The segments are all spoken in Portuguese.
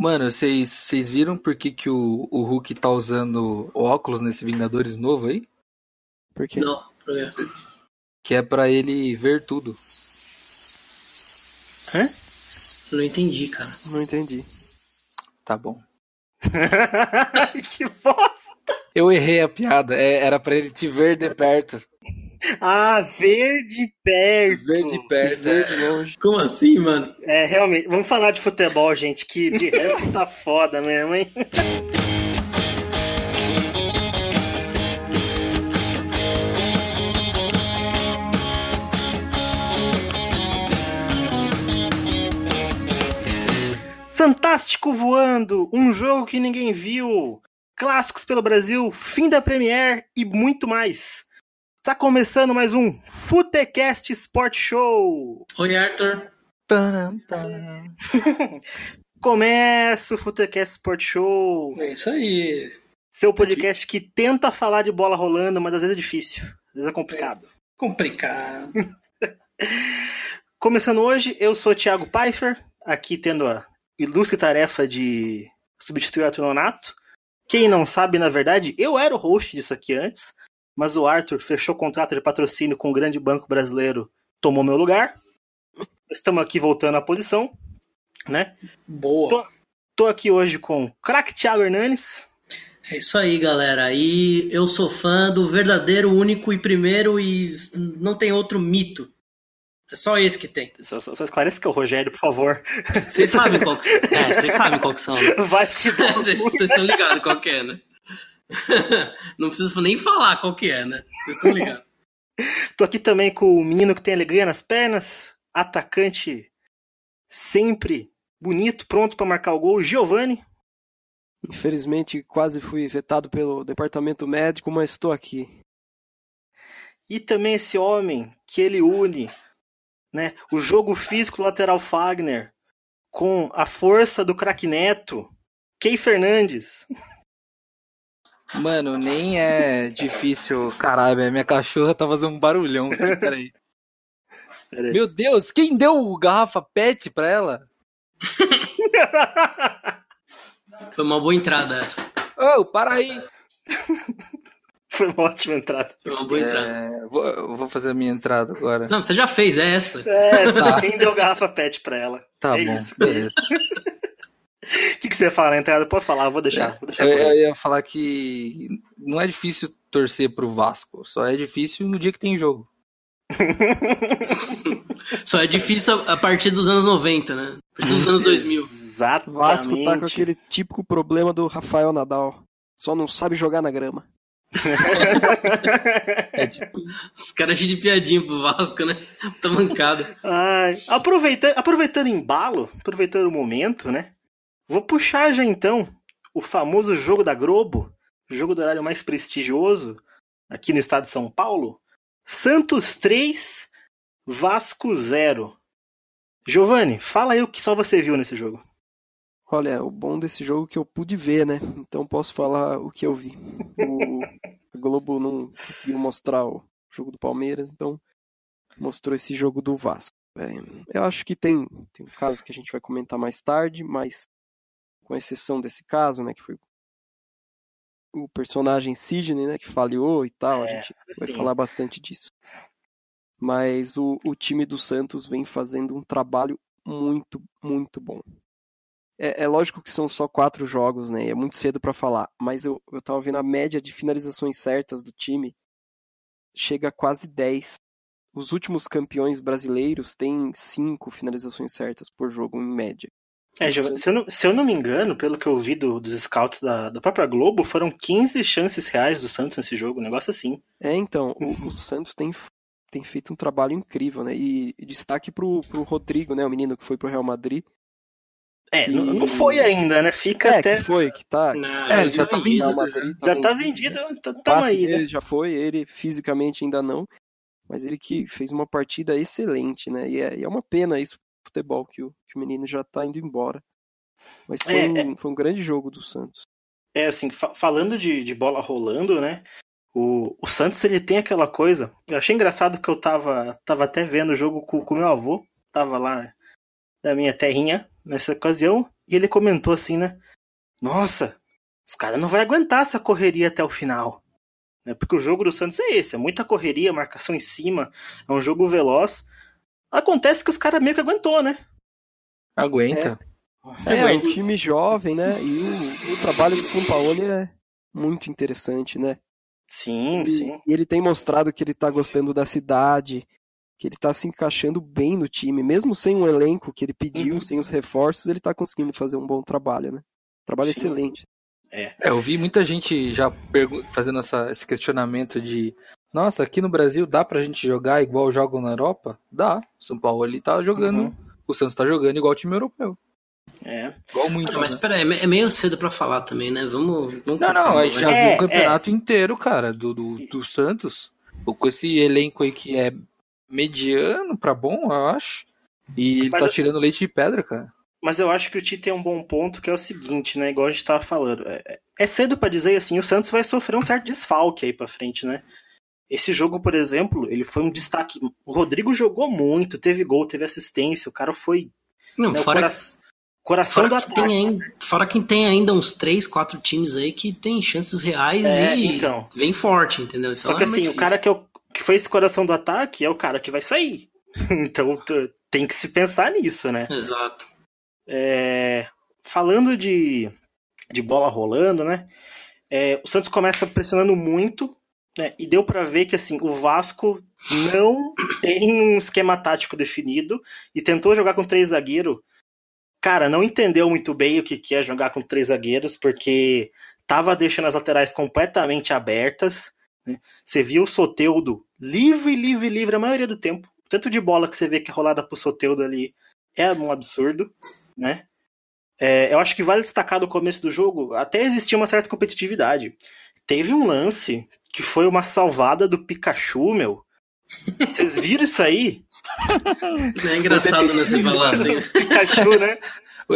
Mano, vocês viram por que, que o, o Hulk tá usando óculos nesse Vingadores novo aí? Por quê? Não, por quê? Que é pra ele ver tudo. Hã? Não entendi, cara. Não entendi. Tá bom. que bosta! Eu errei a piada. É, era pra ele te ver de perto. Ah, ver de perto. Ver de perto. Ver é. de longe. Como assim, mano? É, realmente. Vamos falar de futebol, gente, que de resto tá foda mesmo, hein? Fantástico voando, um jogo que ninguém viu, clássicos pelo Brasil, fim da Premiere e muito mais. Tá começando mais um Futecast Sport Show. Oi, Arthur. Taram, taram. Começa o Futecast Sport Show, É isso aí. seu podcast que tenta falar de bola rolando, mas às vezes é difícil, às vezes é complicado. Complicado. Começando hoje, eu sou Thiago Pfeiffer, aqui tendo a ilustre tarefa de substituir o Arthur Nonato. Quem não sabe, na verdade, eu era o host disso aqui antes, mas o Arthur fechou contrato de patrocínio com o grande banco brasileiro, tomou meu lugar. Estamos aqui voltando à posição, né? Boa. Tô aqui hoje com o craque Thiago Hernanes. É isso aí, galera. E eu sou fã do verdadeiro, único e primeiro e não tem outro mito. É só esse que tem. Só, só, só esclarece que é o Rogério, por favor. Vocês sabem qual que É, vocês sabem qual que são. né? Vai que vocês estão ligados qual que é, né? Não preciso nem falar qual que é, né? Vocês estão ligados. Tô aqui também com o menino que tem alegria nas pernas, atacante sempre bonito, pronto pra marcar o gol, Giovani. Infelizmente, quase fui vetado pelo departamento médico, mas estou aqui. E também esse homem que ele une né, o jogo físico lateral Fagner com a força do craque Neto, Key Fernandes. Mano, nem é difícil. Caralho, a minha cachorra tá fazendo um barulhão. aqui, Peraí. Peraí. Meu Deus, quem deu garrafa pet pra ela? Foi uma boa entrada essa. Ô, para aí. Foi uma ótima entrada. Foi uma boa entrada. É, vou, eu vou fazer a minha entrada agora. Não, você já fez, é essa. É, Tá. quem deu garrafa pet pra ela? Tá É bom, isso. beleza. O que, que você ia falar na entrada? Pode falar, eu vou deixar. Vou deixar Eu, eu ia falar que não é difícil torcer pro Vasco, só é difícil no dia que tem jogo. Só é difícil a a partir dos anos 90, né? A partir dos anos 2000. Exatamente. Vasco tá com aquele típico problema do Rafael Nadal. Só não sabe jogar na grama. É tipo, Os caras cheios de piadinha pro Vasco, né? Tá mancado. Ai, aproveitando, aproveitando o embalo, aproveitando o momento, né? Vou puxar já então o famoso jogo da Globo, jogo do horário mais prestigioso aqui no estado de São Paulo. Santos 3, Vasco 0. Giovanni, fala aí o que só você viu nesse jogo. Olha, o bom desse jogo é que eu pude ver, né? Então posso falar o que eu vi. O a Globo não conseguiu mostrar o jogo do Palmeiras, então mostrou esse jogo do Vasco. É, eu acho que tem, tem um caso que a gente vai comentar mais tarde, mas com exceção desse caso, né, que foi o personagem Sidney, né, que falhou e tal, a É, gente vai sim. falar bastante disso. Mas o, o time do Santos vem fazendo um trabalho muito, muito bom. É, é lógico que são só quatro jogos, né? É muito cedo pra falar. Mas eu, eu tava vendo a média de finalizações certas do time. Chega a quase 10. Os últimos campeões brasileiros têm cinco finalizações certas por jogo, em média. É, se, eu não, se eu não me engano, pelo que eu vi do- dos scouts da, da própria Globo, foram 15 chances reais do Santos nesse jogo, um negócio assim. É, então, o, o Santos tem, tem feito um trabalho incrível, né? E, e destaque pro, pro Rodrigo, né? O menino que foi pro Real Madrid. É, Que- não, não foi ainda, né? Fica É, até. que foi, que tá. Não, É, ele já tá vendido, Madrid Já tá vendido. vendido, tá- tamo aí, né? já foi, ele fisicamente ainda não, mas ele que fez uma partida excelente, né? E é, e é uma pena isso futebol, que o, que o menino já tá indo embora. Mas foi, É, um, foi um grande jogo do Santos. É assim, fa- falando de, de bola rolando, né? O, o Santos ele tem aquela coisa. Eu achei engraçado que eu tava, tava até vendo o jogo com o meu avô. Tava lá da minha terrinha nessa ocasião, e ele comentou assim, né? Nossa, os caras não vão aguentar essa correria até o final. Né? Porque o jogo do Santos é esse, é muita correria, marcação em cima, é um jogo veloz. Acontece que os caras meio que aguentou, né? Aguenta. É, é um time jovem, né? E o, o trabalho do São Paulo é muito interessante, né? Sim, e, sim. E ele tem mostrado que ele tá gostando da cidade, que ele tá se encaixando bem no time, mesmo sem um elenco que ele pediu, uhum. sem os reforços, ele tá conseguindo fazer um bom trabalho, né? Trabalho sim. excelente. É. é, eu vi muita gente já fazendo essa, esse questionamento de nossa, aqui no Brasil dá pra gente jogar igual jogam na Europa? Dá. São Paulo ele tá jogando, uhum. o Santos tá jogando igual o time europeu. É. Igual muito. Ah, mas né? peraí, é meio cedo pra falar também, né? Vamos. vamos não, não, aí já é, viu o campeonato é. inteiro, cara, do, do, do Santos. Com esse elenco aí que é mediano pra bom, eu acho. E ele mas tá eu... tirando leite de pedra, cara. Mas eu acho que o Tite tem um bom ponto, que é o seguinte, né? Igual a gente tava falando. É, é cedo para dizer assim, o Santos vai sofrer um certo desfalque aí pra frente, né? Esse jogo, por exemplo, ele foi um destaque. O Rodrigo jogou muito, teve gol, teve assistência, o cara foi. Não, né, fora. Coração fora que ataque. Tem, fora que tem ainda uns 3, 4 times aí que tem chances reais é, e então. vem forte, entendeu? Então Só que é assim, o cara que, é que foi esse coração do ataque é o cara que vai sair. então tem que se pensar nisso, né? Exato. É, falando de, de bola rolando, né? É, o Santos começa pressionando muito, né? E deu para ver que assim o Vasco não tem um esquema tático definido e tentou jogar com três zagueiros cara, não entendeu muito bem o que, que é jogar com três zagueiros, porque tava deixando as laterais completamente abertas. Né? Você viu o Soteudo livre, livre, livre a maioria do tempo. Tanto de bola que você vê que é rolada pro Soteudo ali é um absurdo, né? É, eu acho que vale destacar do começo do jogo, até existia uma certa competitividade. Teve um lance que foi uma salvada do Pikachu, meu. Vocês viram isso aí? É engraçado, né? Você falar assim. Pikachu, né?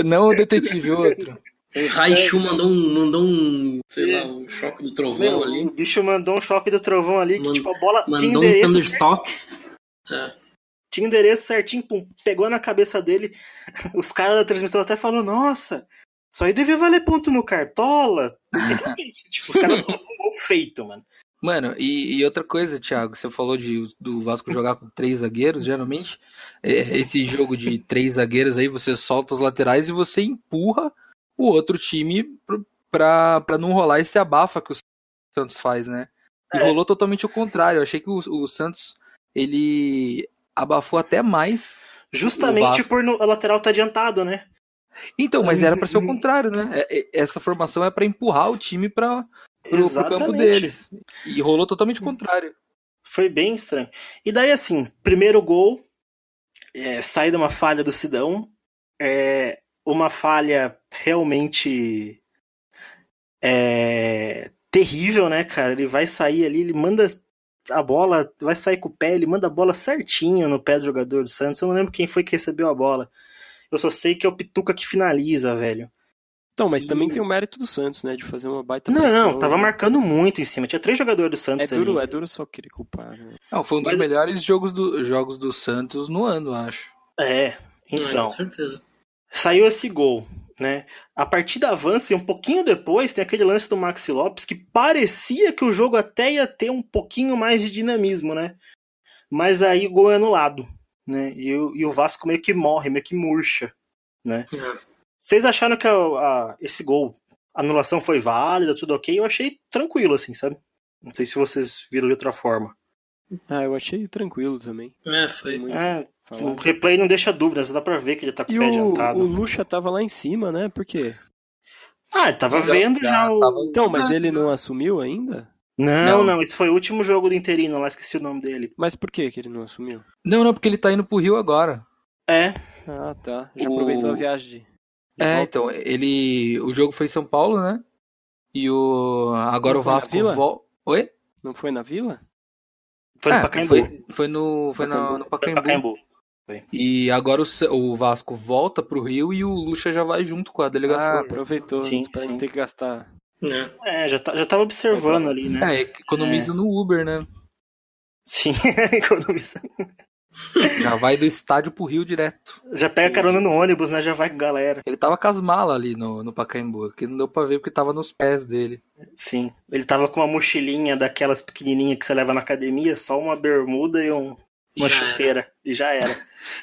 Não o detetive, outro. O Raichu mandou um, mandou um, sei lá, um choque do trovão Meu, ali. O bicho mandou um choque do trovão ali, que tipo, a bola mandou tinha endereço. Um Thunderstock. É. Tinha endereço certinho, pum, pegou na cabeça dele. Os caras da transmissão até falaram, nossa, isso aí devia valer ponto no Cartola. tipo, os caras um gol feito, mano. Mano, e, e, outra coisa, Thiago, você falou de, do Vasco jogar com três zagueiros, geralmente. É, esse jogo de três zagueiros aí, você solta os laterais e você empurra o outro time pra, pra não rolar esse abafa que o Santos faz, né? E é. rolou totalmente o contrário. Eu achei que o, o Santos, ele abafou até mais. Justamente por no, a lateral tá adiantado, né? Então, mas era para ser o contrário, né? É, é, essa formação é para empurrar o time para pro, pro campo deles. E rolou totalmente o contrário. Foi bem estranho. E daí, assim, primeiro gol, é, sai de uma falha do Sidão. É uma falha realmente é, terrível, né, cara? Ele vai sair ali, ele manda a bola, vai sair com o pé, ele manda a bola certinho no pé do jogador do Santos. Eu não lembro quem foi que recebeu a bola. Eu só sei que é o Pituca que finaliza, velho. Então, mas também tem o mérito do Santos, né? De fazer uma baita Não, pressão, não, tava né? marcando muito em cima. Tinha três jogadores do Santos é duro, ali. É duro só querer culpar. Né? Não, foi um dos mas... melhores jogos do, jogos do Santos no ano, acho. É, então. É, com certeza. Saiu esse gol, né? A partida avança e um pouquinho depois tem aquele lance do Maxi Lopes que parecia que o jogo até ia ter um pouquinho mais de dinamismo, né? Mas aí o gol é anulado, né? E, e o Vasco meio que morre, meio que murcha, né? É. Vocês acharam que a, a, esse gol a anulação foi válida, tudo ok, eu achei tranquilo, assim, sabe? Não sei se vocês viram de outra forma. Ah, eu achei tranquilo também. É, foi. Muito é, o replay não deixa dúvidas, dá pra ver que ele tá com e o pé o, adiantado. o Lucha tava lá em cima, né? Por quê? Ah, ele tava vendo já, já o... Tava... Então, mas ele não assumiu ainda? Não, não, não, esse foi o último jogo do interino, lá esqueci o nome dele. Mas por que que ele não assumiu? Não, não, porque ele tá indo pro Rio agora. É. Ah, tá. Já o... aproveitou a viagem de... É, então, ele. O jogo foi em São Paulo, né? E o. Agora Não o Vasco volta. Oi? Não foi na vila? Foi no é, Pacaembu. Foi, foi no, foi no, no Pacaembu. Pacaembu. E agora o, o Vasco volta pro Rio e o Lucha já vai junto com a delegação. Ah, aproveitou, sim, pra não ter que gastar. É, é já, tá, já tava observando ali, né? É, economiza é. no Uber, né? Sim, economiza. Já vai do estádio pro Rio direto. Já pega carona no ônibus, né? Já vai com galera. Ele tava com as malas ali no, no Pacaembu, que não deu pra ver porque tava nos pés dele. Sim. Ele tava com uma mochilinha daquelas pequenininhas que você leva na academia, só uma bermuda e um, uma Já era. chuteira. E já era.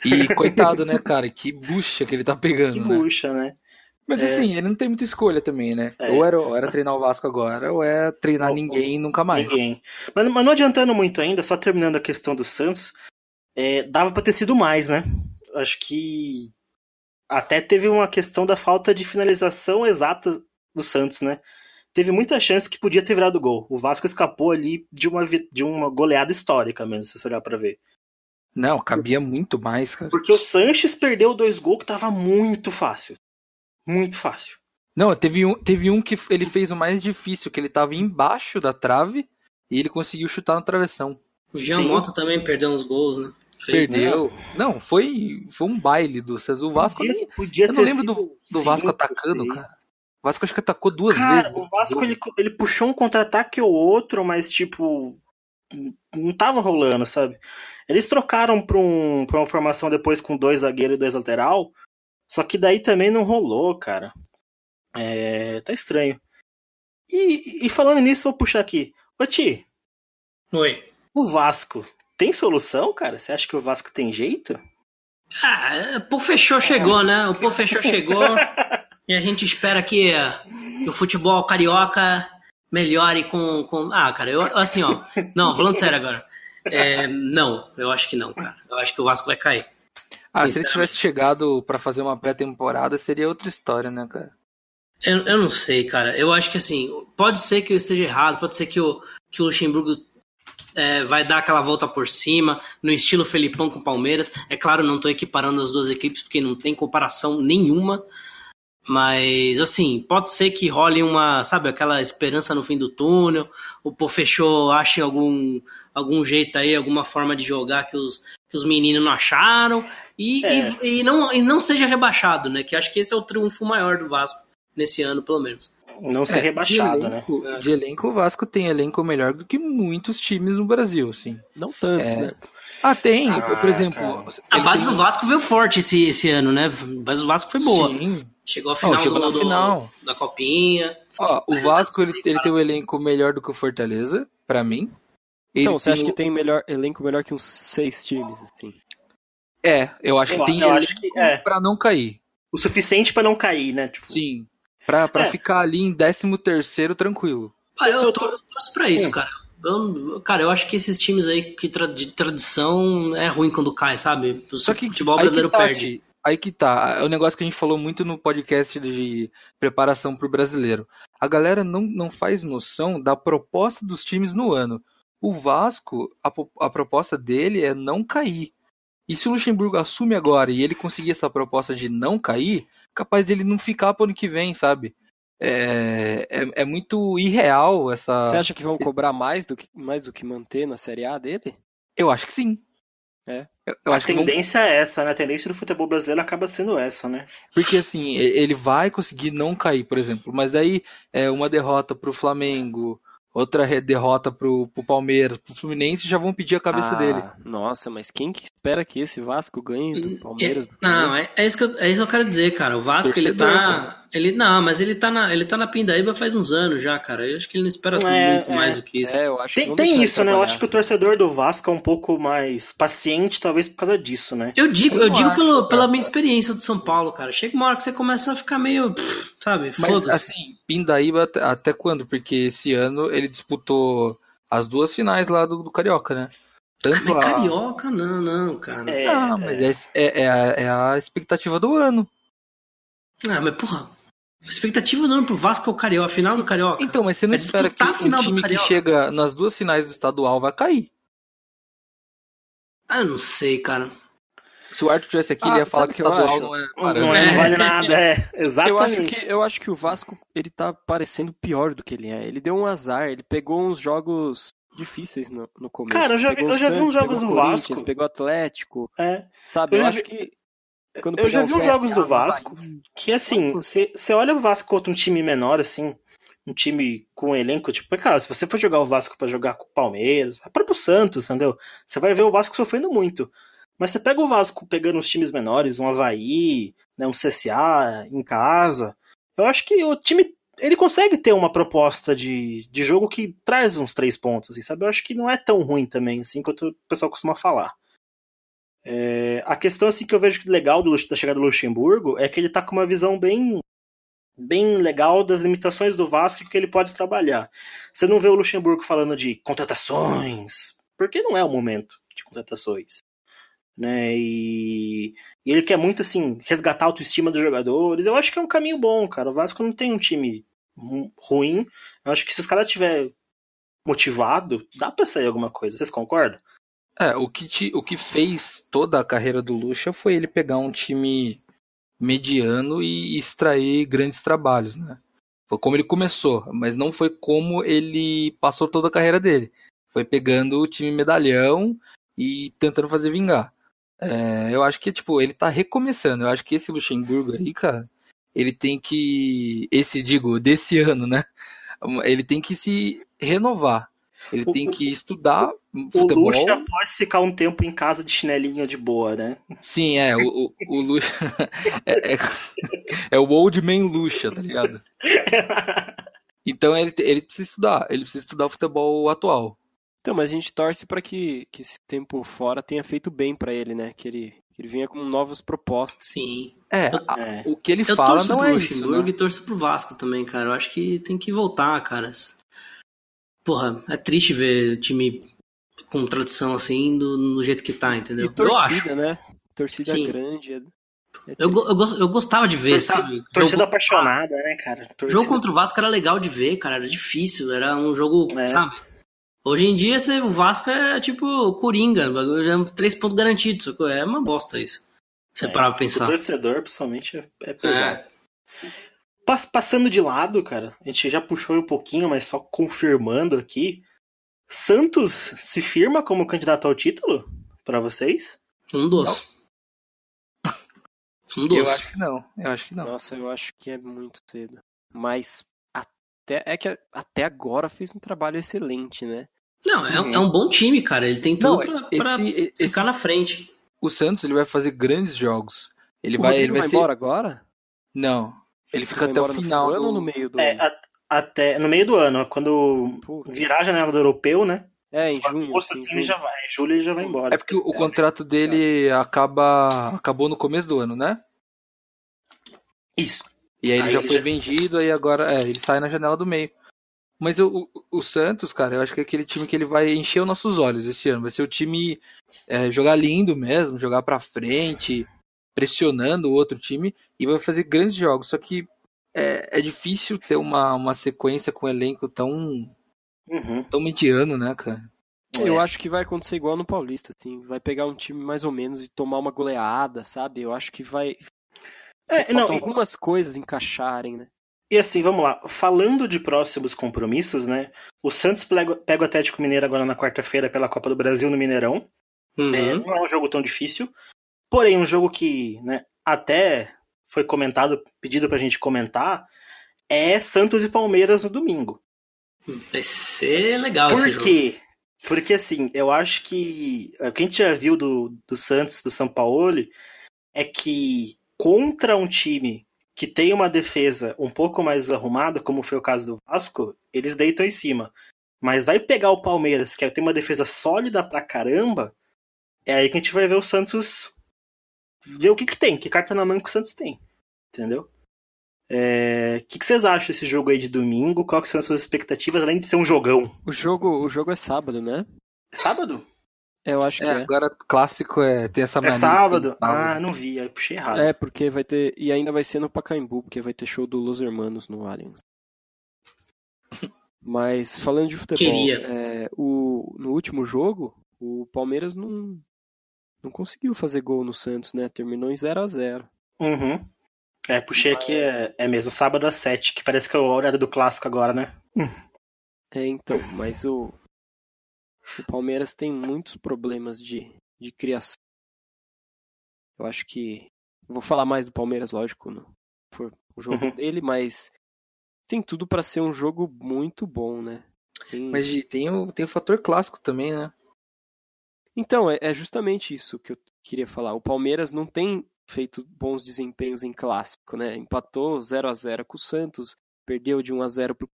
E coitado, né, cara? Que bucha que ele tá pegando, Que né? bucha, né? Mas assim, ele não tem muita escolha também, né? É. Ou, era, ou era treinar o Vasco agora, ou é treinar Ou- ninguém nunca mais. Ninguém. Mas, mas não adiantando muito ainda, só terminando a questão do Santos, é, dava pra ter sido mais, né? Acho que até teve uma questão da falta de finalização exata do Santos, né? Teve muita chance que podia ter virado gol. O Vasco escapou ali de uma, de uma goleada histórica mesmo, se você olhar pra ver. Não, cabia muito mais, cara. Porque o Sanches perdeu dois gols que tava muito fácil. Muito fácil. Não, teve um, teve um que ele fez o mais difícil, que ele tava embaixo da trave e ele conseguiu chutar no travessão. O Jean. Mota também perdeu uns gols, né? Feio. Perdeu. Não, foi, foi um baile do Santos. O Vasco nem. Podia, podia Eu não lembro sido do, do Vasco atacando, cara. O Vasco acho que atacou duas Cara, vezes. o Vasco ele, ele puxou um contra-ataque ou outro, mas tipo. Não tava rolando, sabe? Eles trocaram pra, um, pra uma formação depois com dois zagueiros e dois lateral. Só que daí também não rolou, cara. É. Tá estranho. E, e falando nisso, vou puxar aqui. Ô Ti, Oi. o Vasco tem solução, cara? Você acha que o Vasco tem jeito? Ah, o Pô Fechou chegou, né? O Pô Fechou chegou e a gente espera que, que o futebol carioca melhore com, com. Ah, cara, eu assim, ó. Não, falando sério agora. É, não, eu acho que não, cara. Eu acho que o Vasco vai cair. Ah, se ele tivesse chegado pra fazer uma pré-temporada, seria outra história, né, cara? Eu, eu não sei, cara. Eu acho que assim, pode ser que eu esteja errado, pode ser que o, que o Luxemburgo é, vai dar aquela volta por cima, no estilo Felipão com o Palmeiras. É claro, não tô equiparando as duas equipes, porque não tem comparação nenhuma. Mas, assim, pode ser que role uma, sabe, aquela esperança no fim do túnel. O Pô fechou, ache algum, algum jeito aí, alguma forma de jogar que os, que os meninos não acharam. E, É. e, e não, e não seja rebaixado, né? Que acho que esse é o triunfo maior do Vasco nesse ano, pelo menos. Não ser É, rebaixado, de né? elenco, De elenco, o Vasco tem elenco melhor do que muitos times no Brasil, assim. Não tantos, É. né? Ah, tem. Ah, por exemplo. A base tem- do Vasco veio forte esse, esse ano, né? A base do Vasco foi boa. Sim. Chegou à final, chegou do- na do- final. da Copinha. Ó, o Vasco ele, ele tem um elenco melhor do que o Fortaleza, pra mim. Ele Então, você acha o- que tem melhor elenco melhor que uns seis times, assim? É, eu acho Eu- que tem eu acho que é. pra não cair. O suficiente pra não cair, né? Tipo, Sim. Pra, pra É. ficar ali em 13 terceiro tranquilo. Ah, eu, Eu tô, eu torço pra isso, cara. Eu- cara, eu acho que esses times aí que tra- de tradição é ruim quando cai, sabe? O Só que futebol aí que brasileiro tá, perde. Aí que tá, é o negócio que a gente falou muito no podcast de preparação pro brasileiro. A galera não, não faz noção da proposta dos times no ano. O Vasco, a, a proposta dele é não cair. E se o Luxemburgo assume agora e ele conseguir essa proposta de não cair, capaz dele não ficar pro ano que vem, sabe? É, é, é muito irreal essa. Você acha que vão cobrar mais do que, mais do que manter na Série A dele? Eu acho que sim. É. Eu, eu a acho que vão tendência é essa, né? A tendência do futebol brasileiro acaba sendo essa, né? Porque assim, ele vai conseguir não cair, por exemplo, mas aí é uma derrota pro Flamengo, outra derrota pro, pro Palmeiras, pro Fluminense já vão pedir a cabeça Ah, dele. Nossa, mas quem que espera que esse Vasco ganhe do Palmeiras? do não, é, é isso que eu, é isso que eu quero dizer, cara. O Vasco, ele Torcedor, tá. Ele, não, mas ele tá, na, ele tá na Pindaíba faz uns anos já, cara. Eu acho que ele não espera É, muito é. mais do que isso. É, eu acho que Tem, tem isso, né? Eu acho que o torcedor do Vasco é um pouco mais paciente, talvez por causa disso, né? Eu digo, Eu eu digo acho, pelo, cara. pela minha experiência do São Paulo, cara. Chega uma hora que você começa a ficar meio. pff, Sabe? Mas Foda-se. assim, Pindaíba até, até quando? Porque esse ano ele disputou as duas finais lá do, do Carioca, né? Ah, Tanto mas a... carioca, não, não, cara. É, Ah, mas é, é, é a, é a expectativa do ano. Ah, mas porra. A expectativa não pro Vasco é o Carioca, a final do Carioca. Então, mas você não Vai espera que um do time que chega nas duas finais do estadual vai cair. Ah, eu não sei, cara. Se o Arthur tivesse aqui, Ah, ele ia falar que o que eu estadual acho? não é Não, laranja. não É. vale nada, é. Eu Exatamente. acho, que, eu acho que o Vasco ele tá parecendo pior do que ele é. Ele deu um azar, ele pegou uns jogos difíceis no, no começo. Cara, eu já Pegou eu o já vi uns Santos, jogos do o Vasco. Pegou o Atlético, É. sabe? Eu Eu, acho vi- que. Quando Eu já vi uns jogos do o Vasco que, assim, você olha o Vasco contra um time menor, assim, um time com um elenco, tipo, cara, se você for jogar o Vasco pra jogar com o Palmeiras, o próprio Santos, entendeu? Você vai ver o Vasco sofrendo muito. Mas você pega o Vasco pegando os times menores, um Havaí, né, um CSA em casa, eu acho que o time ele consegue ter uma proposta de, de jogo que traz uns três pontos, assim, sabe? Eu acho que não é tão ruim também, assim, quanto o pessoal costuma falar. É, a questão assim que eu vejo legal do, da chegada do Luxemburgo é que ele tá com uma visão bem bem legal das limitações do Vasco que ele pode trabalhar. Você não vê o Luxemburgo falando de contratações, porque não é o momento de contratações. Né? E, e ele quer muito assim resgatar a autoestima dos jogadores. Eu acho que é um caminho bom, cara. O Vasco não tem um time ruim. Eu acho que se os caras tiver motivado, dá pra sair alguma coisa. Vocês concordam? É, o que, te, o que fez toda a carreira do Lucha foi ele pegar um time mediano e extrair grandes trabalhos, né? Foi como ele começou, mas não foi como ele passou toda a carreira dele. Foi pegando o time medalhão e tentando fazer vingar. É, eu acho que, tipo, ele tá recomeçando. Eu acho que esse Luxemburgo aí, cara, ele tem que. Esse, digo, desse ano, né? Ele tem que se renovar. Ele o, tem que estudar futebol. O Lucha pode ficar um tempo em casa de chinelinha de boa, né? Sim, é. O, o, o Lucha. é, é, é, o Old Man Lucha, tá ligado? Então ele, ele precisa estudar. Ele precisa estudar o futebol atual. Então, mas a gente torce para que, que esse tempo fora tenha feito bem para ele, né? Que ele, que ele venha com novas propostas. Sim. É, a, o que ele eu fala não é isso. Né? E torço pro Vasco também, cara. Eu acho que tem que voltar, cara. Porra, é triste ver o time com tradição assim do, do jeito que tá, entendeu? E torcida, né? Torcida Sim. grande. É... É eu, eu, eu, gostava de ver, torcida, sabe? Torcida jogo, apaixonada, né, cara? Torcida... Jogo contra o Vasco era legal de ver, cara. Era difícil, era um jogo, é. sabe? Hoje em dia, o Vasco é tipo Coringa, é três pontos garantidos. É uma bosta isso. Você é, parar pra pensar. O torcedor, principalmente, é, é pesado. É. Passando de lado, cara, a gente já puxou um pouquinho, mas só confirmando aqui. Santos se firma como candidato ao título para vocês? Um dos. Um dos. Eu acho que não. Eu acho que não. Nossa, eu acho que é muito cedo. Mas até é que até agora fez um trabalho excelente, né? Não, é, uhum. é um bom time, cara. Ele tem tudo não, pra, esse, pra esse, ficar na frente. O Santos ele vai fazer grandes jogos. Ele o vai, ele vai, vai ser... embora agora? Não. Ele fica até o final. No, do... ano no meio do é, a, até no meio do ano, quando virar a janela do europeu, né? É, em junho. Assim, assim, ele já vai, em julho ele já vai embora. É porque o, o contrato dele acaba acabou no começo do ano, né? Isso. E aí ele aí já ele foi já... vendido, aí agora é, ele sai na janela do meio. Mas o, o, o, Santos, cara, eu acho que é aquele time que ele vai encher os nossos olhos esse ano. Vai ser o time é, jogar lindo mesmo, jogar pra frente, pressionando o outro time e vai fazer grandes jogos. Só que é, é difícil ter uma, uma sequência com um elenco tão, uhum. tão mediano, né, cara? Eu é. acho que vai acontecer igual no Paulista, assim. Vai pegar um time mais ou menos e tomar uma goleada, sabe? Eu acho que vai. É, não, algumas coisas encaixarem, né? E assim, vamos lá. Falando de próximos compromissos, né? O Santos pega o Atlético Mineiro agora na quarta-feira pela Copa do Brasil no Mineirão. Uhum. É, não é um jogo tão difícil. Porém, um jogo que né, até foi comentado, pedido pra gente comentar, é Santos e Palmeiras no domingo. Vai ser legal Por esse quê? Jogo. Porque assim, eu acho que o que a gente já viu do, do Santos, do São Paulo, é que contra um time que tem uma defesa um pouco mais arrumada, como foi o caso do Vasco, eles deitam em cima. Mas vai pegar o Palmeiras, que tem uma defesa sólida pra caramba, é aí que a gente vai ver o Santos ver o que, que tem, que carta na mão que o Santos tem. Entendeu? É... O que, que vocês acham desse jogo aí de domingo? Quais são as suas expectativas, além de ser um jogão? O jogo, o jogo é sábado, né? É sábado? Eu acho que é. é. Agora, clássico é ter essa É sábado? Ah, não vi, aí puxei errado. É, porque vai ter. E ainda vai ser no Pacaembu, porque vai ter show do Los Hermanos no Allianz. Mas falando de futebol, é, o, no último jogo, o Palmeiras não, não conseguiu fazer gol no Santos, né? Terminou em 0 a 0 Uhum. É, puxei aqui, é, é mesmo, sábado às 7, que parece que é o horário do clássico agora, né? É, então, mas o, o Palmeiras tem muitos problemas de, de criação. Eu acho que. Vou falar mais do Palmeiras, lógico, não for o jogo uhum. dele, mas tem tudo para ser um jogo muito bom, né? Tem... Mas tem o, tem o fator clássico também, né? Então, é, é justamente isso que eu, queria falar. O Palmeiras não tem feito bons desempenhos em clássico, né? Empatou 0 a 0 com o Santos, perdeu de 1 a 0 pro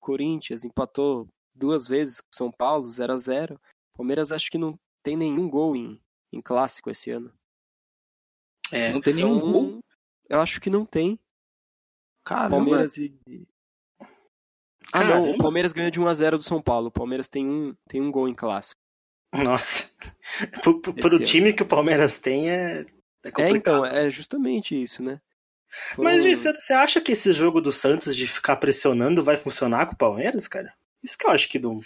Corinthians, empatou duas vezes com o São Paulo, 0 a 0 O Palmeiras acho que não tem nenhum gol em, em clássico esse ano. É, não tem nenhum então, gol? Eu acho que não tem. Caramba. Palmeiras e. Ah, Caramba. não. O Palmeiras ganhou de 1 a 0 do São Paulo. O Palmeiras tem um, tem um gol em clássico. Nossa. Pro, time que o Palmeiras tem é. É, é, então, é justamente isso, né? Foi... Mas você acha que esse jogo do Santos de ficar pressionando vai funcionar com o Palmeiras, cara? Isso que eu acho que não,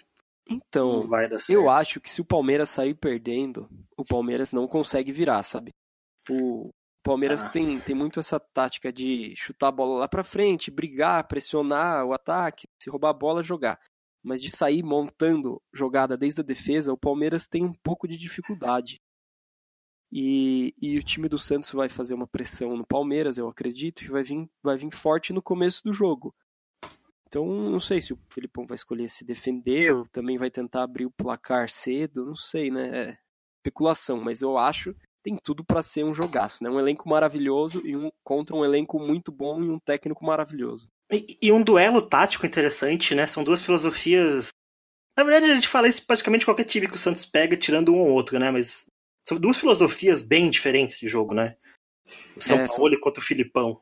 então, não vai dar certo. Eu acho que se o Palmeiras sair perdendo, o Palmeiras não consegue virar, sabe? O Palmeiras ah. tem, tem muito essa tática de chutar a bola lá pra frente, brigar, pressionar o ataque, se roubar a bola, jogar. Mas de sair montando jogada desde a defesa, o Palmeiras tem um pouco de dificuldade. E, e o time do Santos vai fazer uma pressão no Palmeiras, eu acredito, e vai vir, vai vir forte no começo do jogo. Então, não sei se o Filipão vai escolher se defender ou também vai tentar abrir o placar cedo, não sei, né? É especulação, mas eu acho tem tudo para ser um jogaço, né? Um elenco maravilhoso e um contra um elenco muito bom e um técnico maravilhoso. E, e, um duelo tático interessante, né? São duas filosofias. Na verdade, a gente fala isso praticamente qualquer time que o Santos pega, tirando um ou outro, né? Mas são duas filosofias bem diferentes de jogo, né? O São é, Paulo são... contra o Filipão.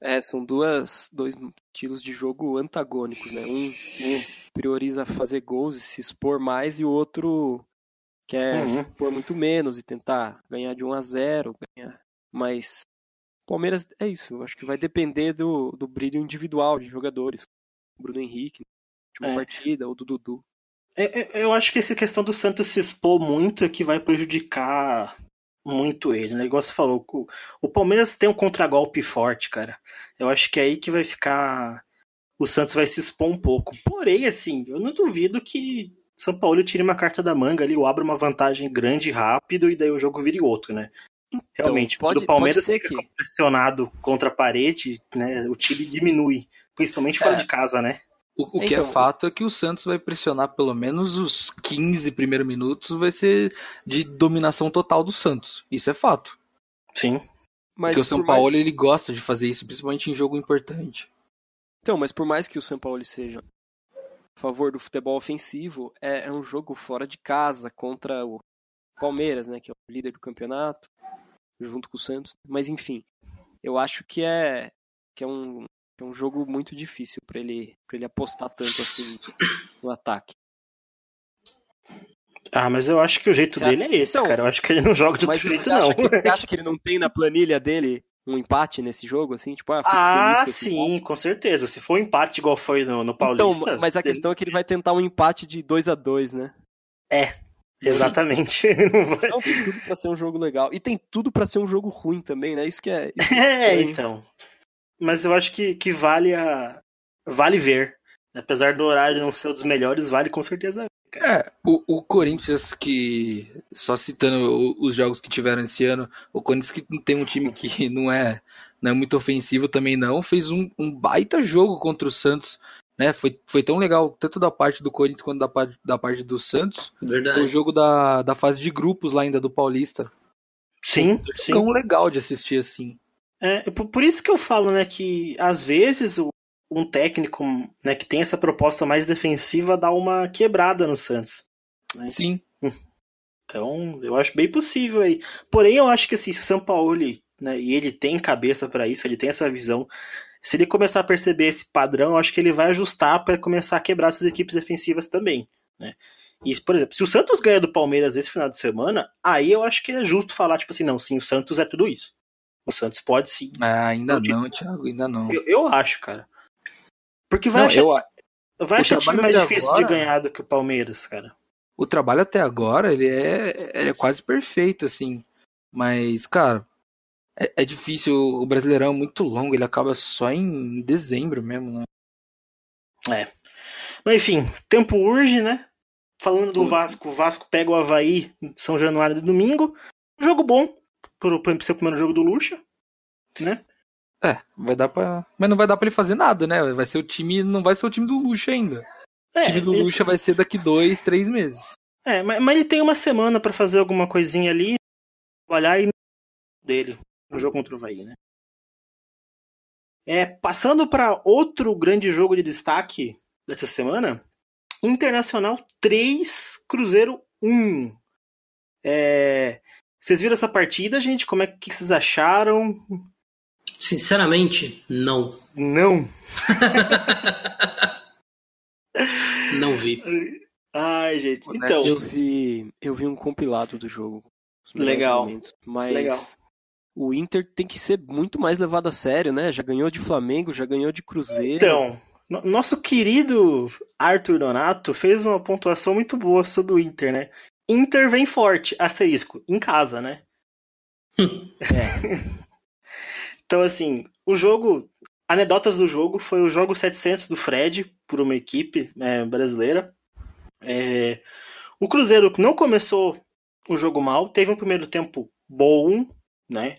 É, são duas, dois estilos de jogo antagônicos, né? Um, um prioriza fazer gols e se expor mais, e o outro quer uhum. pôr muito menos e tentar ganhar de 1 a 0 ganhar. Mas Palmeiras é isso, acho que vai depender do, do brilho individual de jogadores. Bruno Henrique, última é. partida, ou do Dudu. É, é, eu acho que essa questão do Santos se expor muito é que vai prejudicar muito ele. O negócio falou, o, o Palmeiras tem um contragolpe forte, cara. Eu acho que é aí que vai ficar. O Santos vai se expor um pouco. Porém, assim, eu não duvido que são Paulo tire uma carta da manga ali, ou abra uma vantagem grande e rápido, e daí o jogo vire outro, né? Então, Realmente, pode, quando o Palmeiras fica que... pressionado contra a parede, né, o time diminui, principalmente fora é. de casa, né? O, o que é então, é fato é que o Santos vai pressionar pelo menos os 15 primeiros minutos, vai ser de dominação total do Santos. Isso é fato. Sim. Mas Porque o São Paulo mais... ele gosta de fazer isso, principalmente em jogo importante. Então, mas por mais que o São Paulo seja favor do futebol ofensivo, é, é um jogo fora de casa contra o Palmeiras, né, que é o líder do campeonato, junto com o Santos. Mas enfim, eu acho que é que é um, é um jogo muito difícil para ele para ele apostar tanto assim no ataque. Ah, mas eu acho que o jeito você dele acha... é esse, então, cara. Eu acho que ele não joga de outro jeito, não. Que, você acha que ele não tem na planilha dele um empate nesse jogo, assim? Tipo, ah, ah sim, com certeza. Se for um empate igual foi no, no Paulista... Então, mas a questão é que ele vai tentar um empate de 2 a 2 né? É, exatamente. Não, tem tudo pra ser um jogo legal. E tem tudo para ser um jogo ruim também, né? Isso que é... Isso é, é então. Mas eu acho que, que vale a... Vale ver. Apesar do horário não ser um dos melhores, vale com certeza é, o, o, Corinthians que, só citando os jogos que tiveram esse ano, o Corinthians que tem um time que não é, não é muito ofensivo também não, fez um, um baita jogo contra o Santos, né? Foi, foi tão legal, tanto da parte do Corinthians quanto da parte, da parte do Santos. Verdade. Foi o jogo da, da fase de grupos lá ainda do Paulista. Sim, foi sim. tão legal de assistir assim. É, por isso que eu falo, né, que às vezes o, um técnico né, que tem essa proposta mais defensiva dá uma quebrada no Santos. Né? Sim. Então, eu acho bem possível aí. Porém, eu acho que assim, se o São Paulo, né, e ele tem cabeça para isso, ele tem essa visão, se ele começar a perceber esse padrão, eu acho que ele vai ajustar para começar a quebrar essas equipes defensivas também, né? E, por exemplo, se o Santos ganha do Palmeiras esse final de semana, aí eu acho que é justo falar, tipo assim, não, sim, o Santos é tudo isso. O Santos pode sim. Ah, ainda não, Thiago, ainda não. Eu, eu acho, cara. Porque vai não, achar, eu, vai achar time mais difícil agora, de ganhar do que o Palmeiras, cara. O trabalho até agora, ele é, ele é quase perfeito, assim. Mas, cara, é, é, difícil. O Brasileirão é muito longo, ele acaba só em dezembro mesmo, né? É. Mas enfim, tempo urge, né? Falando do Vasco, o Vasco pega o Havaí São Januário de domingo. Jogo bom pro, pro ser o primeiro jogo do Lucha, né? É, vai dar para, mas não vai dar para ele fazer nada, né? Vai ser o time, não vai ser o time do Lucha ainda. É, o time do ele... Lucha vai ser daqui dois, três meses. É, mas, mas ele tem uma semana para fazer alguma coisinha ali. trabalhar e dele no jogo contra o Havaí, né? É, passando para outro grande jogo de destaque dessa semana, Internacional 3, Cruzeiro 1. É, vocês viram essa partida, gente? Como é que vocês acharam? Sinceramente, não. Não. não vi. Ai, gente. Então, eu vi, eu vi um compilado do jogo. Legal. Momentos, mas Legal. O Inter tem que ser muito mais levado a sério, né? Já ganhou de Flamengo, já ganhou de Cruzeiro. Então, no- nosso querido Arthur Donato fez uma pontuação muito boa sobre o Inter, né? Inter vem forte, asterisco, em casa, né? Então, assim, o jogo. Anedotas do jogo foi o jogo 700 do Fred, por uma equipe é, brasileira. É, o Cruzeiro não começou o jogo mal, teve um primeiro tempo bom, né?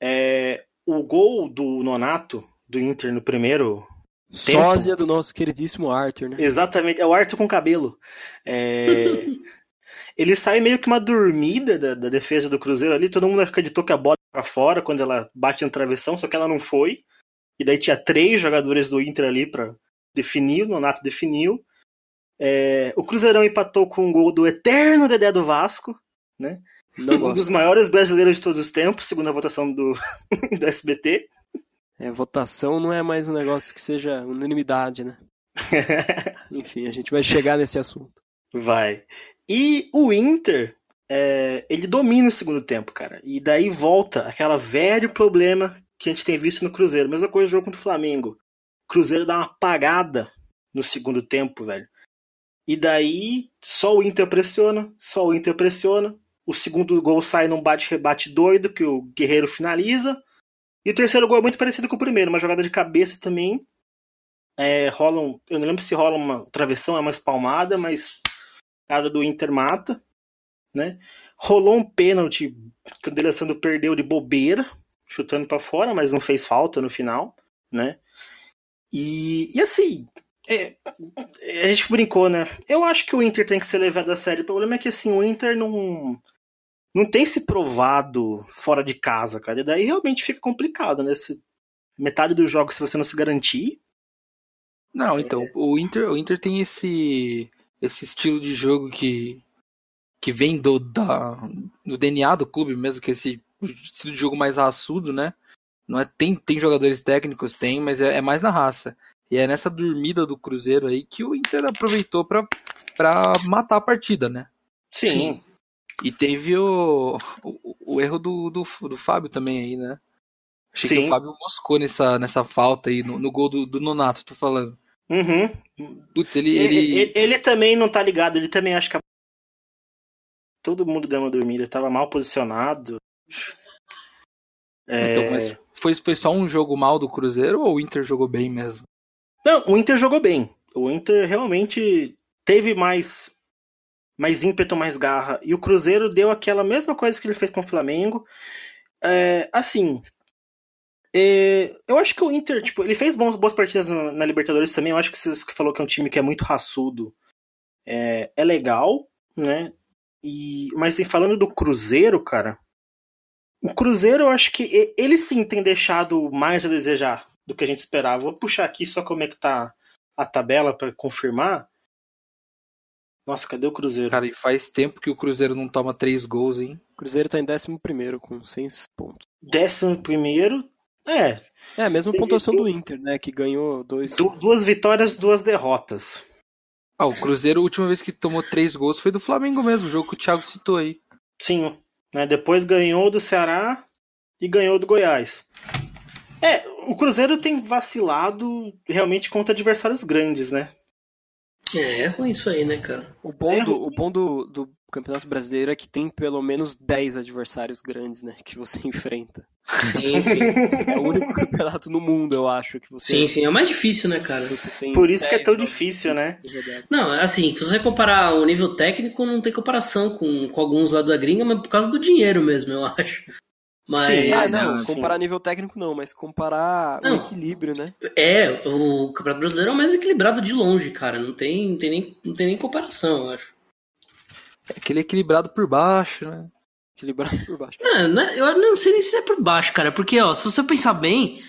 É, o gol do Nonato, do Inter, no primeiro. Sósia do nosso queridíssimo Arthur, né? Exatamente, é o Arthur com cabelo. É, ele sai meio que uma dormida da, da defesa do Cruzeiro ali, todo mundo acreditou que a bola ia pra fora quando ela bate na travessão, só que ela não foi. E daí tinha três jogadores do Inter ali pra definir, o Nonato definiu. É, o Cruzeirão empatou com um gol do eterno Dedé do Vasco, né? Não Um gosto. dos maiores brasileiros de todos os tempos, segundo a votação do, do SBT. É, votação não é mais um negócio que seja unanimidade, né? Enfim, a gente vai chegar nesse assunto. Vai. E o Inter, é, ele domina o segundo tempo, cara. E daí volta aquela velho problema que a gente tem visto no Cruzeiro. Mesma coisa no jogo contra o Flamengo. O Cruzeiro dá uma apagada no segundo tempo, velho. E daí só o Inter pressiona, só o Inter pressiona. O segundo gol sai num bate-rebate doido que o Guerreiro finaliza. E o terceiro gol é muito parecido com o primeiro, uma jogada de cabeça também. É, rola um, eu não lembro se rola uma travessão, é uma espalmada, mas cara do Inter mata, né? Rolou um pênalti que o D'Alessandro perdeu de bobeira, chutando pra fora, mas não fez falta no final, né? E, e assim, é, a gente brincou, né? Eu acho que o Inter tem que ser levado a sério. O problema é que assim, o Inter não não tem se provado fora de casa, cara. E daí realmente fica complicado, né? Se, metade dos jogos, se você não se garantir, Não, então, o Inter, o Inter tem esse esse estilo de jogo que que vem do da, do DNA do clube mesmo, que é esse estilo de jogo mais raçudo, né? Não é tem tem jogadores técnicos, tem, mas é, é mais na raça. E é nessa dormida do Cruzeiro aí que o Inter aproveitou pra para matar a partida, né? sim. E teve o, o, o erro do, do, do Fábio também aí, né? Achei que Sim. o Fábio moscou nessa, nessa falta aí, no, no gol do, do Nonato, tô falando. Uhum. Putz, ele, Ele, ele, ele, ele também não tá ligado, ele também acha que a... todo mundo deu uma dormida, tava mal posicionado. É, Então, mas foi, foi só um jogo mal do Cruzeiro ou o Inter jogou bem mesmo? Não, o Inter jogou bem. O Inter realmente teve mais mais ímpeto, mais garra. E o Cruzeiro deu aquela mesma coisa que ele fez com o Flamengo. É, assim, é, eu acho que o Inter, tipo, ele fez bons, boas partidas na, na Libertadores também. Eu acho que você falou que é um time que é muito raçudo. É, é legal, né? E, mas assim, falando do Cruzeiro, cara, o Cruzeiro eu acho que ele sim tem deixado mais a desejar do que a gente esperava. Vou puxar aqui só como é que tá a tabela pra confirmar. Nossa, cadê o Cruzeiro? Cara, e faz tempo que o Cruzeiro não toma três gols, hein? O Cruzeiro tá em 11 com 6 pontos. Décimo primeiro. É, É, a mesma pontuação do Inter, né? Que ganhou dois. du- duas vitórias, duas derrotas. Ah, o Cruzeiro, a última vez que tomou três gols foi do Flamengo mesmo, o jogo que o Thiago citou aí. Sim, né? Depois ganhou do Ceará e ganhou do Goiás. É, o Cruzeiro tem vacilado realmente contra adversários grandes, né? É, é ruim isso aí, né, cara? O bom, É, do, o bom do, do Campeonato Brasileiro é que tem pelo menos 10 adversários grandes, né? Que você enfrenta. Sim, sim. É o único campeonato no mundo, eu acho, que você, sim, sim. É o mais difícil, né, cara? você tem. Por isso que é 10 tão difícil, né? Não, assim, se você comparar o nível técnico, não tem comparação com, com alguns lá da gringa, mas por causa do dinheiro mesmo, eu acho. Mas. Sim, Ah, Mas- não, sim. comparar nível técnico não, mas comparar Não. o equilíbrio, né? É, o Campeonato Brasileiro é o mais equilibrado de longe, cara. Não tem, não tem, nem, não tem nem comparação, eu acho. É aquele equilibrado por baixo, né? Equilibrado por baixo. É, né, eu não sei nem se é por baixo, cara, porque, ó, se você pensar bem,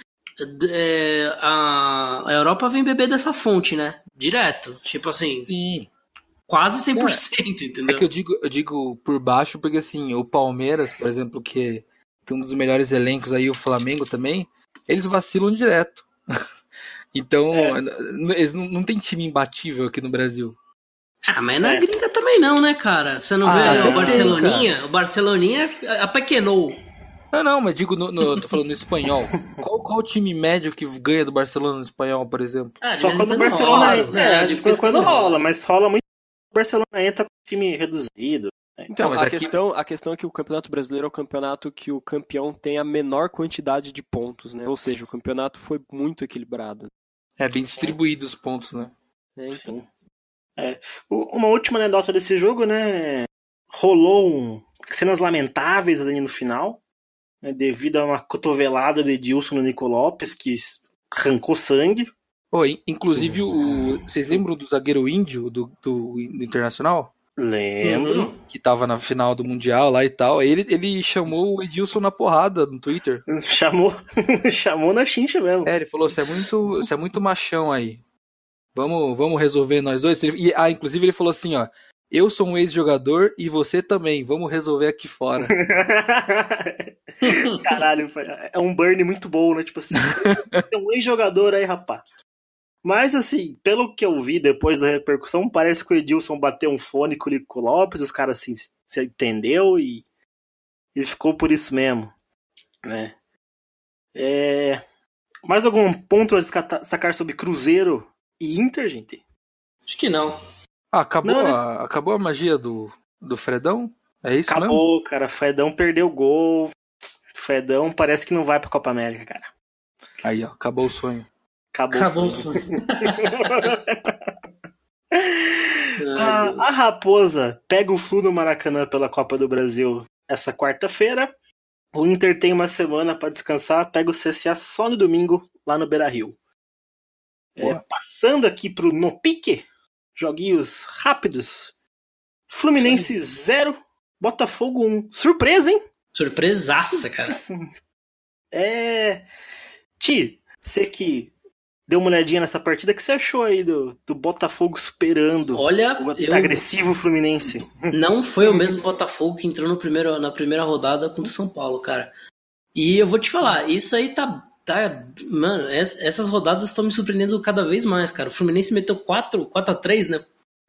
é, a, a Europa vem beber dessa fonte, né? Direto. Tipo assim, Sim. quase 100%, entendeu? É que eu digo, eu digo por baixo porque assim, o Palmeiras, por exemplo, que tem um dos melhores elencos aí, o Flamengo também, eles vacilam direto. então, n- eles não, não tem time imbatível aqui no Brasil. Ah, mas na É. gringa também não, né, cara? Você não Ah, vê o Barceloninha? O Barceloninha apequenou. Não, não, mas digo, no, no- tô falando no espanhol. Qual, qual o time médio que ganha do Barcelona no espanhol, por exemplo? Ah, de Só vez em quando o Barcelona rola, entra. né? É, De de vez em quando rola, mas rola muito. O Barcelona entra com time reduzido. Então, mas a, aqui- questão, a questão é que o Campeonato Brasileiro é o campeonato que o campeão tem a menor quantidade de pontos, né? Ou seja, o campeonato foi muito equilibrado. É bem distribuído os pontos, né? né? Então. É. Uma última anedota desse jogo, né? Rolou um... cenas lamentáveis ali no final, né? devido a uma cotovelada de Edilson no Nico Lopes, que arrancou sangue. In- inclusive, o, vocês lembram do zagueiro índio do, do, do Internacional? Lembro. Uhum. Que tava na final do Mundial lá e tal. Ele, ele chamou o Edilson na porrada no Twitter. Chamou, chamou na chincha mesmo. É, ele falou: você é muito, você é muito machão aí. Vamos, vamos resolver nós dois. E, ah, inclusive ele falou assim, ó. Eu sou um ex-jogador e você também. Vamos resolver aqui fora. Caralho, é um burn muito bom, né? Tipo assim, tem um ex-jogador aí, rapaz. Mas assim, pelo que eu vi depois da repercussão, parece que o Edilson bateu um fone com o Nico Lopes, os caras assim, se entendeu e, e ficou por isso mesmo, né? É... Mais algum ponto a destacar sobre Cruzeiro e Inter, gente? Acho que não. Ah, acabou, Não, né? a, acabou a magia do, do Fredão? É isso mesmo? Acabou, cara. Fredão perdeu o gol. Fredão parece que não vai pra Copa América, cara. Aí, ó, acabou o sonho. Acabou. Acabou o sonho. A, Deus. a Raposa pega o Flu no Maracanã pela Copa do Brasil essa quarta-feira. O Inter tem uma semana para descansar, pega o CSA só no domingo, lá no Beira Rio. É, passando aqui pro No Pique, joguinhos rápidos. Fluminense 0, Botafogo 1. Surpresa, hein? Surpresaça, cara. É. Ti, você que deu uma olhadinha nessa partida, o que você achou aí do, do Botafogo superando Olha, o eu, agressivo Fluminense? não foi o mesmo Botafogo que entrou no primeiro, na primeira rodada contra o São Paulo, cara. E eu vou te falar, isso aí tá. tá mano, es- essas rodadas estão me surpreendendo cada vez mais, cara. O Fluminense meteu 4, 4 a 3 né?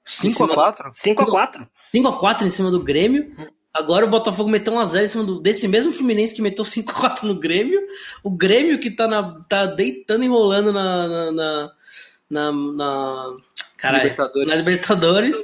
5 a 4 5x4. 5 a 4 em cima do Grêmio. Agora o Botafogo meteu 1x0 em cima do, desse mesmo Fluminense que meteu 5x4 no Grêmio. O Grêmio que tá, na, tá deitando e enrolando na. na, na, na, na- caralho, Libertadores. na Libertadores.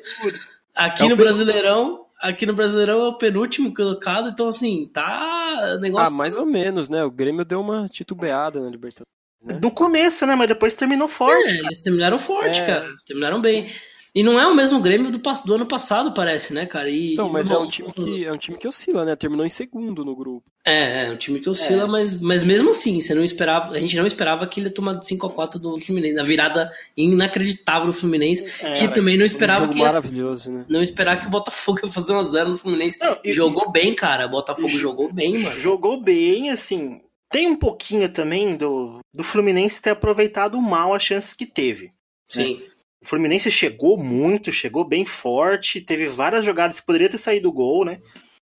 Aqui É no. Brasileirão. Aqui no Brasileirão é o penúltimo colocado, então assim, tá. Negócio ah, mais ou menos, né? O Grêmio deu uma titubeada na Libertadores. né? No começo, né? Mas depois terminou forte. É, eles terminaram forte, É. cara. Terminaram bem. E não é o mesmo Grêmio do, do ano passado, parece, né, cara? E, Então, mas e- é um time que é um time que oscila, né? Terminou em segundo no grupo. É, é um time que oscila, É. mas, mas mesmo assim, você não esperava, a gente não esperava que ele ia tomar de 5 a 4 do Fluminense, na virada inacreditável do Fluminense, É, e também não um esperava jogo que maravilhoso, né? não esperar que o Botafogo ia fazer 1 a 0 no Fluminense. Não, e- jogou bem, cara. O Botafogo Jo- jogou bem, mano. Jogou bem, assim. Tem um pouquinho também do, do Fluminense ter aproveitado mal as chances que teve. Sim. O Fluminense chegou muito, chegou bem forte, teve várias jogadas que poderia ter saído gol, né?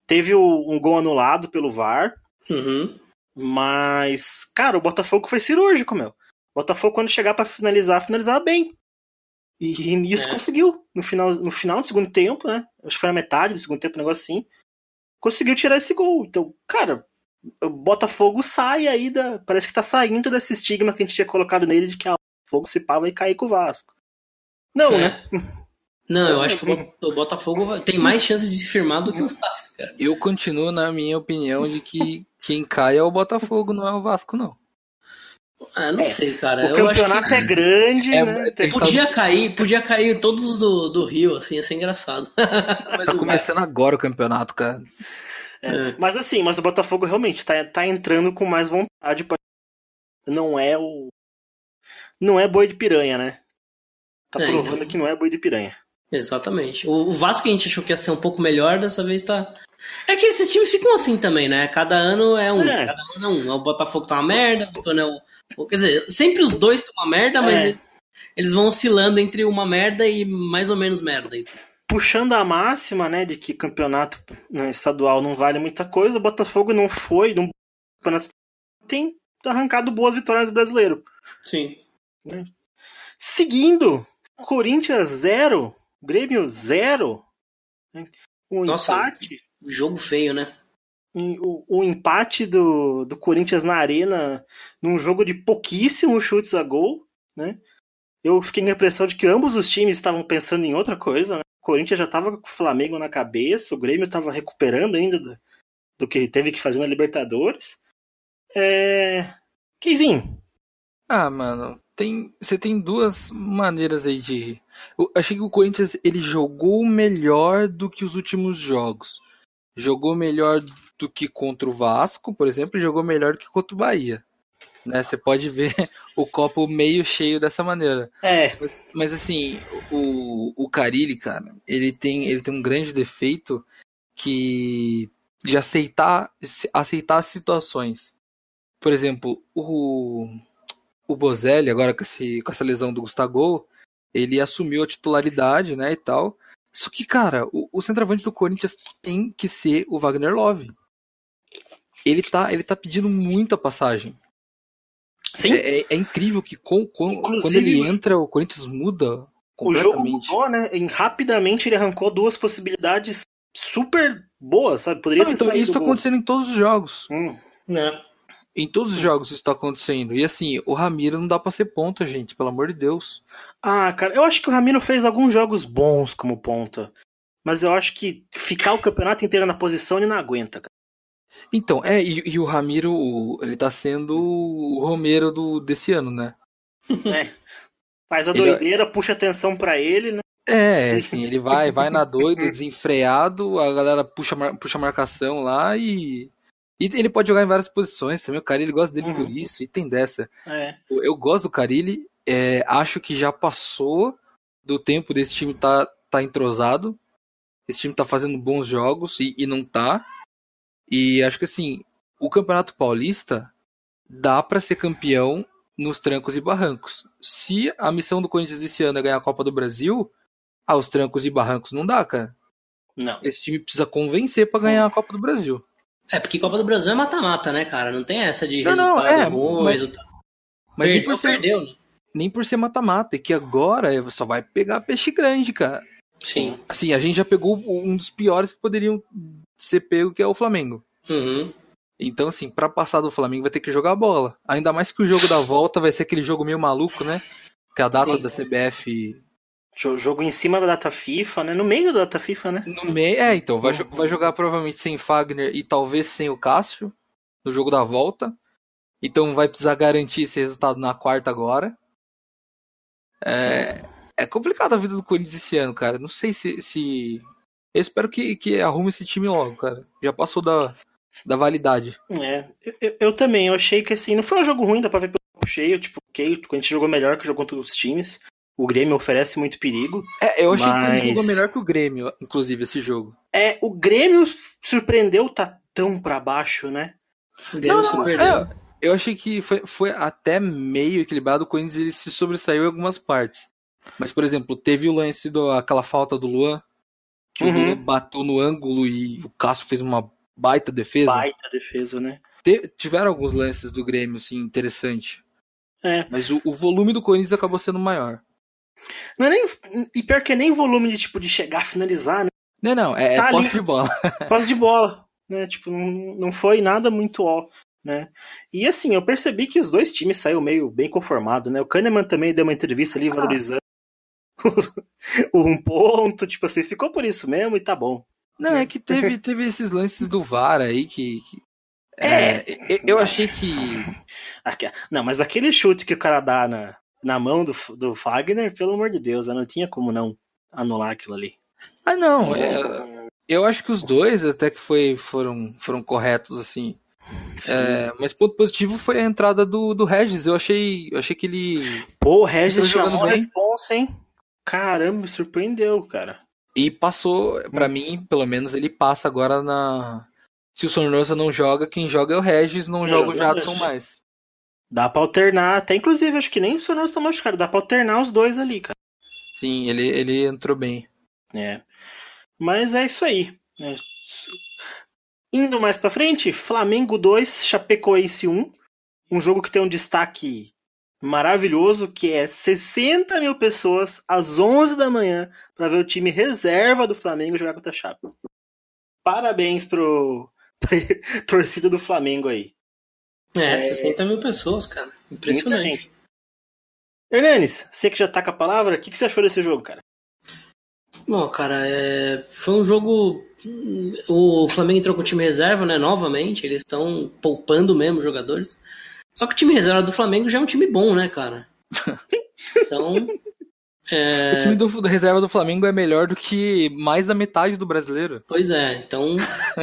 Teve um gol anulado pelo VAR, Uhum. mas, cara, o Botafogo foi cirúrgico, meu. O Botafogo, quando chegar pra finalizar, finalizava bem. E, e nisso É. conseguiu. No final, no final do segundo tempo, né? Acho que foi a metade do segundo tempo, um negócio assim. Conseguiu tirar esse gol. Então, cara, o Botafogo sai aí da. Parece que tá saindo desse estigma que a gente tinha colocado nele de que ah, o Botafogo se pá vai cair com o Vasco. Não, É. né? Não, eu acho que o Bot- o Botafogo tem mais chances de se firmar do que o Vasco, cara. Eu continuo na minha opinião de que quem cai é o Botafogo, não é o Vasco, não. Ah, não É, sei, cara. o eu acho campeonato é grande, É, né? é que podia cair, podia cair todos os do, do Rio, assim, ia ser engraçado. Mas Tá começando agora o campeonato, cara. É. Mas assim, mas o Botafogo realmente tá, tá entrando com mais vontade. Pra... Não é o. Não é boi de piranha, né? Tá É, provando então. que não é boi de piranha. Exatamente. O, o Vasco que a gente achou que ia ser um pouco melhor, dessa vez tá, É que esses times ficam assim também, né? Cada ano é um. É. Cada ano é um. O Botafogo tá uma merda, o Antônio é o. Quer dizer, sempre os dois estão uma merda, mas É. eles, vão oscilando entre uma merda e mais ou menos merda. Puxando a máxima, né, de que campeonato né, estadual não vale muita coisa, o Botafogo não foi num campeonato estadual, tem arrancado boas vitórias do brasileiro. Sim. Seguindo, Corinthians 0, Grêmio 0. né, O Nossa, empate, Jogo feio, né? o, o empate do, do Corinthians na arena num jogo de pouquíssimos chutes a gol, né? Eu fiquei com a impressão de que ambos os times estavam pensando em outra coisa, né? O Corinthians já estava com o Flamengo na cabeça, o Grêmio estava recuperando ainda do, do que teve que fazer na Libertadores. É... Kizinho, Ah, mano, tem, você tem duas maneiras aí de. Eu achei que o Corinthians ele jogou melhor do que os últimos jogos. Jogou melhor do que contra o Vasco, por exemplo, e jogou melhor do que contra o Bahia. Né? Você pode ver o copo meio cheio dessa maneira. é, Mas assim, o, o Carilli, cara, ele tem, ele tem um grande defeito que de aceitar, aceitar situações. Por exemplo, o, o Bozelli, agora com, esse, com essa lesão do Gustavo, ele assumiu a titularidade, né, e tal. Só que, cara, o, o centroavante do Corinthians tem que ser o Wagner Love. Ele tá, ele tá pedindo muita passagem. sim, É, é- é incrível que com, com- quando ele entra, o Corinthians muda o jogo mudou, né? E rapidamente ele arrancou duas possibilidades super boas, sabe? Poderia ter então, saído isso tá gol. acontecendo em todos os jogos. Hum. Né? Em todos os jogos isso tá acontecendo. E assim, o Ramiro não dá pra ser ponta, gente, pelo amor de Deus. Ah, cara, eu acho que o Ramiro fez alguns jogos bons como ponta. Mas eu acho que ficar o campeonato inteiro na posição ele não aguenta, cara. Então, é, e, e o Ramiro, o- ele tá sendo o Romero do, desse ano, né? Faz a Ele- doideira, puxa atenção pra ele, né? É, assim, ele vai, vai na doida, desenfreado, a galera puxa, puxa a marcação lá e. E ele pode jogar em várias posições também. O Carilli gosta dele por Uhum. isso, e tem dessa. É. Eu, eu gosto do Carilli, é, acho que já passou do tempo desse time tá, tá entrosado. Esse time tá fazendo bons jogos e, e não tá. E acho que assim, o Campeonato Paulista dá pra ser campeão nos trancos e barrancos. Se a missão do Corinthians desse ano é ganhar a Copa do Brasil, aos trancos e barrancos não dá, cara. Não. Esse time precisa convencer pra ganhar a Copa do Brasil. É, porque Copa do Brasil é mata-mata, né, cara? Não tem essa de Não, não, resultado é, bom, mas- resultado. Mas nem perdeu, por ser, perdeu, né? nem por ser mata-mata, é que agora é, só vai pegar peixe grande, cara. Sim. Assim, a gente já pegou um dos piores que poderiam ser pego, que é o Flamengo. Uhum. Então, assim, pra passar do Flamengo vai ter que jogar bola. Ainda mais que o jogo da volta vai ser aquele jogo meio maluco, né? Que a data Sim. da CBF Jogo em cima da data FIFA, né? No meio da data FIFA, né? no meio. É, então, vai, jo- vai jogar provavelmente sem Fagner e talvez sem o Cássio no jogo da volta. Então vai precisar garantir esse resultado na quarta agora. É, é complicado a vida do Corinthians esse ano, cara. Não sei se. se... Eu espero que, que arrume esse time logo, cara. Já passou da, da validade. É. Eu, eu- eu também, eu achei que assim, não foi um jogo ruim, dá pra ver pelo cheio. Tipo, ok, a gente jogou melhor que jogou contra os times. O Grêmio oferece muito perigo. É, eu achei que Mas- ele jogou melhor que o Grêmio, inclusive, esse jogo. É, o Grêmio surpreendeu tá tão pra baixo, né? O Grêmio Não, perdeu. é, eu achei que foi, foi até meio equilibrado. O Corinthians ele se sobressaiu em algumas partes. Mas, por exemplo, teve o lance do aquela falta do Luan, que Uhum. o Luan bateu no ângulo e o Cássio fez uma baita defesa. Baita defesa, né? Te- tiveram alguns lances do Grêmio, assim, interessante. É. Mas o, o volume do Corinthians acabou sendo maior. Não é nem. E pior que é nem volume de tipo de chegar a finalizar, né? Não, não, é, Tá é posse de bola. Quase de bola, né? Tipo, não, não foi nada muito ó, né? E assim, eu percebi que os dois times saíram meio bem conformado, né? O Kahneman também deu uma entrevista ali valorizando o um ponto, tipo assim, ficou por isso mesmo e tá bom. Não, é que teve, teve esses lances do VAR aí que. que- é, eu- eu achei que. Não, mas aquele chute que o cara dá na, na mão do, do Fagner, pelo amor de Deus, não tinha como não anular aquilo ali. Ah, não. é, eu acho que os dois até que foi, foram, foram corretos, assim. É, mas ponto positivo foi a entrada do, do Regis. Eu achei, eu achei que ele. Pô, o Regis jogando chamou a bem. responsa, hein? Caramba, me surpreendeu, cara. E passou, pra mim, pelo menos, ele passa agora na. Se o Sonorança não joga, quem joga é o Regis, não É, joga o Jadson mais. Dá pra alternar, até inclusive, acho que nem o Sonorança tá machucado, dá pra alternar os dois ali, cara. Sim, ele, ele entrou bem. É. Mas é isso aí. né? Indo mais pra frente, Flamengo 2, Chapecoense 1. Um jogo que tem um destaque maravilhoso, que é 60 mil pessoas às 11 da manhã pra ver o time reserva do Flamengo jogar contra a Chape. Parabéns pro torcida do Flamengo aí. É, É. 60 mil pessoas, cara. Impressionante. Hernanes, você que já tá com a palavra, o que, que você achou desse jogo, cara? Bom, cara, é, foi um jogo. O Flamengo entrou com o time reserva, né? Novamente, eles estão poupando mesmo os jogadores. Só que o time reserva do Flamengo já é um time bom, né, cara? Então. É, O time do, da reserva do Flamengo é melhor do que mais da metade do brasileiro. Pois é, então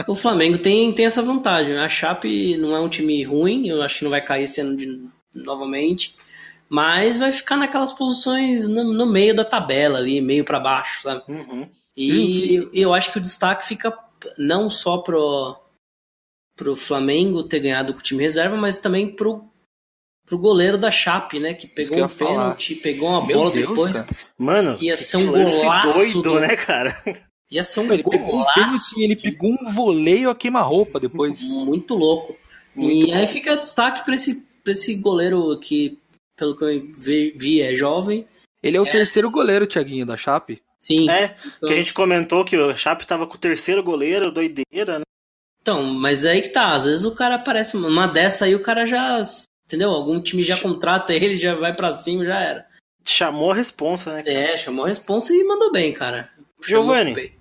o Flamengo tem, tem essa vantagem. A Chape não é um time ruim, eu acho que não vai cair esse ano de- novamente, mas vai ficar naquelas posições no, no meio da tabela ali, meio pra baixo, sabe? Uhum. E Gente. eu acho que o destaque fica não só pro, pro Flamengo ter ganhado com o time reserva, mas também pro, pro goleiro da Chape, né? Que pegou que um falar. pênalti, pegou uma Meu bola Deus, depois. cara. Mano, Ia ser um golaço doido, do- né, cara? Ia ser um Ele pegou um pênalti, ele pegou um voleio a queima-roupa depois. muito louco. Muito e aí bom. fica destaque pra esse, pra esse goleiro que, pelo que eu vi, vi, é jovem. Ele é o terceiro goleiro, Thiaguinho, da Chape. Sim. É, então, que a gente comentou que o Chape tava com o terceiro goleiro, doideira, né? então, mas aí que tá. Às vezes o cara aparece uma dessa aí, o cara já. Entendeu? Algum time já contrata ele, já vai pra cima, já era. Chamou a responsa, né? cara? É, chamou a responsa e mandou bem, cara. Giovanni.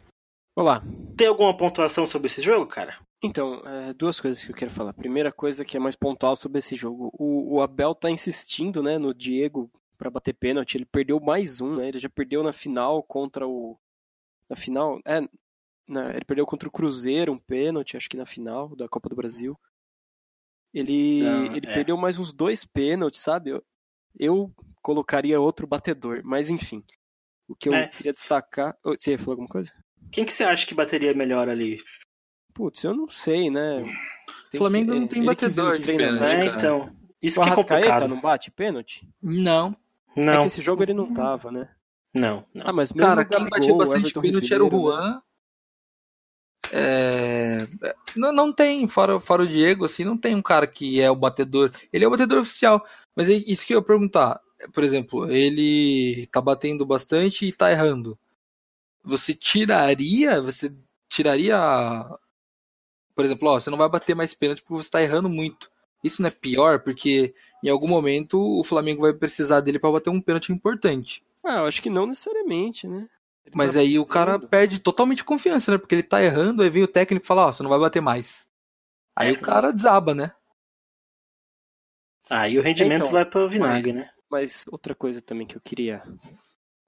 Olá. Tem alguma pontuação sobre esse jogo, cara? Então, é, duas coisas que eu quero falar. Primeira coisa que é mais pontual sobre esse jogo. O, o Abel tá insistindo, né, no Diego pra bater pênalti. Ele perdeu mais um, né? Ele já perdeu na final contra o. Na final. É. na- ele perdeu contra o Cruzeiro um pênalti, acho que na final da Copa do Brasil. Ele, Não, ele é. perdeu mais uns dois pênaltis, sabe? Eu, eu colocaria outro batedor, mas enfim. O que eu É. queria destacar. Você ia falar alguma coisa? Quem que você acha que bateria melhor ali? Putz, eu não sei, né? Tem Flamengo que- não tem ele que vê batedor de pênalti, É, cara. então. Isso O que é complicado. não bate pênalti? Não. É Não, que esse jogo ele não tava, né? não, não. Ah, mas mesmo Cara, o quem batia bastante pênalti era o Ribeiro, né? É, Não, não tem, fora, fora o Diego, assim, não tem um cara que é o batedor. Ele é o batedor oficial. Mas é isso que eu ia perguntar. Por exemplo, ele tá batendo bastante e tá errando. Você tiraria. Você tiraria. Por exemplo, ó, você não vai bater mais pênalti porque você tá errando muito. Isso não é pior, porque em algum momento o Flamengo vai precisar dele pra bater um pênalti importante. Ah, eu acho que não necessariamente, né? Ele Mas tá aí o cara perde totalmente confiança, né? Porque ele tá errando, aí vem o técnico e fala, ó, você não vai bater mais. Aí É, o cara desaba, né? Aí o rendimento Então, vai pro vinagre, né? Mas outra coisa também que eu queria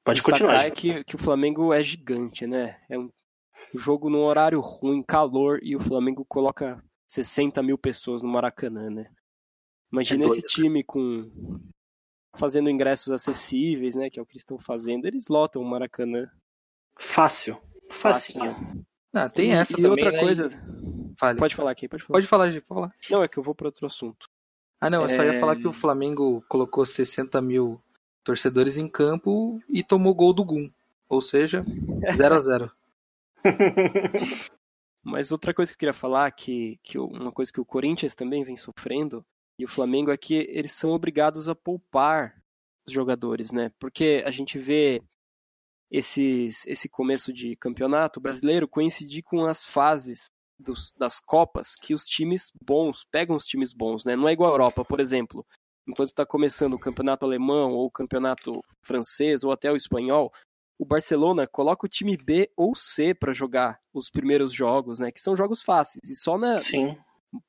Pode continuar. é que, que o Flamengo é gigante, né? É um jogo num horário ruim, calor, e o Flamengo coloca 60 mil pessoas no Maracanã, né? Imagina É esse time com fazendo ingressos acessíveis, né? Que é o que eles estão fazendo. Eles lotam o Maracanã. Fácil. Facinho. Fácil. Ah, tem E- essa e também, outra né? coisa. Fale. Pode falar aqui, pode falar. Pode falar, Gi, pode falar. Não, é que eu vou para outro assunto. Ah, não, eu só É. ia falar que o Flamengo colocou 60 mil torcedores em campo e tomou gol do Gum. Ou seja, 0 a 0 Mas outra coisa que eu queria falar, que, que uma coisa que o Corinthians também vem sofrendo, e o Flamengo é que eles são obrigados a poupar os jogadores, né? Porque a gente vê esses, esse começo de campeonato brasileiro coincidir com as fases dos- das Copas que os times bons pegam os times bons, né? Não é igual a Europa, por exemplo. Enquanto está começando o campeonato alemão ou o campeonato francês ou até o espanhol, o Barcelona coloca o time B ou C para jogar os primeiros jogos, né? Que são jogos fáceis. E só na, Sim.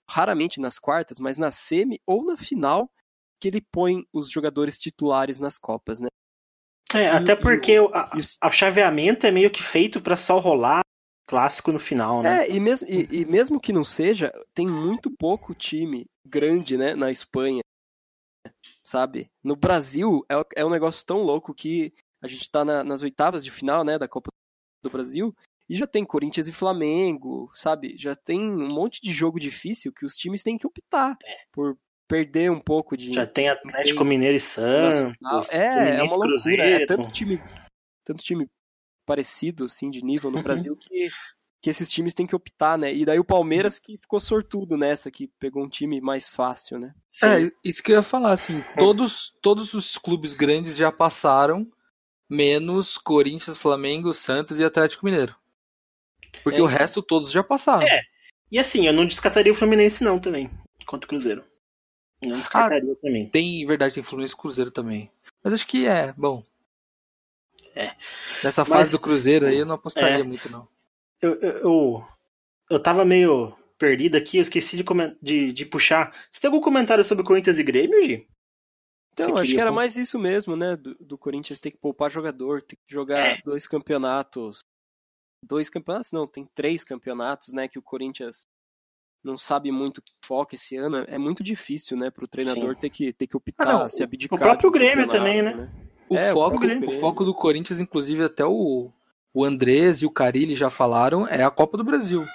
raramente nas quartas, mas na semi ou na final que ele põe os jogadores titulares nas copas, né? É, até e porque o a- e os- a- o chaveamento é meio que feito pra só rolar clássico no final, né? É, e mesmo, e, e mesmo que não seja, tem muito pouco time grande, né, na Espanha, sabe? No Brasil é, é um negócio tão louco que a gente tá na- nas oitavas de final, né, da Copa do Brasil. E já tem Corinthians e Flamengo, sabe? Já tem um monte de jogo difícil que os times têm que optar por perder um pouco de. Já tem Atlético Mineiro e Santos. É, é uma loucura. É tanto time, tanto time parecido, assim, de nível no Brasil que, que esses times têm que optar, né? E daí o Palmeiras que ficou sortudo nessa, que pegou um time mais fácil, né? Sim. É, isso que eu ia falar, assim, todos, todos os clubes grandes já passaram, menos Corinthians, Flamengo, Santos e Atlético Mineiro. Porque é o resto todos já passaram. É. E assim, eu não descartaria o Fluminense não também, contra o Cruzeiro. Não descartaria ah, também. Tem, verdade, tem Fluminense e Cruzeiro também. Mas acho que é, bom. É. Nessa fase Mas, do Cruzeiro aí eu não apostaria é, muito, não. Eu, eu, eu, eu tava meio perdido aqui, eu esqueci de, de, de puxar. Você tem algum comentário sobre Corinthians e Grêmio, Gi? Então, acho que era mais isso mesmo, né? Do, do, Corinthians ter que poupar jogador, ter que jogar é. dois campeonatos. Dois campeonatos? Não, tem três campeonatos, né? Que o Corinthians não sabe muito que foca esse ano. É muito difícil, né? Pro treinador ter que, ter que optar, ah, não, se abdicar. O próprio Grêmio também, né? né? O, é, foco, o, o, foco do Corinthians, inclusive, até o, o Andrés e o Carilli já falaram, é a Copa do Brasil.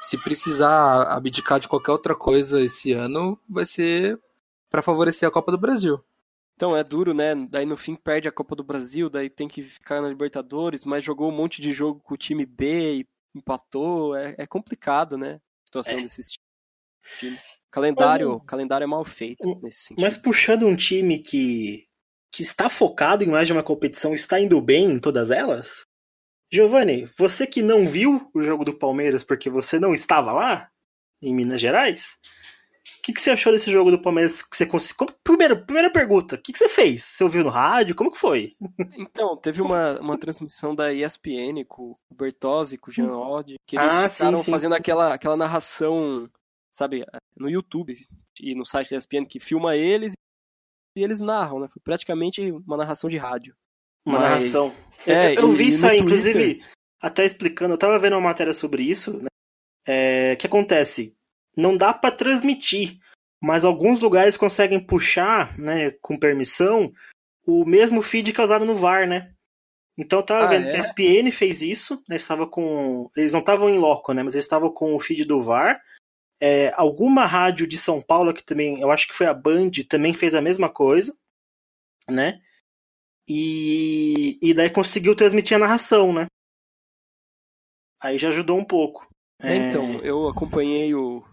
Se precisar abdicar de qualquer outra coisa esse ano, vai ser para favorecer a Copa do Brasil. Então é duro, né? Daí no fim perde a Copa do Brasil, daí tem que ficar na Libertadores, mas jogou um monte de jogo com o time B e empatou. É, é complicado, né? Situação é. desses times. Calendário, mas, calendário é mal feito nesse sentido. Mas puxando um time que que está focado em mais de uma competição, está indo bem em todas elas? Giovanni, você que não viu o jogo do Palmeiras porque você não estava lá, em Minas Gerais, que, que você achou desse jogo do Palmeiras? Que você conseguiu... Primeiro, primeira pergunta, o que, que você fez? Você ouviu no rádio? Como que foi? Então, teve uma, uma transmissão da ESPN com o Bertozzi, com o Jean Odd, que eles ah, ficaram sim, sim. fazendo aquela, aquela narração, sabe, no YouTube e no site da ESPN, que filma eles e eles narram, né? Foi praticamente uma narração de rádio. Uma Mas, narração. É, eu, eu vi isso aí, Twitter... inclusive, até explicando, eu tava vendo uma matéria sobre isso, né? É, que acontece? Não dá para transmitir, mas alguns lugares conseguem puxar, né, com permissão, o mesmo feed que é usado no VAR, né? Então eu tava ah, vendo é? ESPN fez isso, né? Estava com. Eles não estavam em loco, né? Mas eles estavam com o feed do VAR é, alguma rádio de São Paulo, que também, eu acho que foi a Band, também fez a mesma coisa, né? E, e daí conseguiu transmitir a narração, né? Aí já ajudou um pouco. É, então, eu acompanhei o,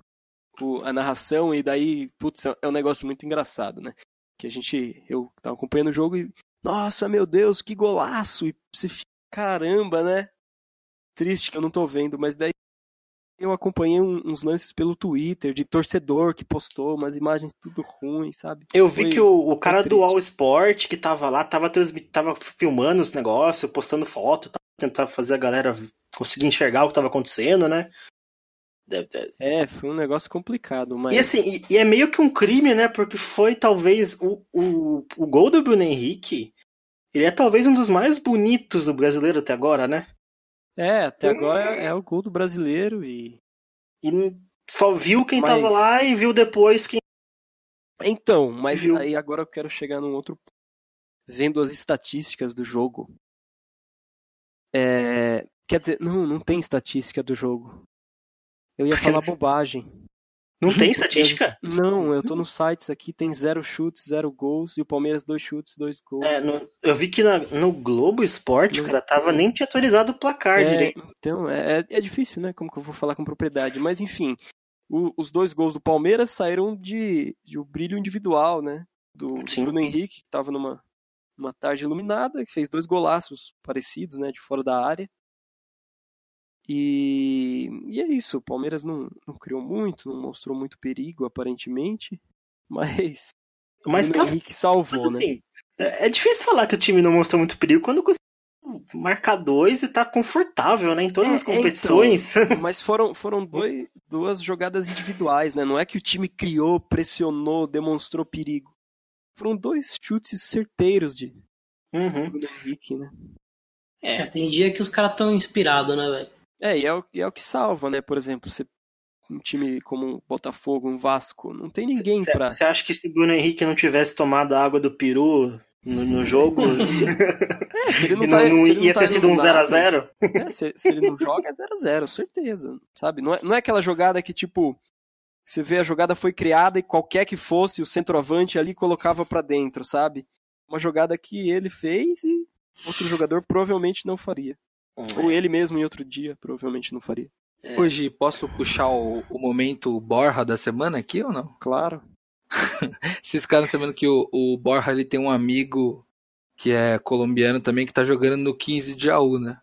a narração e daí, putz, é um negócio muito engraçado, né? Que a gente, eu tava acompanhando o jogo e, nossa, meu Deus, que golaço! E você fica, caramba, né? Triste que eu não tô vendo, mas daí eu acompanhei uns lances pelo Twitter de torcedor que postou umas imagens tudo ruim, sabe? Eu vi Foi, que o, o cara do All Sport que tava lá, tava, transmit... tava filmando os negócios, postando foto, tentando fazer a galera conseguir enxergar o que tava acontecendo, né? É, foi um negócio complicado, mas... E assim, e, e, é meio que um crime, né? Porque foi talvez o, o, o gol do Bruno Henrique, ele é talvez um dos mais bonitos do brasileiro até agora, né? É, até agora é o gol do brasileiro e. E só viu quem mas... tava lá e viu depois quem. Então, mas viu. aí agora eu quero chegar num outro. Vendo as estatísticas do jogo. É... Quer dizer, não, não tem estatística do jogo. Eu ia falar bobagem. Não tem estatística? Não, eu tô nos sites aqui, tem zero chutes, zero gols, e o Palmeiras dois chutes, dois gols. É, no, eu vi que na, no Globo Esporte, cara, tava nem tinha atualizado o placar é, direito. Então, é, é, é difícil, né? Como que eu vou falar com propriedade? Mas enfim, o, os dois gols do Palmeiras saíram de, de um brilho individual, né? Do Sim. Bruno Henrique, que tava numa uma tarde iluminada, que fez dois golaços parecidos, né? De fora da área. E, e é isso, o Palmeiras não, não criou muito, não mostrou muito perigo, aparentemente, mas. Mas tá, o Henrique salvou, mas, assim, né? É difícil falar que o time não mostrou muito perigo quando conseguiu marcar dois e tá confortável, né? Em todas é, as competições. Então, mas foram, foram dois, duas jogadas individuais, né? Não é que o time criou, pressionou, demonstrou perigo. Foram dois chutes certeiros de uhum. do Henrique, né? É, tem dia que os caras tão inspirados, né, velho? É, e é o, e é o que salva, né? Por exemplo, você, um time como um Botafogo, um Vasco, não tem ninguém cê, pra. Você acha que se o Bruno Henrique não tivesse tomado a água do peru, no, no jogo. É, se ele não tá, não- não se ele não ia tá ter sido um indo nada, 0x0? É, se, se ele não joga, é 0x0, certeza. Sabe? Não é, não é aquela jogada que, tipo, você vê a jogada foi criada e qualquer que fosse, o centroavante ali colocava pra dentro, sabe? Uma jogada que ele fez e outro jogador provavelmente não faria. Ou ele mesmo em outro dia provavelmente não faria. Hoje posso puxar o, o momento Borra da semana aqui ou não? Claro. Vocês ficaram sabendo que o, o Borja ele tem um amigo que é colombiano também que tá jogando no 15 de AU, né?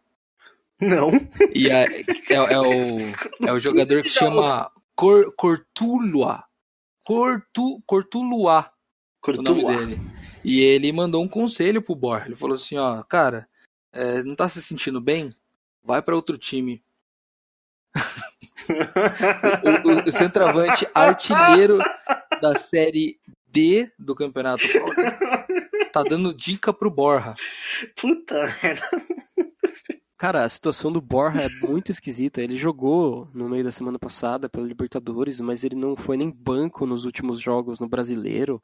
Não. E é, é, é o, é o jogador que chama Cor, Cortulua. Cortu, Cortulua, o nome dele. E ele mandou um conselho pro Borja. Ele falou assim, ó, cara, é, não tá se sentindo bem? Vai pra outro time. O, o- o centroavante artilheiro da série D do Campeonato Paulista tá dando dica pro Borja. Puta merda. Cara, a situação do Borja é muito esquisita. Ele jogou no meio da semana passada pela Libertadores, mas ele não foi nem banco nos últimos jogos no Brasileiro.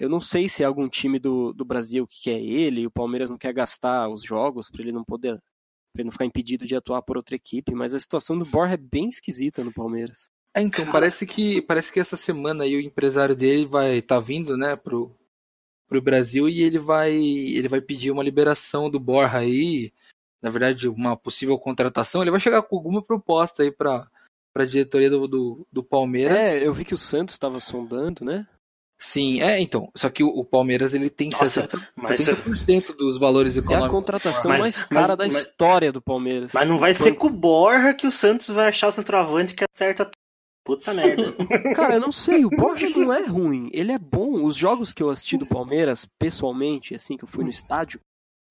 Eu não sei se é algum time do, do Brasil que quer ele, e o Palmeiras não quer gastar os jogos para ele não poder, pra ele não ficar impedido de atuar por outra equipe, mas a situação do Borja é bem esquisita no Palmeiras. É, então, parece que parece que essa semana aí o empresário dele vai tá vindo, né, pro, pro Brasil e ele vai ele vai pedir uma liberação do Borja aí, na verdade, uma possível contratação, ele vai chegar com alguma proposta aí pra pra diretoria do, do, do Palmeiras. É, eu vi que o Santos estava sondando, né? Sim, é, então, só que o, o Palmeiras ele tem Nossa, 60, mas, 70% dos valores É a econômicos. contratação Mas- mais cara mas- da mas- história do Palmeiras. mas não vai ser com o Borja que o Santos vai achar o centroavante que acerta tudo. Puta merda. Cara, eu não sei, o Borja não é ruim, ele é bom. Os jogos que eu assisti do Palmeiras, pessoalmente, assim, que eu fui no estádio,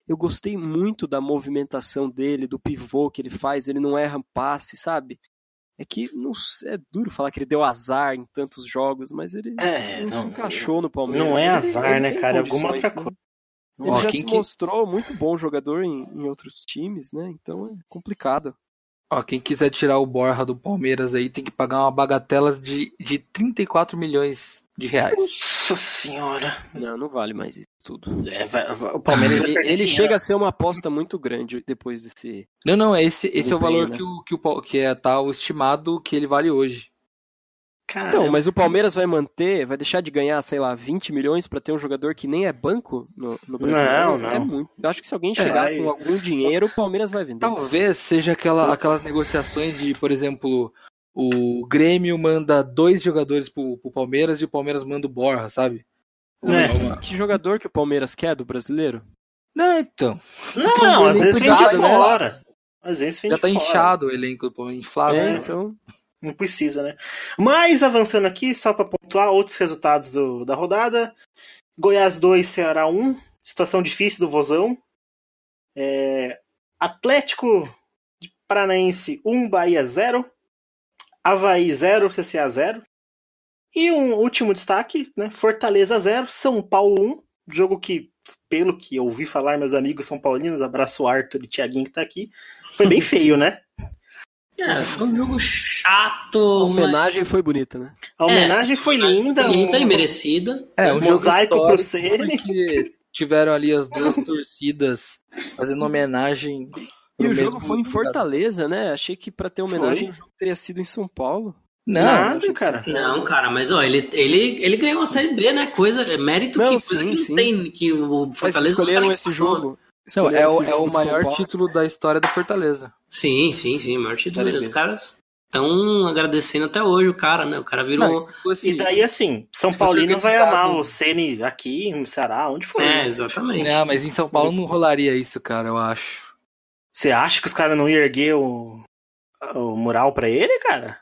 eu gostei muito da movimentação dele, do pivô que ele faz, ele não erra passe, sabe? É que não é duro falar que ele deu azar em tantos jogos, mas ele É, não, se não, encaixou no Palmeiras. não é Ele- azar, ele né, tem cara? É alguma outra né? coisa. Ele Ó, já quem se que- mostrou muito bom jogador em, em outros times, né? Então é complicado. Ó, quem quiser tirar o Borja do Palmeiras aí tem que pagar uma bagatela de, de 34 milhões de reais. Nossa senhora. Não, não vale mais isso tudo. É, vai- vai- o Palmeiras vai Ele, ele chega a ser uma aposta muito grande depois desse. Não, não, é esse, esse é o valor né? que, o, que, o, que é tá o estimado que ele vale hoje. Cara, Então, mas o Palmeiras vai manter, vai deixar de ganhar, sei lá, 20 milhões pra ter um jogador que nem é banco no, no Brasil. Não, não. É muito. Eu acho que se alguém chegar vai. com algum dinheiro, o Palmeiras vai vender. Talvez seja aquela, aquelas negociações de, por exemplo, o Grêmio manda dois jogadores pro, pro Palmeiras e o Palmeiras manda o Borja, sabe? Mas É. que, que jogador que o Palmeiras quer do brasileiro? Não, então. Não, às vezes vem de né? fora. Às vezes vem Já de tá fora. inchado o elenco do Palmeiras, inflado. é, né? então. Não precisa, né? Mas avançando aqui, só para pontuar outros resultados do- da rodada. Goiás 2, Ceará 1. Situação difícil do Vozão. É, Atlético de Paranaense 1, Bahia 0. Havaí 0, CCA 0. E um último destaque, né? Fortaleza 0, São Paulo 1. Jogo que, pelo que eu ouvi falar, meus amigos são paulinos, abraço o Arthur e Thiaguinho que tá aqui. Foi bem feio, né? É, foi um jogo A chato. homenagem foi bonita, né? A homenagem foi linda. mas Linda um- e merecida. É, um jogo Mosaico pro histórico Ceni. porque tiveram ali as duas torcidas fazendo homenagem. E o jogo mesmo foi em. Fortaleza, né? Achei que pra ter homenagem Foi. o jogo teria sido em São Paulo. Não, Nada, que cara. Não, cara, mas ó, ele, ele, ele ganhou a Série B, né? Coisa, é mérito Não, que, coisa sim, que sim. tem, que o Mas Fortaleza não escolheram esse jogo. não é, o, é o maior título da história da Fortaleza. Sim, sim, sim, maior título. Série B. Os caras estão agradecendo até hoje o cara, né? O cara virou. Não, fosse- E daí, assim, São Paulino vai amar o Ceni aqui, no Ceará, onde for. É, né? exatamente. Não, mas em São Paulo não rolaria isso, cara, eu acho. Você acha que os caras não iam erguer o, o mural pra ele, cara?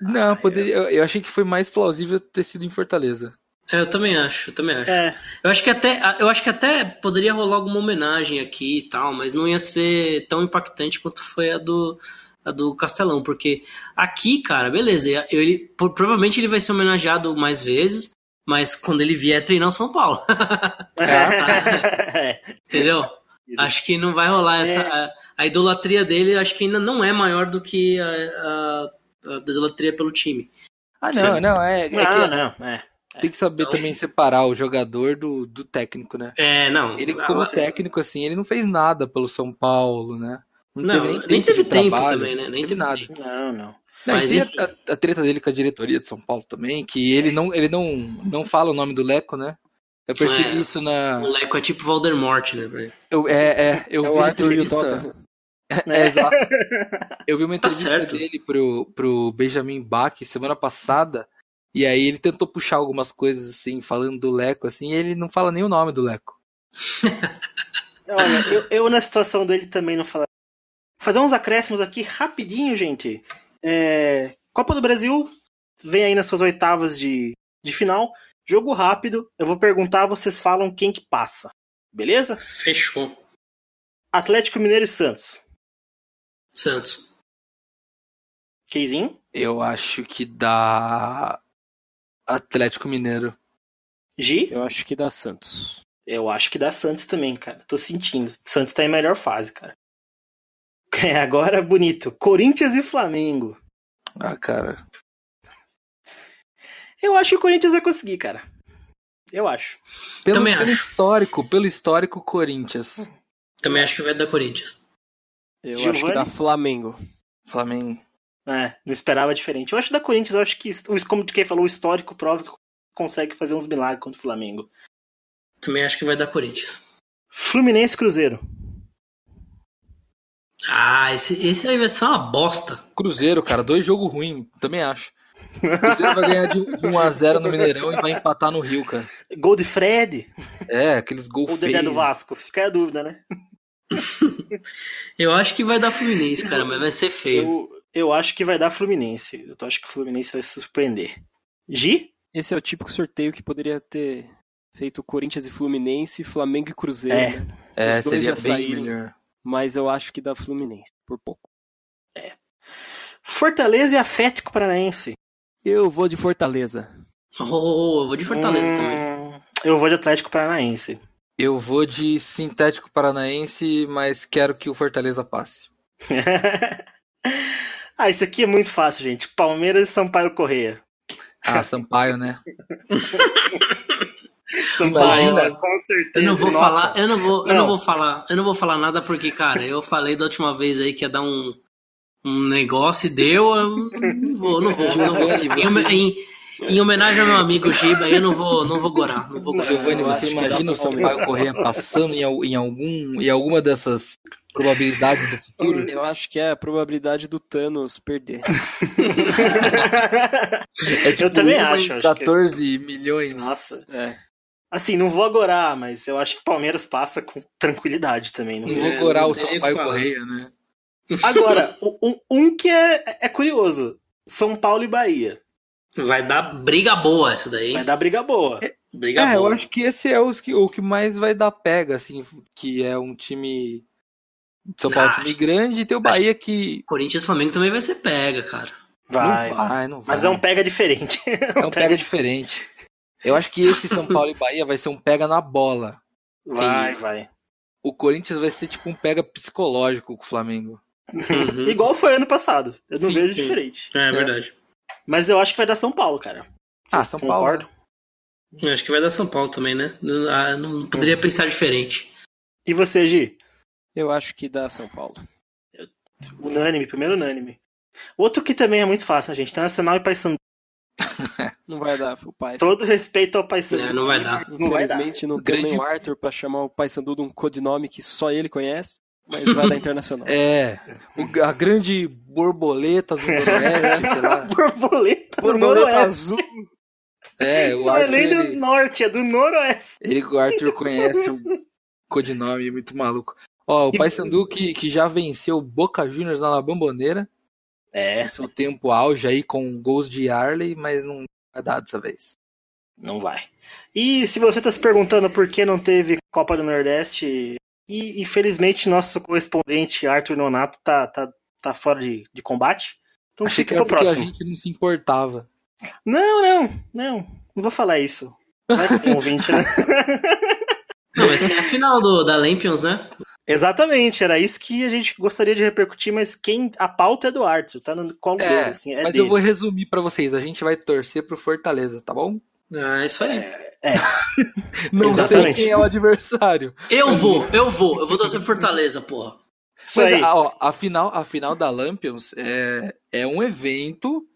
Não, poderia. Eu, eu achei que foi mais plausível ter sido em Fortaleza. É, eu também acho, eu também acho. É. Eu acho que até, eu acho que até poderia rolar alguma homenagem aqui e tal, mas não ia ser tão impactante quanto foi a do a do Castelão, porque aqui, cara, beleza, ele provavelmente ele vai ser homenageado mais vezes, mas quando ele vier treinar o São Paulo, É. entendeu? Acho que não vai rolar essa É. a, a idolatria dele, acho que ainda não é maior do que a, a- a idolatria pelo time. Ah, não, Sim. não, é, é que Não, não, é. tem que saber Então- também separar o jogador do, do técnico, né? É, não. Ele, ah, como você- técnico, assim, ele não fez nada pelo São Paulo, né? Não, teve nem teve de tempo trabalho, também, né? Nem não teve teve nada. tempo. Não, não. Não, e Mas, enfim. a, a- a treta dele com a diretoria de São Paulo também, que ele não, ele não, não fala o nome do Leco, né? Eu percebi É. isso na. O Leco é tipo Voldemort, né? Eu, é, é, eu É vi o uma Arthur e o entrevista. Tota. É, exato. Eu vi uma Tá entrevista certo. dele pro, pro Benjamin Bach semana passada. E aí ele tentou puxar algumas coisas assim, falando do Leco, assim, e ele não fala nem o nome do Leco. Olha, eu, eu na situação dele também não falaria. Fazer uns acréscimos aqui rapidinho, gente. É, Copa do Brasil vem aí nas suas oitavas de, de final. Jogo rápido. Eu vou perguntar, vocês falam quem que passa. Beleza? Fechou. Atlético Mineiro e Santos. Santos. Keizinho? Eu acho que dá Atlético Mineiro. Gi? Eu acho que dá Santos. Eu acho que dá Santos também, cara. Tô sentindo. Santos tá em melhor fase, cara. É, agora bonito. Corinthians e Flamengo. Ah, cara. Eu acho que o Corinthians vai conseguir, cara. Eu acho. Pelo, Também pelo acho. histórico, pelo histórico, Corinthians. Também acho que vai dar Corinthians. Eu acho que Giovani? dá Flamengo. Flamengo. É, não esperava diferente. Eu acho da Corinthians, eu acho que, o- como quem falou, o histórico prova que consegue fazer uns milagres contra o Flamengo. Também acho que vai dar Corinthians. Fluminense e Cruzeiro. Ah, esse, esse aí vai ser uma bosta. Cruzeiro, cara, dois jogos ruins, também acho. Cruzeiro vai ganhar de 1x0 no Mineirão e vai empatar no Rio, cara. Gol de Fred É, aqueles gols ou Dedé feios. do Vasco? Fica aí a dúvida, né? Eu acho que vai dar Fluminense, cara, mas vai ser feio. Eu, eu acho que vai dar Fluminense. Eu tô- acho que o Fluminense vai se surpreender. Gi? Esse é o típico sorteio que poderia ter feito Corinthians e Fluminense, Flamengo e Cruzeiro. É. né? É, seria bem saíram. melhor. Mas eu acho que dá Fluminense, por pouco. Fortaleza e Atlético Paranaense. Eu vou de Fortaleza. Oh, eu vou de Fortaleza Hum, também. Eu vou de Atlético Paranaense. Eu vou de sintético paranaense, mas quero que o Fortaleza passe. ah, isso aqui é muito fácil, gente. Palmeiras e Sampaio Correia. Ah, Sampaio, né? Sampaio, Imagina. com certeza. Eu não vou Nossa. falar, eu não vou, eu não Não. vou falar, eu não vou falar nada porque, cara, eu falei da última vez aí que ia dar um, um negócio e deu, eu não vou, não vou. Não vou. Em, em- em homenagem ao meu amigo Giba, eu não vou, não vou gorar, não vou gorar. Giovanni, você acho imagina o Sampaio Correia passando em, em algum, em alguma dessas probabilidades do futuro? Eu acho que é a probabilidade do Thanos perder. É tipo eu também uma em acho. acho que- 14 milhões. Nossa. É. Assim, não vou agorar, mas eu acho que o Palmeiras passa com tranquilidade também. Não Não vou... vou É, gorar não o Sampaio. Correia, né? Agora, um, um que é, é curioso: São Paulo e Bahia. Vai dar briga boa essa daí. Vai dar briga boa. Briga É, eu boa. acho que esse é os que, o que mais vai dar pega, assim, que é um time. São Paulo, Ah, time grande, e tem o Bahia que. Corinthians e Flamengo também vai ser pega, cara. Vai, não vai. vai, não vai. Mas é um pega diferente. É um pega diferente. Eu acho que esse São Paulo e Bahia vai ser um pega na bola. Vai, vai. O Corinthians vai ser tipo um pega psicológico com o Flamengo. Uhum. Igual foi ano passado. Eu não Sim, vejo sim. diferente. É verdade. Mas eu acho que vai dar São Paulo, cara. Ah, São Paulo. Eu acho que vai dar São Paulo também, né? Não, ah, não poderia pensar diferente. E você, Gi? Eu acho que dá São Paulo. Unânime, primeiro unânime. Outro que também é muito fácil, né, gente? Internacional e Paysandu. Não vai dar pro pai. Todo respeito ao Paysandu. É, não vai dar. Não vai dar. Infelizmente não, Grande- tem nem o Arthur pra chamar o Paysandu de um codinome que só ele conhece, mas vai dar internacional. É, o- a grande borboleta do Noroeste, sei lá. Borboleta do Borboleta Noroeste. azul. É, o Não é Arthur, nem do ele, norte, é do noroeste. ele, o Arthur conhece o codinome muito maluco. Ó, o E- Paysandu que, que já venceu o Boca Juniors lá na Bamboneira. É, Seu tempo auge aí com gols de Arley, mas não vai dar dessa vez. não vai. E se você tá se perguntando por que não teve Copa do Nordeste, e infelizmente nosso correspondente Arthur Nonato tá, tá, tá fora de, de combate. Então Achei que fica era pro porque a próximo. gente não se importava. Não, não, não. Não vou falar isso. Vai que tem ouvinte, né? Não, mas tem a final do, da Lampions, né? Exatamente, era isso que a gente gostaria de repercutir, mas quem a pauta é do Arthur, tá no colo É, dele, assim, é mas dele. eu vou resumir pra vocês. A gente vai torcer pro Fortaleza, tá bom? É isso aí. É, Não sei Exatamente. quem é o adversário. Eu vou, eu vou. Eu vou torcer pro Fortaleza, porra. isso Mas aí. a, ó, a final, a final da Lampions é, é um evento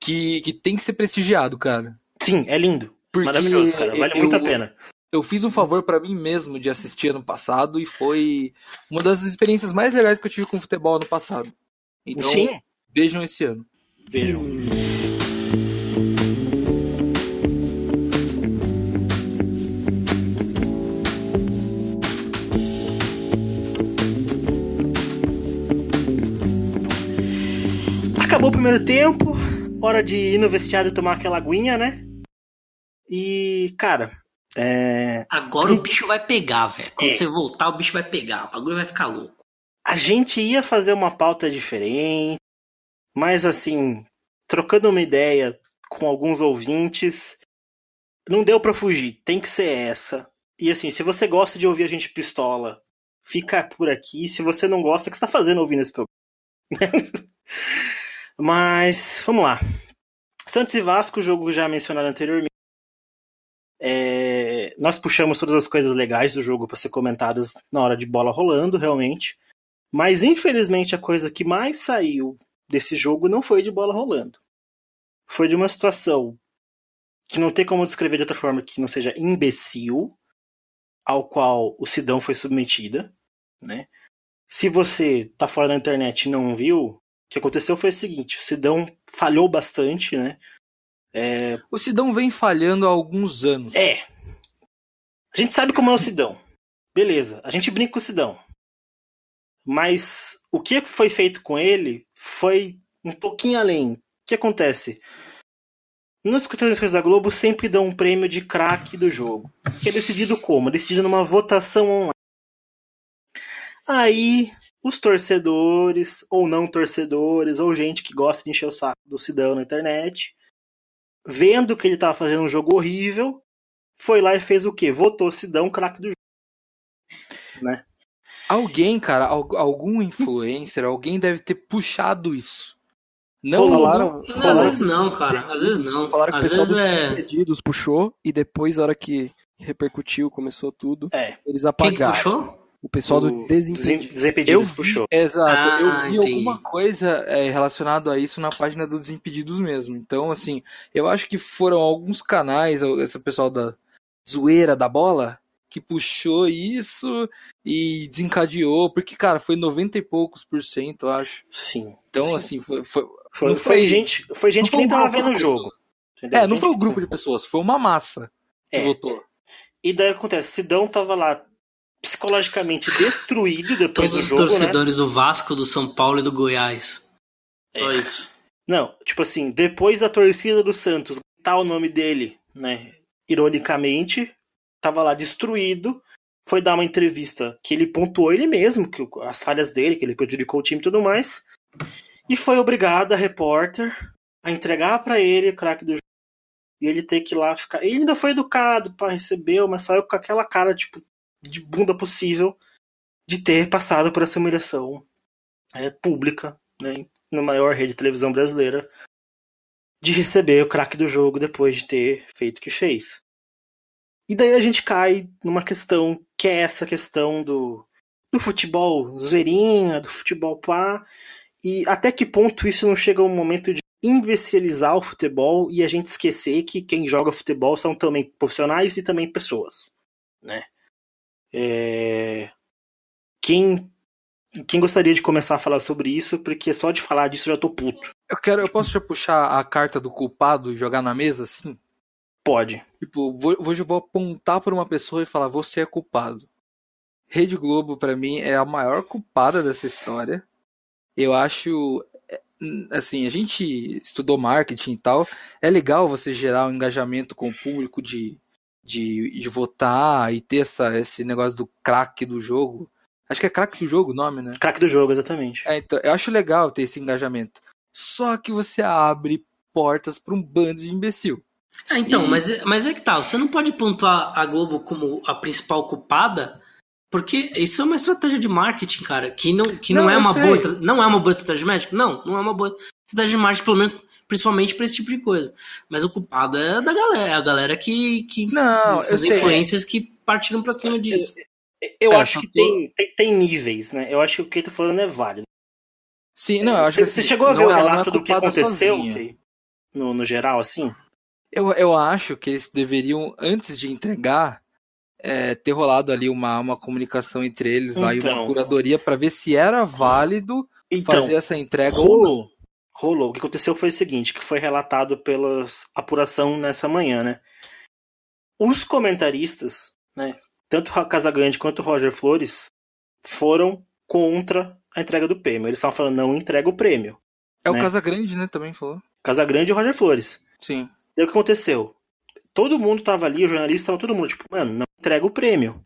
que, que tem que ser prestigiado, cara. Sim, é lindo. Porque Maravilhoso, cara. Vale eu- muito a pena. Eu fiz um favor pra mim mesmo de assistir ano passado e foi uma das experiências mais legais que eu tive com futebol ano passado. Então, Sim, vejam esse ano. vejam. Primeiro tempo, hora de ir no vestiário tomar aquela aguinha, né? E, cara, é, Agora o bicho vai pegar, velho. Quando É. você voltar, o bicho vai pegar. O bagulho vai ficar louco. a gente ia fazer uma pauta diferente, mas assim, trocando uma ideia com alguns ouvintes, não deu pra fugir, tem que ser essa. E assim, se você gosta de ouvir a gente pistola, fica por aqui. Se você não gosta, o que você tá fazendo ouvindo esse programa? mas, vamos lá. Santos e Vasco, jogo já mencionado anteriormente. É, nós puxamos todas as coisas legais do jogo para ser comentadas na hora de bola rolando, realmente. Mas infelizmente a coisa que mais saiu desse jogo não foi de bola rolando. Foi de uma situação que não tem como descrever de outra forma que não seja imbecil, ao qual o Sidão foi submetida, né? Se você tá fora da internet e não viu, que aconteceu foi o seguinte, o Sidão falhou bastante, né? É, O Sidão vem falhando há alguns anos. é. A gente sabe como é o Sidão. Beleza, a gente brinca com o Sidão. Mas o que foi feito com ele foi um pouquinho além. O que acontece? Nas transmissões da Globo sempre dão um prêmio de craque do jogo. Que é decidido como? É decidido numa votação online. Aí, os torcedores, ou não torcedores, ou gente que gosta de encher o saco do Sidão na internet, vendo que ele tava fazendo um jogo horrível, foi lá e fez o quê? Votou Sidão craque do jogo. Alguém, cara, al- algum influencer, alguém deve ter puxado isso. Não Falaram, Não, às falaram vezes não, cara. Às vezes não. Falaram que o Às pessoal vezes do é. Desimpedidos puxou e depois, na hora que repercutiu, começou tudo, É. eles Quem apagaram. puxou? O pessoal do O Desimpedidos. Desimpedidos vi, puxou. exato, Ah, eu vi entendi. alguma coisa é, relacionada a isso na página do Desimpedidos mesmo. Então, assim, eu acho que foram alguns canais, esse pessoal da zoeira da bola, que puxou isso e desencadeou, porque, cara, foi 90 e poucos por cento, eu acho. Sim. Então, Sim. assim, foi. foi- Foi, não foi foi- gente, foi gente não que foi nem tava vendo o jogo. entendeu? é, não foi um grupo de pessoas, foi uma massa que É. votou. E daí acontece, Sidão tava lá psicologicamente destruído depois Todos do os jogo, né? torcedores do Vasco, do São Paulo e do Goiás. Só É. isso. Não, tipo assim, depois da torcida do Santos gritar o nome dele, né? Ironicamente, tava lá destruído. Foi dar uma entrevista que ele pontuou ele mesmo, que as falhas dele, que ele prejudicou o time e tudo mais. E foi obrigado a repórter a entregar pra ele o craque do jogo. E ele ter que ir lá ficar. Ele ainda foi educado para receber, mas saiu com aquela cara, tipo, de bunda possível de ter passado por essa humilhação é, pública, né? Na maior rede de televisão brasileira, de receber o craque do jogo depois de ter feito o que fez. E daí a gente cai numa questão que é essa questão do, do futebol zoeirinha, do futebol pá, e até que ponto isso não chega a um momento de imbecilizar o futebol e a gente esquecer que quem joga futebol são também profissionais e também pessoas, né? É... Quem quem gostaria de começar a falar sobre isso, porque só de falar disso eu já tô puto. Eu quero, eu posso já puxar a carta do culpado e jogar na mesa, assim? Pode. Tipo, vou, vou, vou apontar para uma pessoa e falar, você é culpado. Rede Globo, pra mim, é a maior culpada dessa história. Eu acho. é, Assim, a gente estudou marketing e tal. É legal você gerar um engajamento com o público de, de, de votar e ter essa, esse negócio do craque do jogo. Acho que é craque do jogo o nome, né? Craque do jogo, exatamente. É, então, eu acho legal ter esse engajamento. Só que você abre portas para um bando de imbecil. É, então, E- mas, é- mas é que tá, você não pode pontuar a Globo como a principal culpada, porque isso é uma estratégia de marketing, cara, que não, que não, Não, é uma sei. boa, não é uma boa estratégia de marketing? Não, não é uma boa estratégia de marketing, pelo menos principalmente pra esse tipo de coisa. Mas o culpado é da galera, é a galera que. que Não, os influencers que partiram pra cima disso. Eu É, acho que tô- tem, tem, tem níveis, né? Eu acho que o que ele tá falando é válido. Sim, não, eu acho Você que você assim, chegou a ver não, o ela não é relato do que aconteceu no, no geral, assim? Eu, eu acho que eles deveriam, antes de entregar, é, ter rolado ali uma, uma comunicação entre eles lá e uma Então. curadoria para ver se era válido Então, fazer essa entrega ou não. Rolou. O que aconteceu foi o seguinte, que foi relatado pela apuração nessa manhã, né? Os comentaristas, né, tanto o Casagrande quanto o Roger Flores, foram contra a entrega do prêmio. Eles estavam falando, não entrega o prêmio. É o né? Casagrande, né, também falou. Casagrande e o Roger Flores. Sim. E o que aconteceu? Todo mundo tava ali, o jornalista tava todo mundo, tipo, mano, não entrega o prêmio.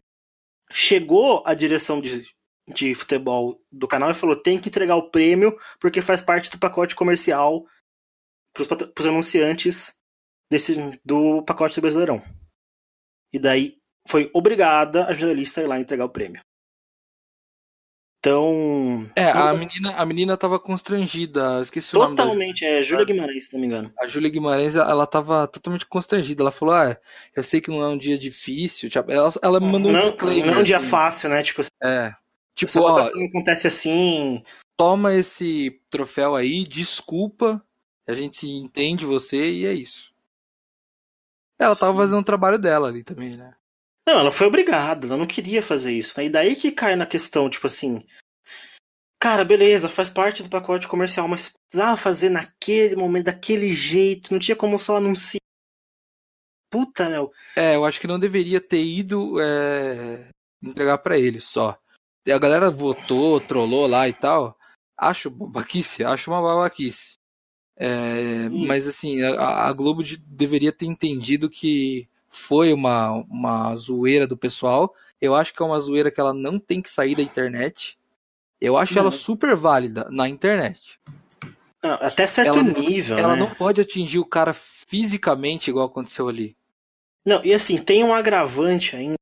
Chegou a direção de, de futebol do canal e falou: tem que entregar o prêmio porque faz parte do pacote comercial pros, pat- pros anunciantes desse, do pacote do Brasileirão. E daí foi obrigada a jornalista a ir lá entregar o prêmio. Então. É, a menina, a menina tava constrangida. Esqueci o nome Totalmente, é Júlia Guimarães, se não me engano. A Júlia Guimarães, ela tava totalmente constrangida. Ela falou: Ah, eu sei que não é um dia difícil. Tipo, Ela, ela me mandou um Não, disclaimer. não é um dia assim. fácil, né? Tipo, É. Tipo, essa ó, acontece assim. toma esse troféu aí, desculpa, a gente entende você e é isso. Ela tava fazendo o trabalho dela ali também, né? Não, ela foi obrigada, ela não queria fazer isso. Né? E daí que cai na questão, tipo assim. Cara, beleza, faz parte do pacote comercial, mas precisava fazer naquele momento, daquele jeito, não tinha como só anunciar. Puta, meu. É, eu acho que não deveria ter ido é, entregar pra ele só. A galera votou, trollou lá e tal. Acho babaquice, acho uma babaquice. É, mas assim, a, a Globo de- deveria ter entendido que foi uma, uma zoeira do pessoal. Eu acho que é uma zoeira que ela não tem que sair da internet. Eu acho ela Não. super válida na internet. Não, até certo Ela- nível, Ela né? não pode atingir o cara fisicamente igual aconteceu ali. Não, e assim, tem um agravante ainda.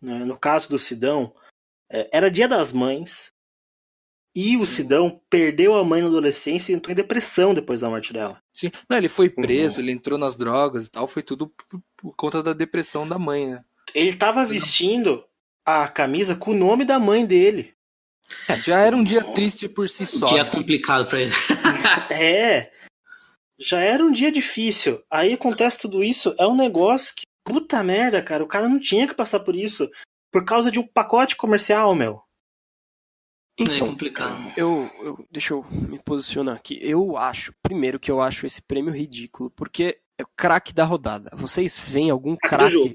né? No caso do Sidão, era dia das mães. E o Sim. Sidão perdeu a mãe na adolescência e entrou em depressão depois da morte dela. Sim. Não, ele foi preso, Uhum. ele entrou nas drogas e tal, foi tudo por, conta da depressão da mãe, né? Ele tava vestindo a camisa com o nome da mãe dele. É, já era um dia triste por si só. Dia né? complicado pra ele. É. Já era um dia difícil. Aí acontece tudo isso. É um negócio que. Puta merda, cara. O cara não tinha que passar por isso. Por causa de um pacote comercial, meu. é Então, complicado. eu, eu- deixa eu me posicionar aqui. Eu acho, primeiro que eu acho esse prêmio ridículo, porque é o craque da rodada. Vocês veem algum Craque do jogo.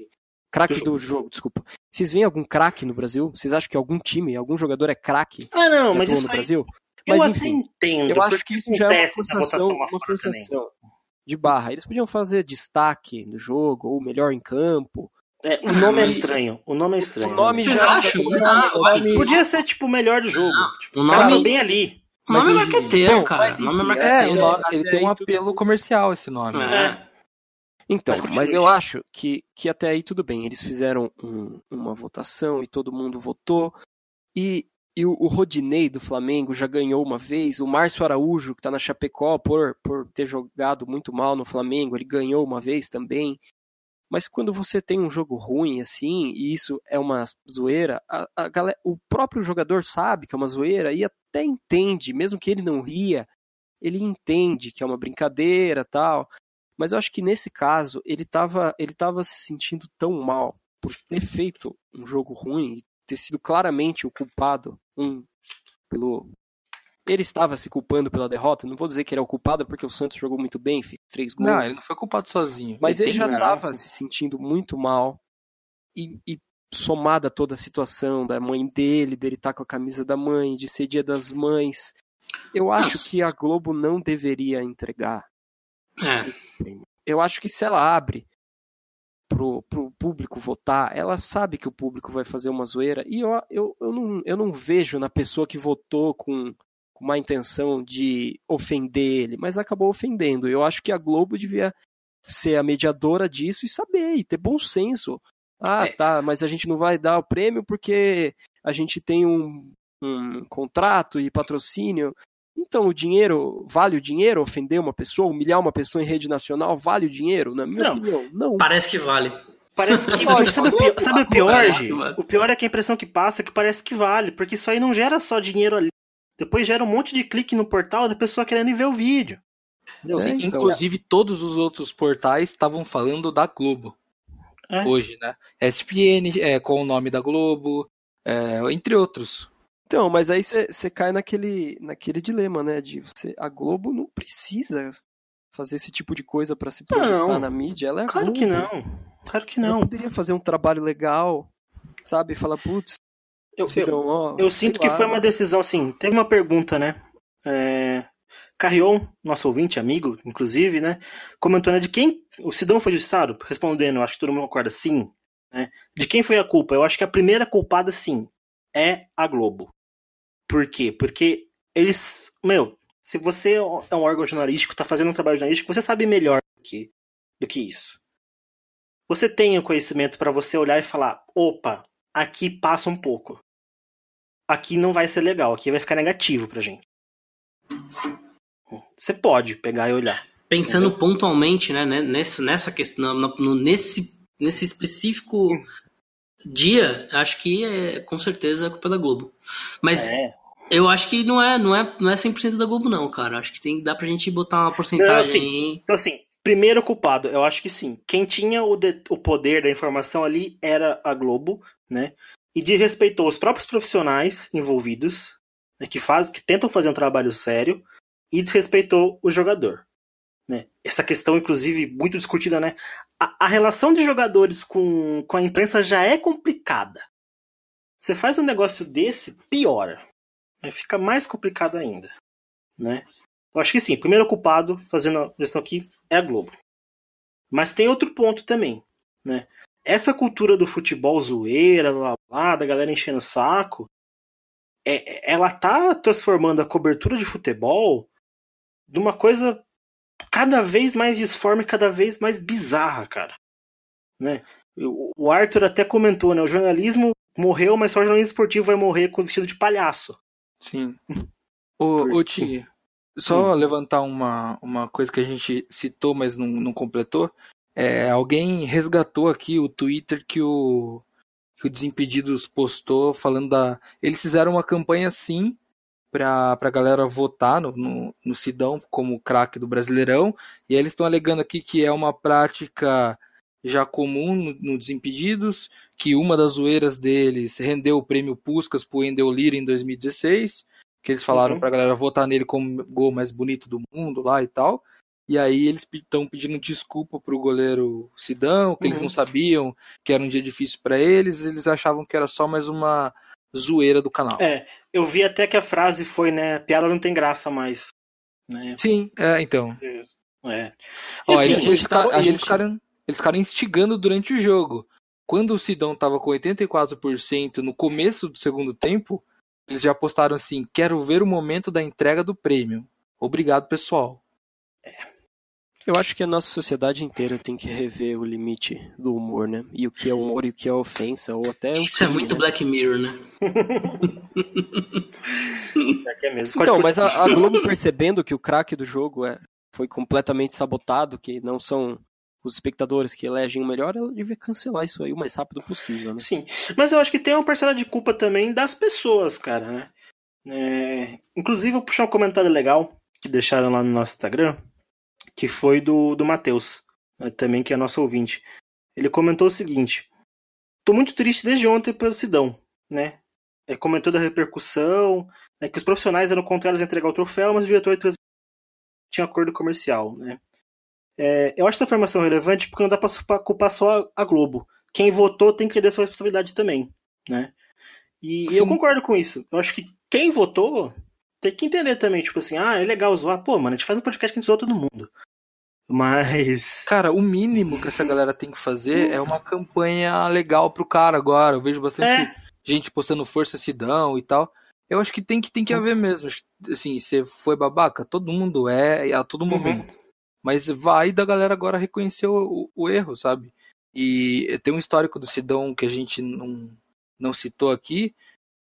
craque? Do do jogo, desculpa. Vocês veem algum craque no Brasil? Vocês acham que algum time, algum jogador é craque Ah, não, mas isso no aí. Brasil? Eu Mas até enfim, entendo. eu acho que isso já é uma forçação, uma forçação de barra. Eles podiam fazer destaque do jogo, ou melhor em campo. É, o nome é Mas- estranho. O nome é estranho. O nome Vocês já acham? Ah, o nome- Podia ser, tipo, o melhor do jogo. Não, tipo, o nome- foi bem ali. O nome é marqueteiro, Bom, cara. O nome é marqueteiro. É, ele tem um aí tudo- apelo comercial, esse nome. né? É. Então, Mas mas, eu acho que, que até aí tudo bem. Eles fizeram um- uma votação e todo mundo votou. E, e o, o Rodinei do Flamengo já ganhou uma vez. O Márcio Araújo, que está na Chapecó, por, por ter jogado muito mal no Flamengo, ele ganhou uma vez também. Mas quando você tem um jogo ruim assim, e isso é uma zoeira, a, a galera, o próprio jogador sabe que é uma zoeira e até entende, mesmo que ele não ria, ele entende que é uma brincadeira tal. Mas eu acho que nesse caso ele estava ele tava se sentindo tão mal por ter feito um jogo ruim e ter sido claramente o culpado um pelo ele estava se culpando pela derrota. Não vou dizer que ele é o culpado porque o Santos jogou muito bem, fez três gols. Não, ele não foi culpado sozinho. Mas ele tem- já estava se sentindo muito mal. E, e somada toda a situação da mãe dele, dele estar com a camisa da mãe, de ser dia das mães. Eu acho Nossa. que a Globo não deveria entregar. É. Eu acho que se ela abre pro, pro público votar, ela sabe que o público vai fazer uma zoeira. E eu, eu, eu, não, eu não vejo na pessoa que votou com uma intenção de ofender ele, mas acabou ofendendo. Eu acho que a Globo devia ser a mediadora disso e saber, e ter bom senso. Ah, É. tá, mas a gente não vai dar o prêmio porque a gente tem um, um contrato e patrocínio. Então, o dinheiro, vale o dinheiro ofender uma pessoa, humilhar uma pessoa em rede nacional, vale o dinheiro? Na minha Não. opinião, não. Parece que vale. Parece que. Lógico, sabe, o pior, sabe o pior, Gi? vale. O pior é que a impressão que passa é que parece que vale, porque isso aí não gera só dinheiro ali. Depois gera um monte de clique no portal da pessoa querendo ver o vídeo. É, Sim, então. inclusive, todos os outros portais estavam falando da Globo É. hoje, né? SPN, é, com o nome da Globo, é, entre outros. Então, mas aí você cai naquele, naquele dilema, né? De você, a Globo não precisa fazer esse tipo de coisa pra se projetar Não. na mídia. Ela é Claro Globo. que não. Claro que Ela não. poderia fazer um trabalho legal, sabe? Falar, putz, Eu, eu, eu sinto que lá. foi uma decisão assim. Teve uma pergunta, né? É, Carrion, nosso ouvinte, amigo, inclusive, né? Comentou, né? De quem o Sidão foi justiçado? Respondendo, acho que todo mundo concorda, sim. Né? De quem foi a culpa? Eu acho que a primeira culpada, sim, é a Globo. Por quê? Porque eles. Meu, se você é um órgão jornalístico, tá fazendo um trabalho jornalístico, você sabe melhor do que, do que isso. Você tem o conhecimento para você olhar e falar: opa, aqui passa um pouco. Aqui não vai ser legal, aqui vai ficar negativo pra gente. Você pode pegar e olhar. Pensando pontualmente, né, né, nessa, nessa questão, no- nesse, nesse específico dia, acho que é com certeza a culpa da Globo. Mas É. eu acho que não é, não é, não é 100% da Globo não, cara. Acho que tem, dá pra gente botar uma porcentagem aí. Então, assim, primeiro culpado, eu acho que sim. Quem tinha o, de- o poder da informação ali era a Globo, né? E desrespeitou os próprios profissionais envolvidos, né, que, faz, que tentam fazer um trabalho sério, e desrespeitou o jogador. Né? Essa questão, inclusive, muito discutida, né? A, a relação de jogadores com, com a imprensa já é complicada. Você faz um negócio desse, piora. Aí Fica mais complicado ainda. Né? Eu acho que sim, primeiro culpado, fazendo a gestão aqui, é a Globo. Mas tem outro ponto também, né? Essa cultura do futebol zoeira, blá, blá, da galera enchendo o saco, é, ela tá transformando a cobertura de futebol numa coisa cada vez mais disforme, cada vez mais bizarra, cara. Né? O o Arthur até comentou, né? O jornalismo morreu, mas só o jornalismo esportivo vai morrer com vestido de palhaço. Sim. Ô, ô Ti, só levantar uma, uma coisa que a gente citou, mas não, não completou. É, alguém resgatou aqui o Twitter que o, que o Desimpedidos postou falando da. Eles fizeram uma campanha sim pra, pra galera votar no, no, no Sidão como craque do Brasileirão. E aí eles estão alegando aqui que é uma prática já comum no, no Desimpedidos, que uma das zoeiras deles rendeu o prêmio Puskas pro Endel Lira em 2016, que eles falaram Uhum. pra galera votar nele como o gol mais bonito do mundo lá e tal. E aí eles estão pedindo desculpa pro goleiro Sidão, que eles Uhum. não sabiam que era um dia difícil pra eles, eles achavam que era só mais uma zoeira do canal. É, eu vi até que a frase foi, né? Piada não tem graça mais. Né? Sim, é, então. É. E Ó, assim, eles, eles, eles gente- ficaram, eles ficaram instigando durante o jogo. Quando o Sidão tava com 84% no começo do segundo tempo, eles já postaram assim: quero ver o momento da entrega do prêmio. Obrigado, pessoal. Eu acho que a nossa sociedade inteira tem que rever o limite do humor, né? E o que é humor e o que é ofensa, ou até Isso é crime, muito né? Black Mirror, né? É que é mesmo. Então, mas a, a Globo percebendo que o craque do jogo é, foi completamente sabotado, que não são os espectadores que elegem o melhor, ela devia cancelar isso aí o mais rápido possível, né? Sim, mas eu acho que tem uma parcela de culpa também das pessoas, cara, né? É, Inclusive, eu vou puxar um comentário legal que deixaram lá no nosso Instagram, que foi do, do Matheus, né, também que é nosso ouvinte. Ele comentou o seguinte: Tô muito triste desde ontem pelo Sidão, né? É, comentou da repercussão, né, que os profissionais eram contrários a entregar o troféu, mas o diretor tinha acordo comercial, né? É, eu acho essa informação relevante porque não dá pra culpar- culpar só a Globo. Quem votou tem que ter sua responsabilidade também, né? E Sim. eu concordo com isso. Eu acho que quem votou tem que entender também, tipo assim, ah, é legal zoar. Pô, mano, a gente faz um podcast que a gente zoa todo mundo. Mas. Cara, o mínimo que essa galera tem que fazer é uma campanha legal pro cara agora. Eu vejo bastante É. gente postando Força Sidão e tal. Eu acho que tem que, tem que haver mesmo. Assim, você foi babaca, todo mundo é, a todo momento. Mas vai da galera agora reconhecer o, o- o erro, sabe? E tem um histórico do Sidão que a gente não, não citou aqui,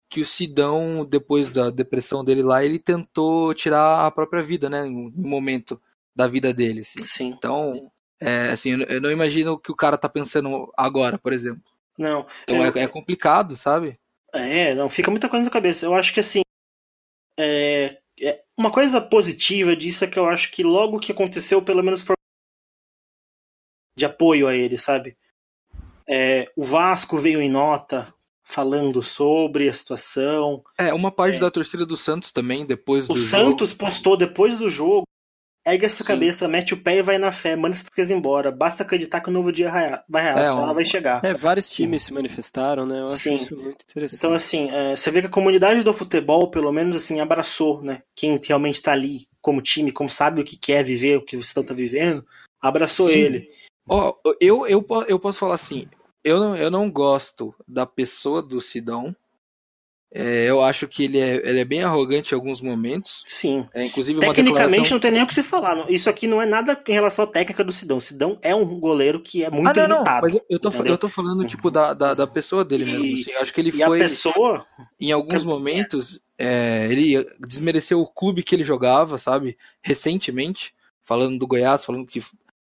que o Sidão, depois da depressão dele lá, ele tentou tirar a própria vida, né? Em um momento da vida dele. Assim. Sim. Então, é, assim, eu não imagino o que o cara tá pensando agora, por exemplo. Não. Então é, é complicado, sabe? É, não, fica muita coisa na cabeça. Eu acho que assim. É, é, uma coisa positiva disso é que eu acho que logo que aconteceu, pelo menos foi de apoio a ele, sabe? É, o Vasco veio em nota falando sobre a situação. É, uma parte é. da torcida do Santos também, depois o do Santos jogo. postou depois do jogo. Ergue essa Sim. cabeça, mete o pé e vai na fé, manda essas coisas embora. Basta acreditar que o novo dia vai raiar, É, a hora um- vai chegar. É, vários times se manifestaram, né? Eu acho Sim. isso muito interessante. Então, assim, é, você vê que a comunidade do futebol, pelo menos, assim, abraçou, né? Quem realmente tá ali como time, como sabe o que quer viver, o que o Cidão tá vivendo, abraçou Sim. ele. Ó, eu, eu, po- eu posso falar assim, eu não, eu não gosto da pessoa do Sidão. É, eu acho que ele é, ele é bem arrogante em alguns momentos. Sim. É, inclusive Tecnicamente declaração... não tem nem o que se falar. não. Isso aqui não é nada em relação à técnica do Sidão. O Sidão é um goleiro que é muito Ah, não, não, limitado. mas eu, eu tô, eu tô falando, tipo, da, da, da pessoa dele mesmo. E- assim. Eu acho que ele a foi, pessoa. em alguns momentos, é, ele desmereceu o clube que ele jogava, sabe? Recentemente, falando do Goiás, falando que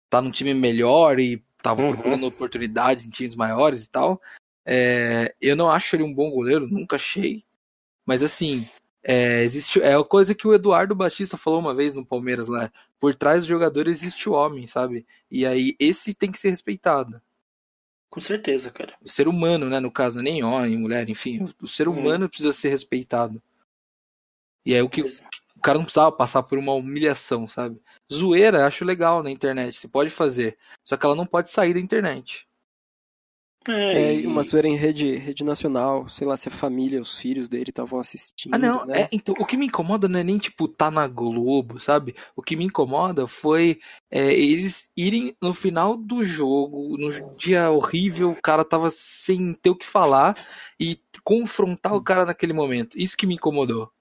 tá num time melhor e tava Uhum. procurando oportunidade em times maiores e tal. É, eu não acho ele um bom goleiro, nunca achei. Mas assim, é, existe, é a coisa que o Eduardo Batista falou uma vez no Palmeiras lá. Por trás do jogador existe o homem, sabe? E aí esse tem que ser respeitado. Com certeza, cara. O ser humano, né? No caso, nem homem, mulher, enfim. O ser Uhum. humano precisa ser respeitado. E é o que o cara não precisava passar por uma humilhação, sabe? Zoeira, acho legal na internet. Você pode fazer. Só que ela não pode sair da internet. É, e- e uma zoeira em rede, rede nacional, sei lá, se a família, os filhos dele estavam assistindo. Ah, não. né? É, então, o que me incomoda não é nem, tipo, tá na Globo, sabe? O que me incomoda foi é, eles irem no final do jogo, no dia horrível, o cara tava sem ter o que falar e confrontar o cara naquele momento. Isso que me incomodou.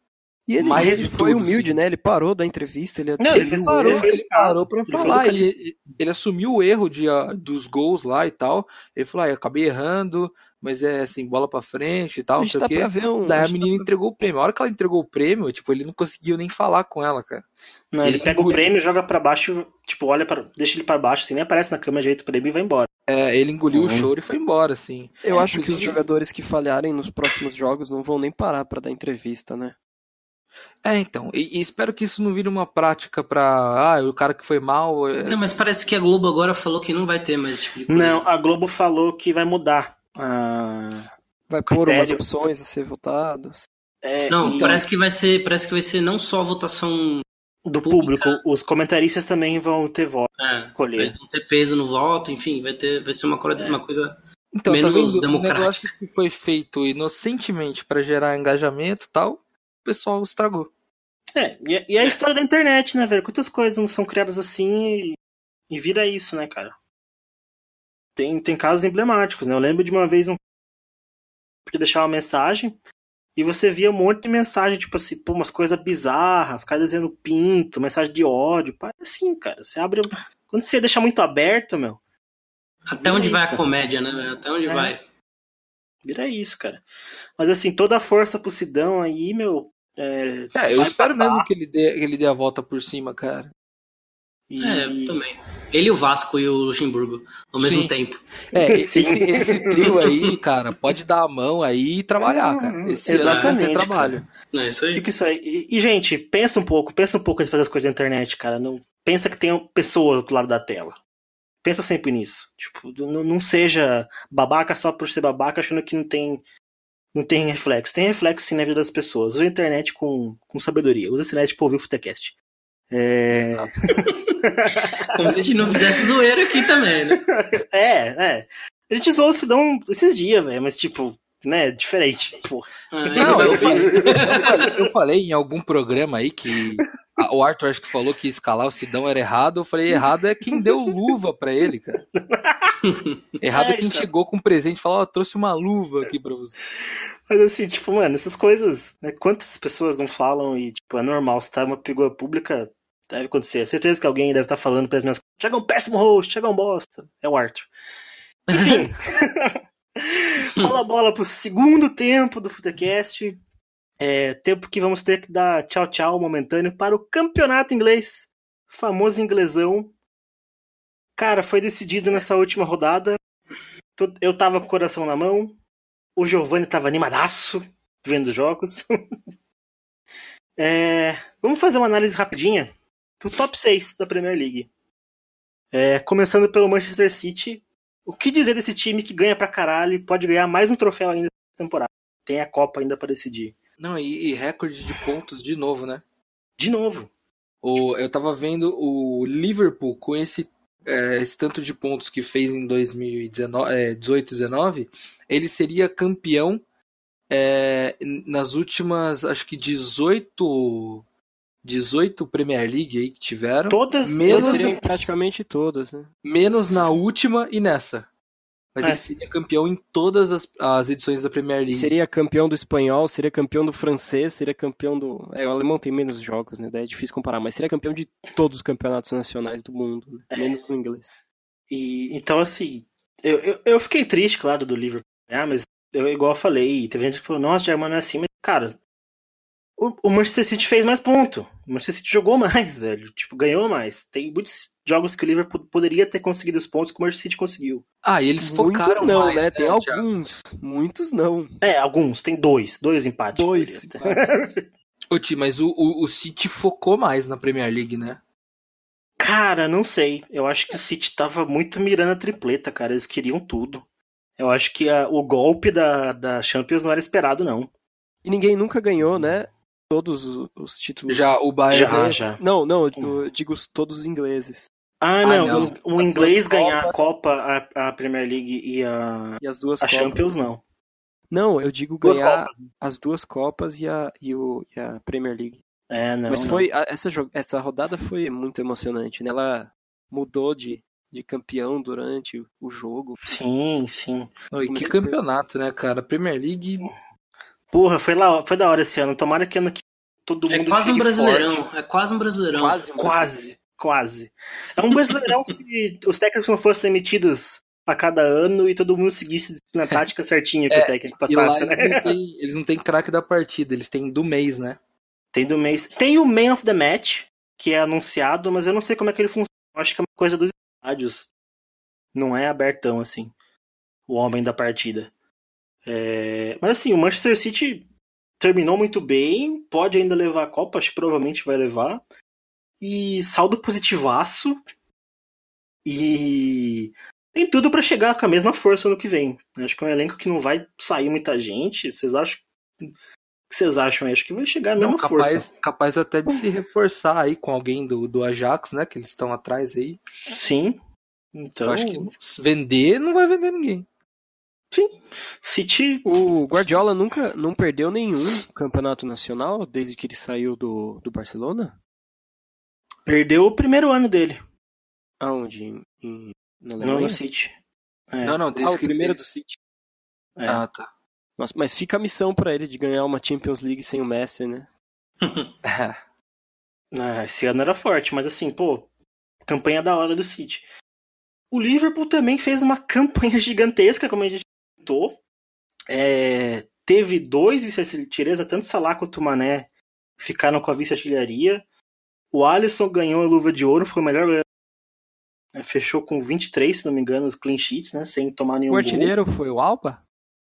E ele, mais ele foi tudo, humilde, assim. né? Ele parou da entrevista, ele Não, ele parou, o erro. Ele, ele parou pra Ele falar e ele, ele assumiu o erro de, ah, dos gols lá e tal. Ele falou, ah, eu acabei errando, mas é assim, bola pra frente e tal, A não gente o quê. pra ver um. Daí a menina pra- entregou o prêmio. A hora que ela entregou o prêmio, tipo, ele não conseguiu nem falar com ela, cara. Não, ele Ele pega o engoliu. prêmio, joga pra baixo, tipo, olha para, deixa ele pra baixo, assim, nem aparece na câmera direito o prêmio e vai embora. É, ele engoliu o Uhum. choro e foi embora, assim. Eu É, acho que os jogadores que falharem nos próximos jogos não vão nem parar pra dar entrevista, né? É, então. E, e espero que isso não vire uma prática pra. Ah, o cara que foi mal. é- Não, mas parece que a Globo agora falou que não vai ter mais esse tipo de. Não, a Globo falou que vai mudar. Ah, Vai pôr umas opções a ser votados. é, Não, e parece que vai ser, parece que vai ser não só a votação, do pública. público, os comentaristas também vão ter voz. é, Colher. vai não ter peso no voto, enfim, vai ter, vai ser uma, coisa- uma coisa. Então, tá menos vendo? O democrático. negócio que foi feito inocentemente pra gerar engajamento e tal, o pessoal estragou. É, e, e é a história da internet, né, velho? Quantas coisas não são criadas assim e, e vira isso, né, cara? Tem, tem casos emblemáticos, né? Eu lembro de uma vez um que deixava uma mensagem e você via um monte de mensagem, tipo assim, pô, umas coisas bizarras, os caras desenhando pinto, mensagem de ódio. Pá, é assim, cara. Você abre. Quando você deixa muito aberto, meu, Até É onde vai isso. a comédia, né? velho? Até onde É. vai. vira isso, cara. Mas assim, toda a força pro Sidão aí, meu. É, É, eu espero passar. mesmo que ele, dê, que ele dê a volta por cima, cara. E- É, eu também. Ele, o Vasco e o Luxemburgo, ao mesmo Sim. tempo. É, esse, esse trio aí, cara, pode dar a mão aí e trabalhar, cara. Uhum, Esse ano exatamente, ter trabalho. É isso aí. Fica isso aí. E, e, gente, pensa um pouco, pensa um pouco de fazer as coisas na internet, cara. Não, pensa que tem uma pessoa do outro lado da tela. Pensa sempre nisso. Tipo, não, não seja babaca só por ser babaca, achando que não tem, não tem reflexo. Tem reflexo sim na vida das pessoas. Usa a internet com, com sabedoria. Usa a internet pra ouvir o Futecast. É, Como se a gente não fizesse zoeira aqui também, né? é, é. A gente zoou o Sidão esses dias, velho, mas tipo, né, diferente. Ah, Não, eu falei, eu, falei, eu falei em algum programa aí que a- o Arthur acho que falou que escalar o Sidão era errado. Eu falei, errado é quem deu luva pra ele, cara. Errado é, É, quem então. chegou com um presente e falou, ó, trouxe uma luva aqui pra você. Mas assim, tipo, mano, essas coisas, né? Quantas pessoas não falam e, tipo, é normal, se tá uma figura pública, deve acontecer. Certeza que alguém deve estar falando para as minhas. Chega um péssimo host, chega um bosta. É o Arthur. Enfim. Fala bola pro segundo tempo do Futecast. É, tempo que vamos ter que dar tchau, tchau momentâneo para o campeonato inglês. Famoso inglesão. Cara, foi decidido nessa última rodada. Eu tava com o coração na mão. O Giovanni tava animadaço vendo os jogos. é, vamos fazer uma análise rapidinha do top 6 da Premier League. É, começando pelo Manchester City. O que dizer desse time que ganha pra caralho e pode ganhar mais um troféu ainda na temporada? Tem a Copa ainda para decidir. Não, e, e, recorde de pontos de novo, né? De novo. O, eu tava vendo o Liverpool com esse, é, esse tanto de pontos que fez em 2018 é, 19, ele seria campeão é, nas últimas, acho que 18 18 Premier League aí que tiveram. Todas, menos praticamente todas, né? Menos na última e nessa. Mas é. ele seria campeão em todas as, as edições da Premier League. Seria campeão do espanhol, seria campeão do francês, seria campeão do. É, o alemão tem menos jogos, né? Daí é difícil comparar, mas seria campeão de todos os campeonatos nacionais do mundo, né? é. menos o inglês. E então, assim, eu, eu, eu, fiquei triste, claro, do Liverpool, ah, mas eu, igual eu falei, teve gente que falou, nossa, Germano é assim, mas, cara, o, o Manchester City fez mais ponto. O Manchester City jogou mais, velho. Tipo, ganhou mais. Tem muitos jogos que o Liverpool poderia ter conseguido os pontos que o Manchester City conseguiu. Ah, e eles focaram muitos não, mais, né? Tem alguns. Muitos não. É, alguns. Tem dois. Dois empates. Dois Ô, Ti, mas o, o, o City focou mais na Premier League, né? Cara, não sei. Eu acho que o City tava muito mirando a tripleta, cara. Eles queriam tudo. Eu acho que a, o golpe da, da Champions não era esperado, não. E ninguém nunca ganhou, né? Todos os títulos. Já, o Bayern. Já, já. Não, não, eu digo todos os ingleses. Ah, não, ah, não. o inglês ganhar Copas... a Copa, a, a, Premier League e a, e as duas a Champions, não. Não, eu digo duas ganhar Copas. as duas Copas e a, e, o, e a Premier League. É, não. Mas não. foi, essa, essa rodada foi muito emocionante, né? Ela mudou de, de campeão durante o jogo. Sim, sim. Oh, e que campeonato, né, cara? Premier League Porra, foi, lá, foi da hora esse ano. Tomara que ano que todo é mundo. É quase um brasileirão. Forte. É quase um brasileirão. Quase, quase, quase. É um brasileirão se os técnicos não fossem demitidos a cada ano e todo mundo seguisse na tática certinha que é, o técnico passasse, né? Eles não, têm, eles não têm craque da partida, eles têm do mês, né? Tem do mês. Tem o Man of the Match, que é anunciado, mas eu não sei como é que ele funciona. Eu acho que é uma coisa dos estádios. Não é abertão assim. O homem da partida. É... Mas assim, o Manchester City terminou muito bem, pode ainda levar a Copa, acho que provavelmente vai levar. E saldo positivaço. E tem tudo para chegar com a mesma força no que vem. Acho que é um elenco que não vai sair muita gente. Vocês acham? O que vocês acham? Acho que vai chegar a mesma não, capaz, força. Capaz até de se reforçar aí com alguém do, do Ajax, né? Que eles estão atrás aí. Sim. Então. Eu acho que vender não vai vender ninguém. Sim. City. O Guardiola nunca não perdeu nenhum campeonato nacional desde que ele saiu do, do Barcelona? Perdeu o primeiro ano dele. Aonde? Em, não, no City. É. Não, não, desde ah, o primeiro do City. É. Ah, tá. Nossa, mas fica a missão para ele de ganhar uma Champions League sem o Messi, né? ah, esse ano era forte, mas assim, pô, campanha da hora do City. O Liverpool também fez uma campanha gigantesca, como a gente comentou. É, teve dois vice-artilheiros, tanto Salah quanto Mané ficaram com a vice-artilharia. O Alisson ganhou a luva de ouro, foi o melhor é, Fechou com 23, se não me engano, os clean sheets, né? Sem tomar nenhum O artilheiro gol. foi o Alba?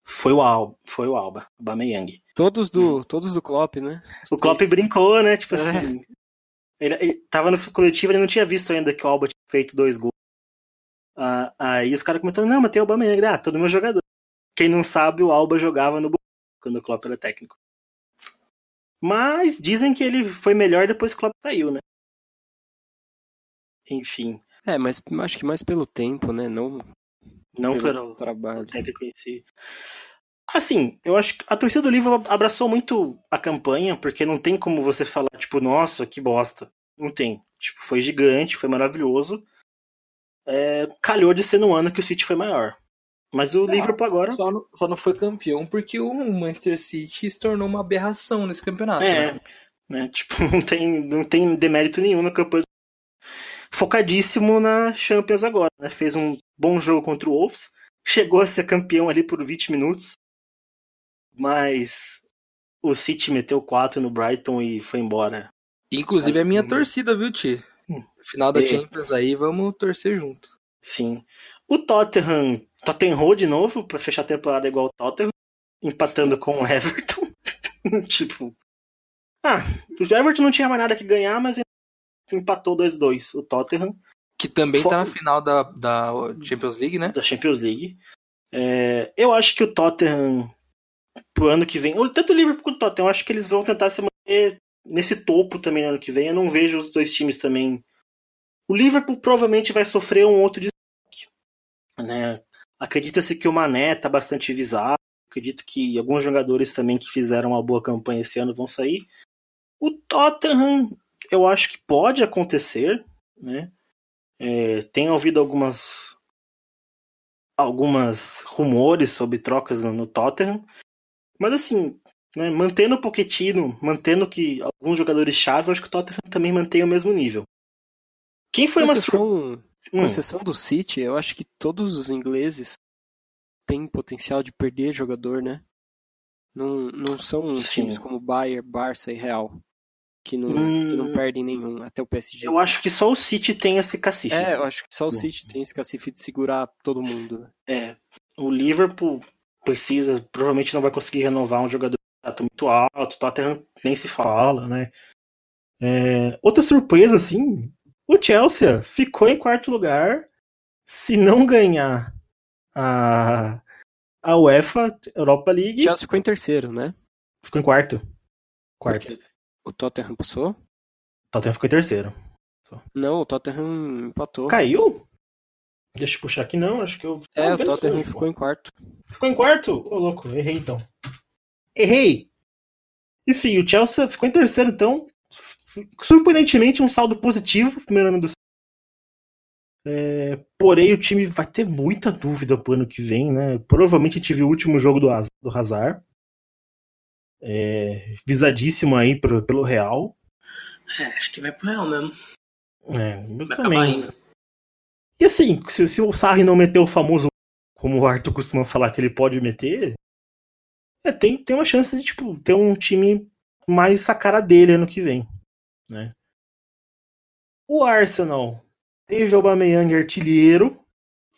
Foi o Alba, foi o Alba, o Bameyang. Todos do, todos do Klopp, né? Os o Klopp três. brincou, né? Tipo é. assim. Ele, ele tava no coletivo, ele não tinha visto ainda que o Alba tinha feito dois gols. Ah, aí os caras comentando, não, mas tem o Bameyang. Ah, todo meu jogador. Quem não sabe, o Alba jogava no quando o Klopp era técnico. Mas dizem que ele foi melhor depois que o Klopp saiu, né? Enfim. É, mas acho que mais pelo tempo, né? Não, não pelo, pelo trabalho. Técnico em si. Assim, eu acho que a torcida do livro abraçou muito a campanha, porque não tem como você falar, tipo, nossa, que bosta. Não tem. Tipo, foi gigante, foi maravilhoso. É, calhou de ser no ano que o City foi maior. Mas o Liverpool agora. Só não, só não foi campeão porque o Manchester City se tornou uma aberração nesse campeonato. É. Né? né? Tipo, não tem, não tem demérito nenhum na campanha. Focadíssimo na Champions agora, né? Fez um bom jogo contra o Wolves. chegou a ser campeão ali por 20 minutos, mas o City meteu 4 no Brighton e foi embora. Inclusive é minha torcida, viu, Ti? Hum. Final da É. Champions aí, vamos torcer junto. Sim. O Tottenham, Tottenham de novo pra fechar a temporada igual o Tottenham, empatando com o Everton. tipo, ah, o Everton não tinha mais nada que ganhar, mas empatou 2-2 o Tottenham Que também Fo- tá na final da, da Champions League, né? da Champions League. É, eu acho que o Tottenham pro ano que vem, tanto o Liverpool quanto o Tottenham, eu acho que eles vão tentar se manter nesse topo também no ano que vem. Eu não vejo os dois times também. O Liverpool provavelmente vai sofrer um outro destaque. Né? Acredita-se que o Mané tá bastante visado. Acredito que alguns jogadores também que fizeram uma boa campanha esse ano vão sair. O Tottenham, eu acho que pode acontecer, né? É, tenho ouvido algumas algumas rumores sobre trocas no, no Tottenham, mas assim, né, mantendo o Pochettino, mantendo que alguns jogadores chave, eu acho que o Tottenham também mantém o mesmo nível. Quem foi uma sur... com Hum, exceção do City, eu acho que todos os ingleses têm potencial de perder jogador, né? Não, não são Sim. times como Bayern, Barça e Real, que não, que não Hum. perdem nenhum, até o PSG. eu acho que só o City tem esse cacife. É, eu acho que só o Bom. City tem esse cacife de segurar todo mundo. né? É, o Liverpool precisa, provavelmente não vai conseguir renovar um jogador de muito alto, Tottenham nem se fala, né? É, outra surpresa, assim, o Chelsea ficou em quarto lugar. Se não ganhar a, a UEFA Europa League, Chelsea ficou em terceiro, né? ficou em quarto. Quarto. Porque O Tottenham passou? O Tottenham ficou em terceiro. Não, o Tottenham empatou. Caiu? Deixa eu puxar aqui, não, acho que eu. É, o Tottenham ficou em quarto. Ficou em quarto? Ô, louco, errei então. Errei! Enfim, o Chelsea ficou em terceiro, então. Surpreendentemente, um saldo positivo, primeiro ano do. É, porém, o time vai ter muita dúvida pro ano que vem, né? Provavelmente a gente viu o último jogo do, do Hazard. É, visadíssimo aí pro- pelo Real. É, acho que vai pro Real mesmo. É, eu Vai também. E assim, se, se o Sarri não meter o famoso, como o Arthur costuma falar que ele pode meter, é, tem, tem uma chance de tipo, ter um time mais a cara dele ano que vem. Né? O Arsenal teve o Aubameyang artilheiro.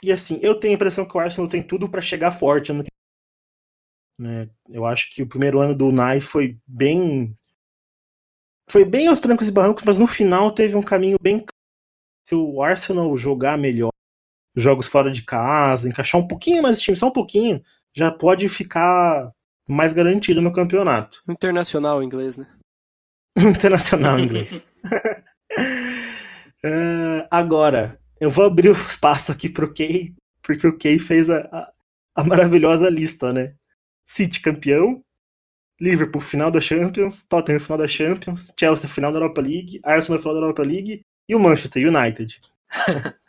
E assim, eu tenho a impressão que o Arsenal tem tudo pra chegar forte ano vem. Né? Eu acho que o primeiro ano do Unai foi bem. Foi bem aos trancos e barrancos, mas no final teve um caminho bem se o Arsenal jogar melhor, jogos fora de casa, encaixar um pouquinho mais de time, só um pouquinho, já pode ficar mais garantido no campeonato. Internacional inglês, né? Internacional em inglês. Eh, agora, eu vou abrir o espaço aqui pro Kay, porque o Kay fez a, a, a maravilhosa lista, né? City campeão, Liverpool final da Champions, Tottenham final da Champions, Chelsea final da Europa League, Arsenal final da Europa League e o Manchester United.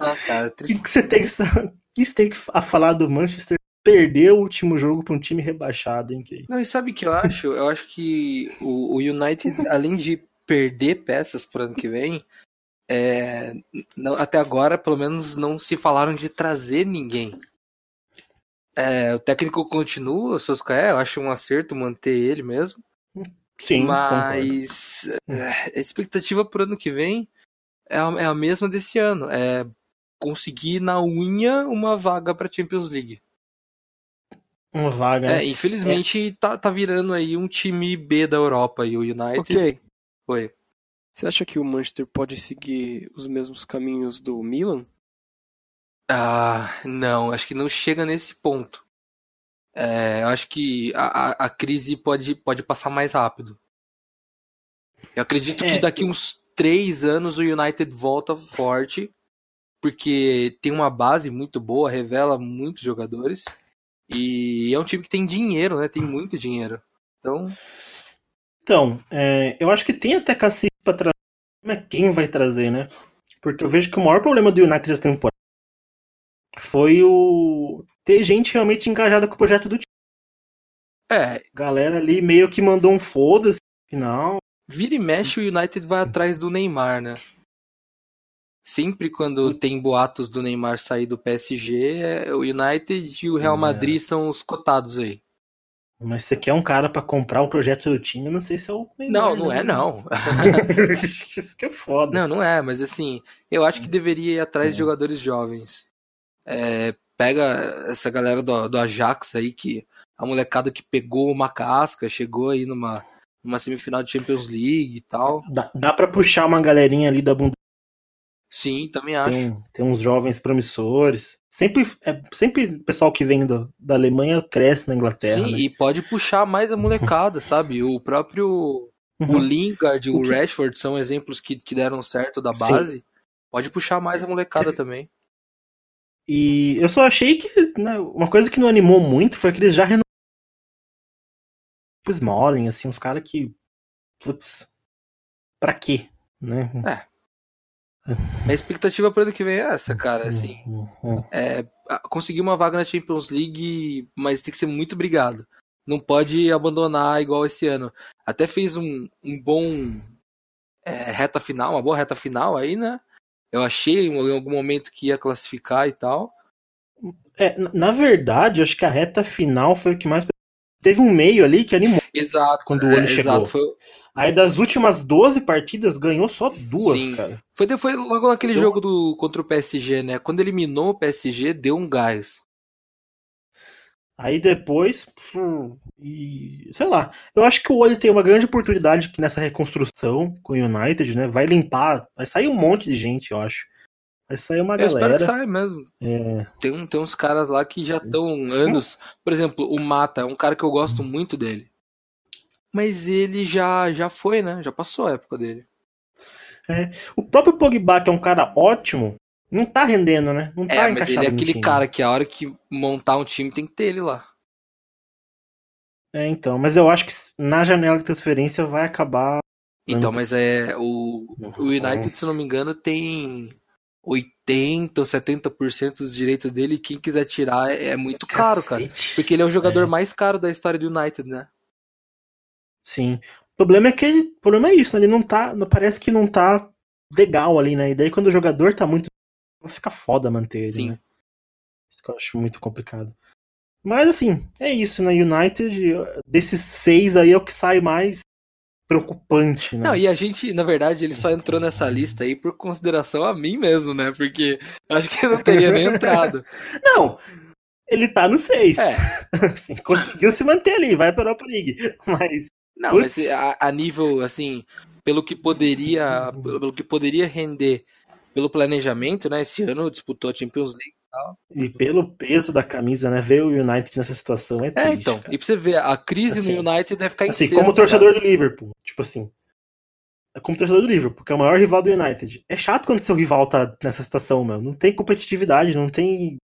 Ah, cara, O que triste. que você tem que, o você tem que a falar do Manchester perder o último jogo para um time rebaixado, hein, Kay? Não, e sabe o que eu acho? Eu acho que o, o United, além de perder peças pro ano que vem, é, não- até agora, pelo menos, não se falaram de trazer ninguém. É, o técnico continua, o Soscaé, eu acho um acerto manter ele mesmo. Sim, mas é, a expectativa pro ano que vem é a, é a mesma desse ano. É conseguir na unha uma vaga pra Champions League. Uma vaga. É, né? infelizmente tá, tá virando aí um time B da Europa e o United. Ok. Oi. Você acha que o Manchester pode seguir os mesmos caminhos do Milan? Ah, não, acho que não chega nesse ponto. É, eu acho que a, a, a crise pode, pode passar mais rápido. Eu acredito É, que daqui uns três anos o United volta forte, porque tem uma base muito boa, revela muitos jogadores, e é um time que tem dinheiro, né? Tem muito dinheiro. Então, Então, é, eu acho que tem até cacife pra trazer, mas quem vai trazer, né? Porque eu vejo que o maior problema do United essa temporada foi o ter gente realmente engajada com o projeto do time. é, Galera ali meio que mandou um foda-se no final. vira e mexe o United vai atrás do Neymar, né? Sempre quando tem boatos do Neymar sair do PSG, é o United e o Real É. Madrid são os cotados aí. Mas você quer um cara pra comprar o projeto do time, eu não sei se é o Neymar, Não, não é não. Isso que é foda. Não, não é, mas assim, eu acho que deveria ir atrás de jogadores jovens. É, pega essa galera do, do Ajax aí, que a molecada que pegou uma casca, chegou aí numa, numa semifinal de Champions League e tal. Dá, dá pra puxar uma galerinha ali da Sim, também acho. tem, tem uns jovens promissores. Sempre, é, sempre o pessoal que vem do- da Alemanha cresce na Inglaterra. Sim, né? e pode puxar mais a molecada, sabe? O próprio o Uhum. Lingard e O o que- Rashford são exemplos que, que deram certo da base. Pode puxar mais a molecada também. E eu só achei que né, uma coisa que não animou muito foi que eles já renovaram o Smalling, assim, uns caras que. Putz, pra quê? Né? A expectativa para ano que vem é essa, cara. Assim, Hum, hum, hum. é, a- conseguir uma vaga na Champions League, mas tem que ser muito brigado. Não pode abandonar igual esse ano. Até fez um, um bom é, reta final, uma boa reta final aí, né? Eu achei em algum momento que ia classificar e tal. É, na- verdade, acho que a reta final foi o que mais. Teve um meio ali que animou. Exato. Quando o olho é, chegou. Exato. Foi, Aí das últimas 12 partidas, ganhou só duas, Sim. cara. foi, depois, logo naquele Então- jogo do, contra o PSG, né? Quando eliminou o PSG, deu um gás. Aí depois. hum, E, sei lá. Eu acho que o olho tem uma grande oportunidade que nessa reconstrução com o United, né? Vai limpar. Vai sair um monte de gente, eu acho. Vai sair uma Eu espero galera. que saia mesmo. É, Tem, tem uns caras lá que já estão anos. Por exemplo, o Mata é um cara que eu gosto muito dele. Mas ele já, já foi, né? Já passou a época dele. O próprio Pogba, que é um cara ótimo, não tá rendendo, né? Não tá É, mas ele é aquele cara que a hora que montar um time tem que ter ele lá. É, então. Mas eu acho que na janela de transferência vai acabar. Então, mas é. O, o United, se não me engano, tem 80 ou 70% dos direitos dele. E quem quiser tirar é, é muito caro, cara. Cacete. Porque ele é o jogador É. mais caro da história do United, né? Sim. O problema é que ele- o problema é isso, né? Ele não tá. não- Parece que não tá legal ali, né? E daí quando o jogador tá muito. Fica foda manter ele, Sim. né? Isso que eu acho muito complicado. Mas assim, é isso, né? United, desses seis aí é o que sai mais preocupante, né? Não, e a gente, na verdade, ele só entrou nessa lista aí por consideração a mim mesmo, né? Porque eu acho que eu não teria nem entrado. Não, ele tá no seis. É. Assim, conseguiu se manter ali, vai pra Europa League. Mas. Não, Putz. mas a, a nível, assim, pelo que poderia, pelo que poderia render pelo planejamento, né? Esse ano disputou a Champions League. E pelo peso da camisa, né? Ver o United nessa situação é É, triste. então. cara. E pra você ver, a crise Assim, no United deve ficar em Assim, sexto, como torcedor sabe? do Liverpool, tipo assim. Como torcedor do Liverpool, que é o maior rival do United. É chato quando seu rival tá nessa situação, meu. Não tem competitividade, não tem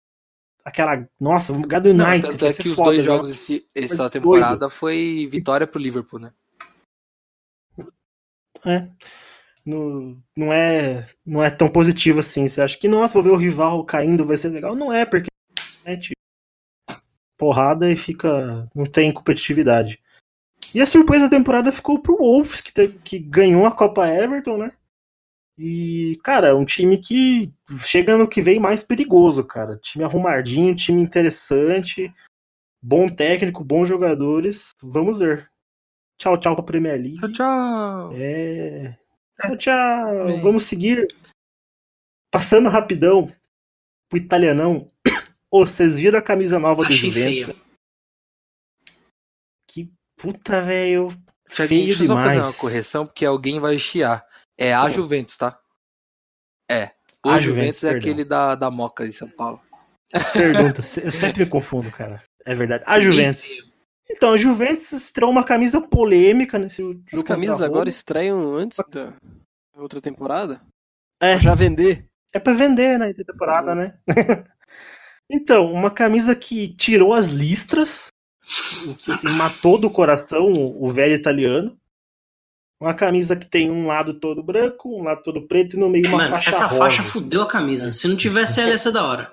aquela. Nossa, vamos ganhar do Não, United. tanto vai é que os foda, dois né? jogos esse- essa temporada foi vitória pro Liverpool, né? É. Não, não é não é tão positivo assim. Você acha que, nossa, vou ver o rival caindo, vai ser legal. Não é, porque mete porrada e fica. não tem competitividade. E a surpresa da temporada ficou pro Wolves, que, te- que ganhou a Copa Everton, né? E, cara, é um time que chega no que vem mais perigoso, cara. Time arrumadinho, time interessante, bom técnico, bons jogadores. Vamos ver. Tchau, tchau pra Premier League. Tchau, tchau. É. Tchau, tchau. bem. Vamos seguir. Passando rapidão pro italianão. Ô, vocês viram a camisa nova do Achei Juventus? feia. Que puta, velho. Feio deixa eu só fazer demais. uma correção, porque alguém vai chiar. É a. Juventus, tá? É. O A Juventus, Juventus, é perdão. aquele da, da Moca de São Paulo. Pergunta. eu sempre me confundo, cara. É verdade. A Juventus. Então, a Juventus estreou uma camisa polêmica nesse jogo. As camisas agora estreiam antes da outra temporada? É. Pra Já vender. É pra vender, né? De temporada, né? então, uma camisa que tirou as listras, o que assim, matou do coração o velho italiano. Uma camisa que tem um lado todo branco, um lado todo preto e no meio uma Mano, faixa essa rosa. faixa fudeu a camisa. Se não tivesse ela, ia ser da hora.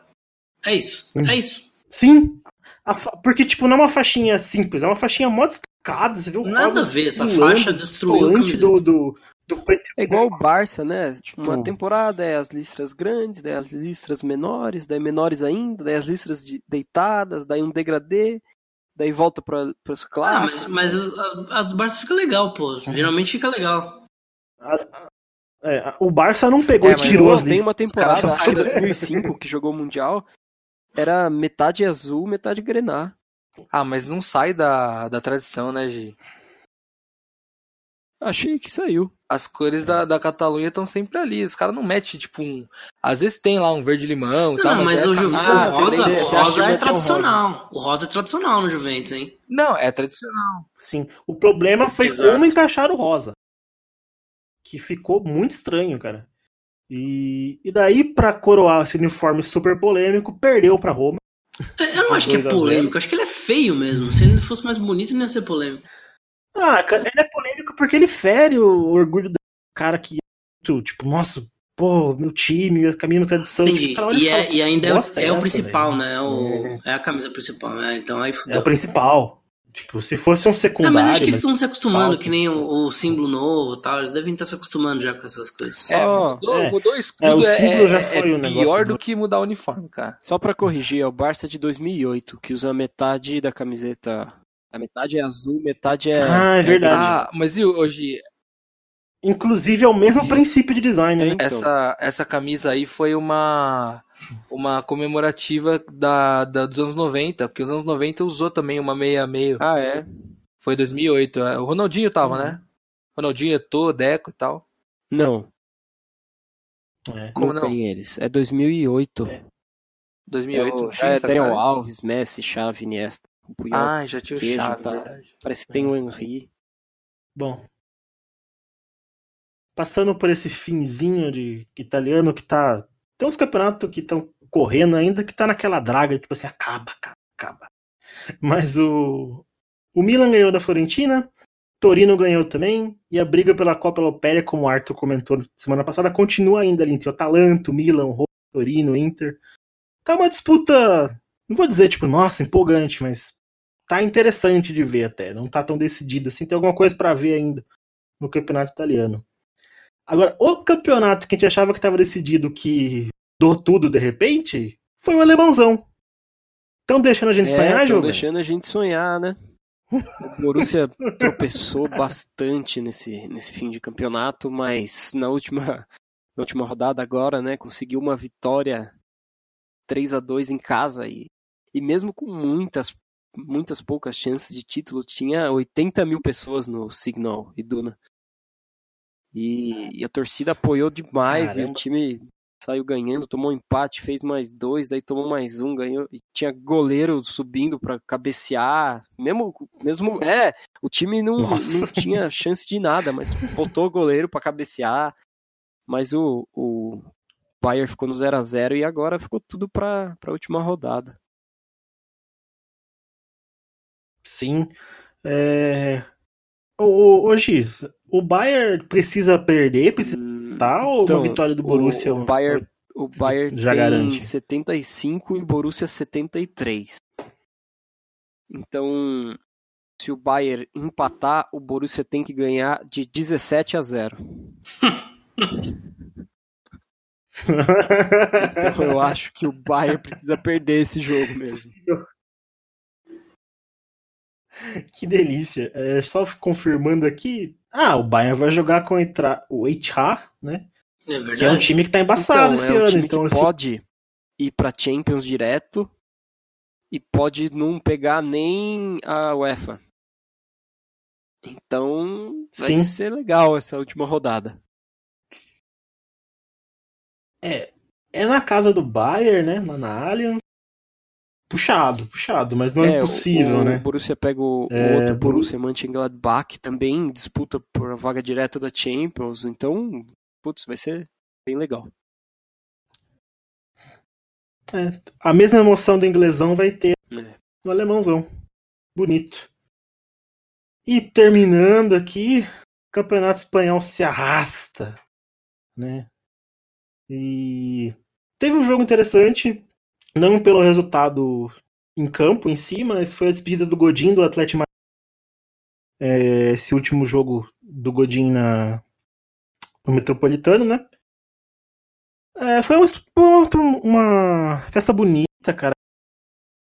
É isso. É isso. Sim, a fa- porque tipo, não é uma faixinha simples, é uma faixinha mó destacada, você vê o Nada a ver, essa pulando, faixa destruiu a camiseta. do, do, do preto É igual o Barça, né? Tipo- Uma temporada é as listras grandes, daí as listras menores, daí menores ainda, daí as listras de- deitadas, daí um degradê, daí volta para os Ah, clássicos. mas, mas as, as do Barça fica legal, pô. Geralmente fica legal. É, o Barça não pegou É, e tirou as tem uma temporada, acho que só- 2005, que jogou o Mundial, era metade azul, metade grená. Ah, mas não sai da, da tradição, né, Gi? Achei que saiu. As cores da, da Catalunha estão sempre ali. Os caras não metem, tipo, um. Às vezes tem lá um verde limão e Não, tal. não, mas é o Juventus, Ah, o Rosa, você- o você que Rosa é um tradicional. O Rosa é tradicional no Juventus, hein? Não, é tradicional. Sim. O problema foi Exato. como encaixar o rosa. Que ficou muito estranho, cara. E, e daí, pra coroar esse uniforme super polêmico, perdeu pra Roma. Eu não acho que é 2 a 0. polêmico, eu acho que ele é feio mesmo. Se ele fosse mais bonito, não ia ser polêmico. Ah, cara, ele é polêmico porque ele fere o orgulho do cara que é tipo, nossa, pô, meu time, a minha tradição. Entendi. Tipo, E, é, e ainda é, é o principal, velho? né? É, o, é a camisa principal, né? Então aí É fudeu. o principal. Tipo, se fosse um Ah, secundário. mas acho que eles estão se acostumando, que nem o, o símbolo novo e tal. Eles devem estar se acostumando já com essas coisas. É, Só, mudou, é. mudou o escudo. É, o É, símbolo já é- foi é o negócio pior do- do que mudar o uniforme, cara. só pra corrigir, é o Barça de 2008, que usa metade da camiseta. A metade é azul, metade é. Ah, é verdade. Ah, mas e hoje, Inclusive, é o mesmo princípio de design, né? Então. essa, essa camisa aí foi uma uma comemorativa da, da, dos anos 90, porque os anos 90 usou também uma meia meio. Ah, é. Foi 2008. é. O Ronaldinho tava, Uhum. né? Ronaldinho, Eto'o, Deco e tal. Não, É. Como não, não? tem eles. É 2008. 2008 É, não o- tinha é essa Daniel cara? Alves, Messi, Xavi, Iniesta. O Puyol. Ah, já tinha o Queijo, Chave, tá. verdade. Parece que tem o Henry. Bom. Passando por esse finzinho de italiano que tá. Tem uns campeonatos que estão correndo ainda que tá naquela draga, tipo assim, acaba, acaba, acaba. Mas o. O Milan ganhou da Florentina, Torino ganhou também, e a briga pela Copa Europeia, como o Arthur comentou semana passada, continua ainda ali entre o Atalanta, o Milan, o Roma, Torino, o Inter. Tá uma disputa, não vou dizer tipo, nossa, empolgante, mas tá interessante de ver até. Não tá tão decidido assim, tem alguma coisa pra ver ainda no campeonato italiano. Agora, o campeonato que a gente achava que tava decidido, que dou tudo de repente, foi o alemãozão. Estão deixando a gente É, sonhar, Gilberto? deixando a gente sonhar, né? O Borussia tropeçou bastante nesse, nesse fim de campeonato, mas na última, na última rodada agora, né, conseguiu uma vitória 3 a 2 em casa e, e mesmo com muitas, muitas poucas chances de título, tinha 80 mil pessoas no Signal Iduna. E, e a torcida apoiou demais e o Caramba. time saiu ganhando, tomou um empate, fez mais dois, daí tomou mais um, ganhou. E tinha goleiro subindo para cabecear. Mesmo, mesmo. É, o time não, Nossa. não tinha chance de nada, mas botou o goleiro para cabecear. Mas o, o Bayern ficou no 0 a 0 e agora ficou tudo para a última rodada. Sim. É... Ô, ô, Giz, o Bayern precisa perder, precisa Hum, tá, ou então, uma vitória do Borussia? O, o Bayern, o Bayern Já tem garante. 75 e o Borussia 73. Então, se o Bayern empatar, o Borussia tem que ganhar de 17 a 0. Então eu acho que o Bayern precisa perder esse jogo mesmo. que delícia. É, só confirmando aqui. Ah, o Bayern vai jogar contra o HA, né? É Que é um verdade. time que tá embaçado então, esse é um ano. time Então, que assim, pode ir pra Champions direto e pode não pegar nem a UEFA. Então vai Sim. ser legal essa última rodada. é, é na casa do Bayern, né? Lá na Allianz. Puxado, puxado, mas não é, o- impossível, o, né? Borussia pega o, o É, outro Boru- Borussia Mönchengladbach, que também disputa por a vaga direta da Champions, então, putz, vai ser bem legal. A mesma emoção do inglesão vai ter É. no alemãozão. Bonito. E terminando aqui, o Campeonato Espanhol se arrasta, né? E teve um jogo interessante, não pelo resultado em campo em si, mas foi a despedida do Godin do Atlético. É, esse último jogo do Godin na, no Metropolitano, né? É, foi uma, uma, festa bonita, cara.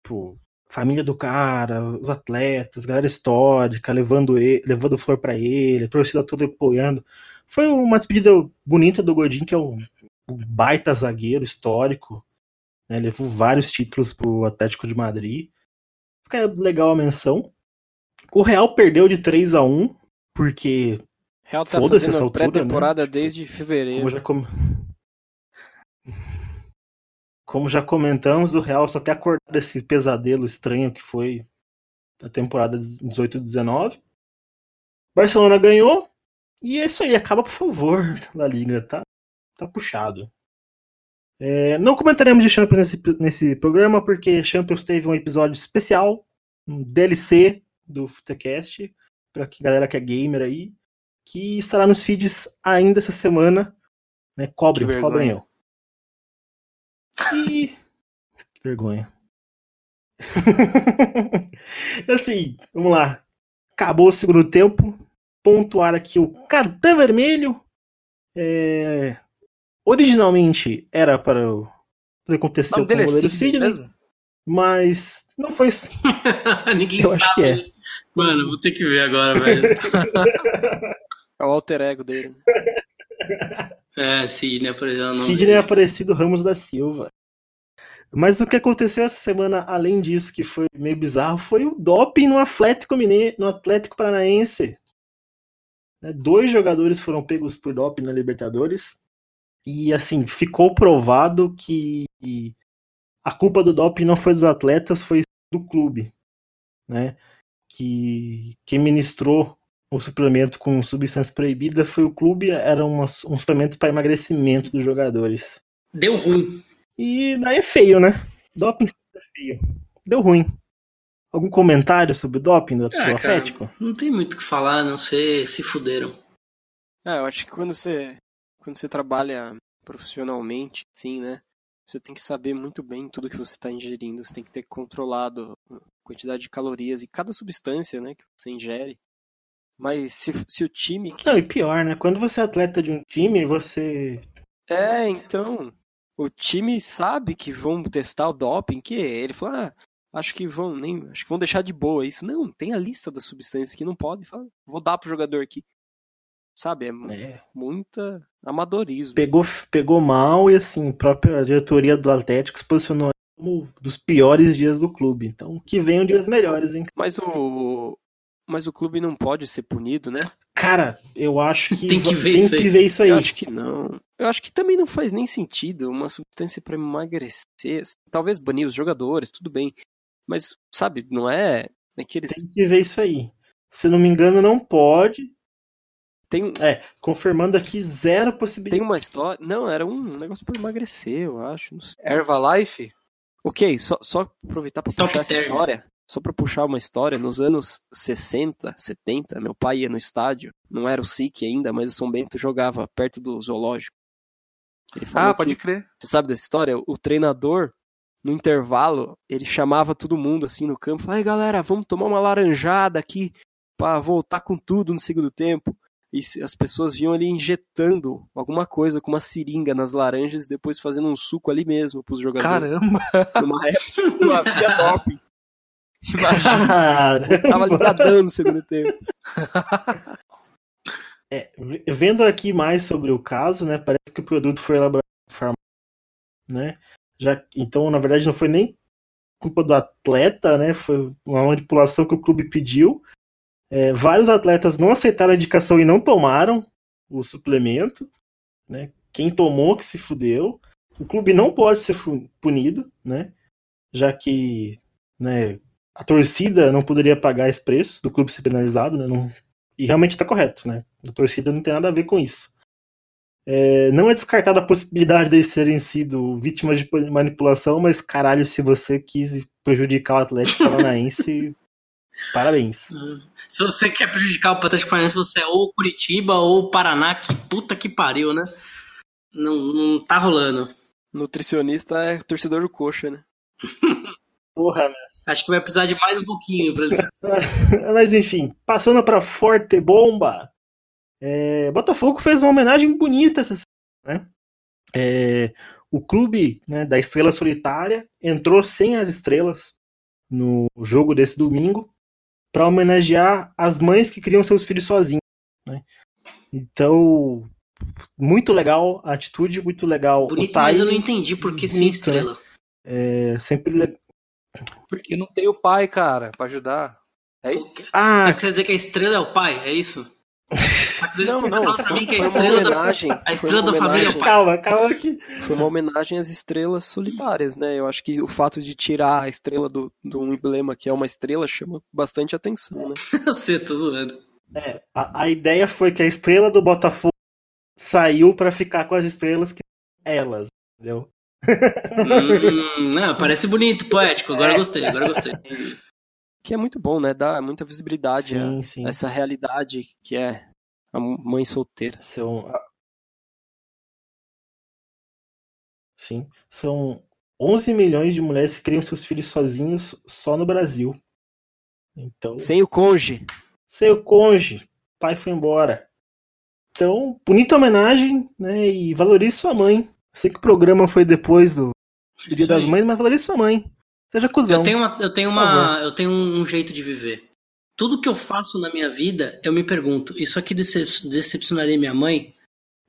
Tipo, família do cara, os atletas, galera histórica, levando, ele, levando flor para ele, torcida toda apoiando. Foi uma despedida bonita do Godinho, que é um, um baita zagueiro histórico. Né? Levou vários títulos pro Atlético de Madrid. Fica legal a menção. O Real perdeu de 3 a 1 porque. Real tá fazendo pré-temporada né? desde fevereiro. Como já, com... Como já comentamos, o Real só quer acordar desse pesadelo estranho que foi a temporada 18-19. Barcelona ganhou. E é isso aí, acaba por favor da liga, tá, tá puxado. É, não comentaremos de Champions nesse, nesse programa, porque Champions teve um episódio especial, um DLC do Futecast, para que galera que é gamer aí, que estará nos feeds ainda essa semana. Né? Cobrem, cobrem eu. E. que vergonha. assim, vamos lá. Acabou o segundo tempo. Pontuar aqui o cartão vermelho. É... Originalmente era para acontecer com o goleiro é Sidney, mas não foi. Ninguém Eu sabe. Acho que é. Mano, vou ter que ver agora, velho. é o alter ego dele. É, Sidney apareceu. Sidney é Aparecido Ramos da Silva. Mas o que aconteceu essa semana, além disso, que foi meio bizarro, foi o doping no Atlético Mineiro, no Atlético Paranaense. Né, dois jogadores foram pegos por doping na Libertadores. E assim, ficou provado que a culpa do doping não foi dos atletas, foi do clube, né? Que quem ministrou o suplemento com substância proibida foi o clube, era uma, um suplemento para emagrecimento dos jogadores. Deu ruim. E daí é feio, né? Doping é feio. Deu ruim. Algum comentário sobre o doping do, ah, Atlético? não tem muito o que falar, não sei se fuderam. É, eu acho que quando você quando você trabalha profissionalmente, sim, né? Você tem que saber muito bem tudo que você está ingerindo. Você tem que ter controlado a quantidade de calorias e cada substância, né, que você ingere. Mas se, se o time. Não, e pior, né? Quando você é atleta de um time, você. É, então. O time sabe que vão testar o doping, que ele fala, ah, acho que vão nem, acho que vão deixar de boa isso. Não, tem a lista das substâncias que não pode, fala, vou dar pro jogador aqui. Sabe? É, é. muita amadorismo. Pegou, pegou mal e assim, a própria diretoria do Atlético se posicionou como dos piores dias do clube. Então, que venham dias melhores, hein? Mas o mas o clube não pode ser punido, né? Cara, eu acho que tem que ver, tem isso, que aí. ver isso aí. Eu acho que não. Eu acho que também não faz nem sentido uma substância para emagrecer. Talvez banir os jogadores, tudo bem. Mas, sabe, não é naqueles. Tem que ver isso aí. Se não me engano, não pode. Tem, é, confirmando aqui, zero possibilidade. Tem uma história. Não, era um negócio para emagrecer, eu acho. Herbalife? Ok, só, só aproveitar para puxar essa história. Só para puxar uma história, nos anos 60, 70, meu pai ia no estádio. Não era o SIC ainda, mas o São Bento jogava perto do zoológico. ah, pode que, crer. Você sabe dessa história? O treinador, no intervalo, ele chamava todo mundo assim no campo. Aí galera, vamos tomar uma laranjada aqui para voltar com tudo no segundo tempo e as pessoas vinham ali injetando alguma coisa com uma seringa nas laranjas e depois fazendo um suco ali mesmo pros jogadores. Caramba! Numa época não havia doping. Imagina, tava ligadão no segundo tempo. É, vendo aqui mais sobre o caso, né, parece que o produto foi elaborado farmácia, né? Já, então, na verdade, não foi nem culpa do atleta, né? Foi uma manipulação que o clube pediu. É, vários atletas não aceitaram a indicação e não tomaram o suplemento. Né? Quem tomou que se fudeu. O clube não pode ser punido, né? já que né, a torcida não poderia pagar esse preço do clube ser penalizado. Né? Não... E realmente está correto. Né? A torcida não tem nada a ver com isso. É, não é descartada a possibilidade de eles terem sido vítimas de manipulação, mas caralho, se você quis prejudicar o Atlético Paranaense, Parabéns. Se você quer prejudicar o Atlético Paranaense, você é ou Curitiba ou Paraná, que puta que pariu, né? Não, não tá rolando. Nutricionista é torcedor do coxa, né? Porra, né? Acho que vai precisar de mais um pouquinho pra Mas enfim, passando pra Forte Bomba. É, Botafogo fez uma homenagem bonita essa semana, né? É, o clube né, da Estrela Solitária entrou sem as estrelas no jogo desse domingo para homenagear as mães que criam seus filhos sozinhos. Né? Então, muito legal a atitude, muito legal. Bonito, mas eu não entendi por que sem estrela. Né? É, sempre. Porque não tem o pai, cara, para ajudar. É? Ah, quer dizer que a estrela é o pai, é isso? Não, não. Foi, foi, foi uma homenagem. Da, a estrela da família é pai. Calma, calma aqui. Foi uma homenagem às estrelas solitárias, né? Eu acho que o fato de tirar a estrela do, do um emblema que é uma estrela chama bastante atenção, né? Eu sei, tô zoando. É, a, a ideia foi que a estrela do Botafogo saiu para ficar com as estrelas que elas, entendeu? Hum, não, parece bonito, poético. Agora é. gostei, agora gostei. Que é muito bom, né? Dá muita visibilidade sim, a sim. essa realidade que é a mãe solteira. São. Sim. São 11 milhões de mulheres que criam seus filhos sozinhos só no Brasil. Então. Sem o conge. Sem o conge. Pai foi embora. Então, bonita homenagem, né? E valorize sua mãe. Sei que o programa foi depois do Dia das Mães, mas valorize sua mãe. Seja cuzão. Eu tenho, uma, eu tenho, uma, eu tenho um jeito de viver. Tudo que eu faço na minha vida, eu me pergunto: isso aqui decepcionaria minha mãe?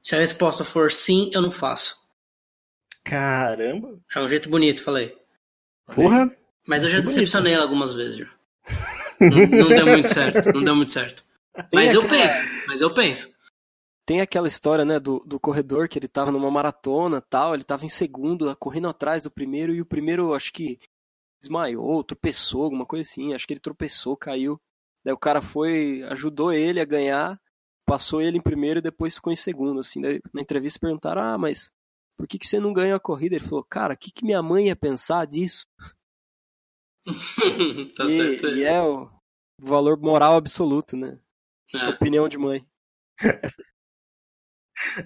Se a resposta for sim, eu não faço. Caramba! É um jeito bonito, falei. Porra! Mas eu já decepcionei ela algumas vezes já. não, não, deu muito certo, não deu muito certo. Mas eu penso, mas eu penso. Tem aquela história, né, do, do corredor que ele tava numa maratona tal, ele tava em segundo, correndo atrás do primeiro, e o primeiro, acho que desmaiou, tropeçou, alguma coisa assim. Acho que ele tropeçou, caiu. Daí o cara foi, ajudou ele a ganhar, passou ele em primeiro e depois ficou em segundo. Assim, Daí, na entrevista perguntaram: Ah, mas por que, que você não ganhou a corrida? Ele falou: Cara, o que, que minha mãe ia pensar disso? tá e, certo. E é o valor moral absoluto, né? É. Opinião de mãe. Essa,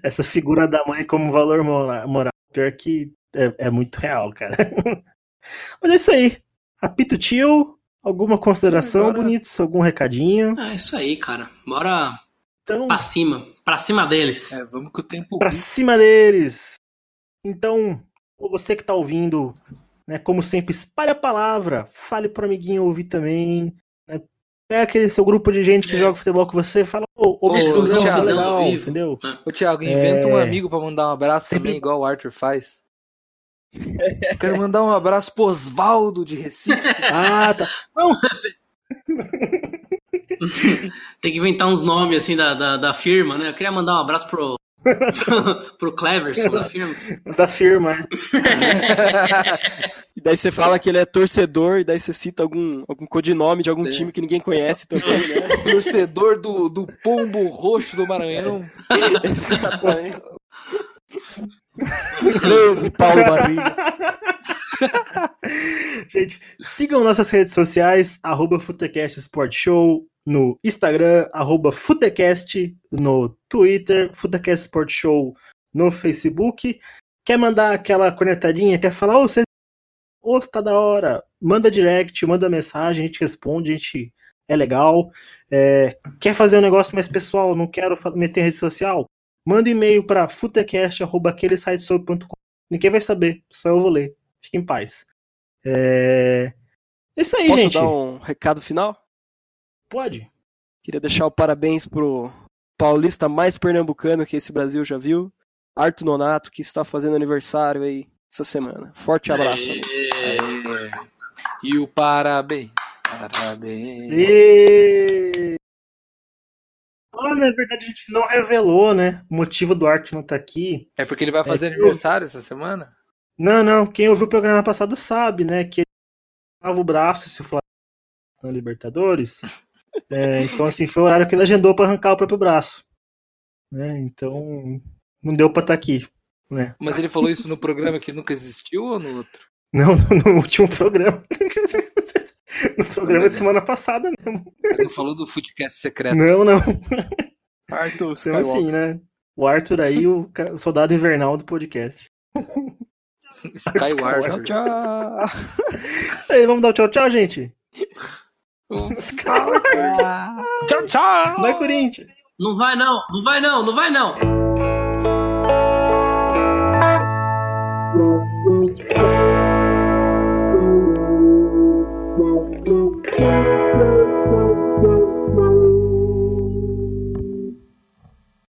essa, figura da mãe como valor moral, pior que é, é muito real, cara. Mas é isso aí. Apito tio, alguma consideração, Agora... bonitos? Algum recadinho? É isso aí, cara. Bora então... pra cima. Pra cima deles. É, vamos que o tempo. Pra cima deles. Então, você que tá ouvindo, né, como sempre, espalhe a palavra. Fale pro amiguinho ouvir também. Né? Pega aquele seu grupo de gente que é. joga futebol com você fala, ô, ô, ô, Thiago, legal, entendeu? Ô, Thiago, inventa é... um amigo pra mandar um abraço sempre... também, igual o Arthur faz. Quero mandar um abraço pro Osvaldo de Recife. ah, tá. Não. Tem que inventar uns nomes assim da, da, da, firma, né? Eu queria mandar um abraço pro. pro Cleverson da firma. Da firma. e daí você fala que ele é torcedor, e daí você cita algum, algum codinome de algum é. time que ninguém conhece também, né? Torcedor do, do Pombo Roxo do Maranhão. Exatamente. Grande Paulo Barriga. Gente, sigam nossas redes sociais, arroba Futecast Sport Show, no Instagram, arroba Futecast, no Twitter, Futecast Sport Show no Facebook. Quer mandar aquela conectadinha? Quer falar, ô, oh, oh, tá da hora? Manda direct, manda mensagem, a gente responde, a gente é legal. É, quer fazer um negócio mais pessoal, não quero meter rede social? Manda e-mail para futecast.aquelesitesoup.com. Ninguém vai saber, só eu vou ler. Fique em paz. É, é isso aí, Posso gente. dar um recado final? Pode. Queria deixar o parabéns pro paulista mais pernambucano que esse Brasil já viu, Arthur Nonato, que está fazendo aniversário aí essa semana. Forte abraço. E o parabéns. Parabéns. E... Ah, na verdade a gente não revelou, né? O motivo do Art não estar tá aqui. É porque ele vai fazer é aniversário eu... essa semana? Não, não. Quem ouviu o programa passado sabe, né? Que ele tava o braço se for na Libertadores. é, então, assim, foi o horário que ele agendou para arrancar o próprio braço. Né? Então, não deu para estar tá aqui. Né? Mas ele falou isso no programa que nunca existiu ou no outro? Não, no último programa. No programa de semana passada mesmo. Ele falou do Footcast secreto. Não, não. Arthur, então, assim, né? O Arthur aí, o, o soldado invernal do podcast. Skyward. Tchau, tchau. Aí, vamos dar um tchau, tchau, gente. Skyward. tchau, tchau. Vai, Corinthians. Não vai não, não vai não, não vai não.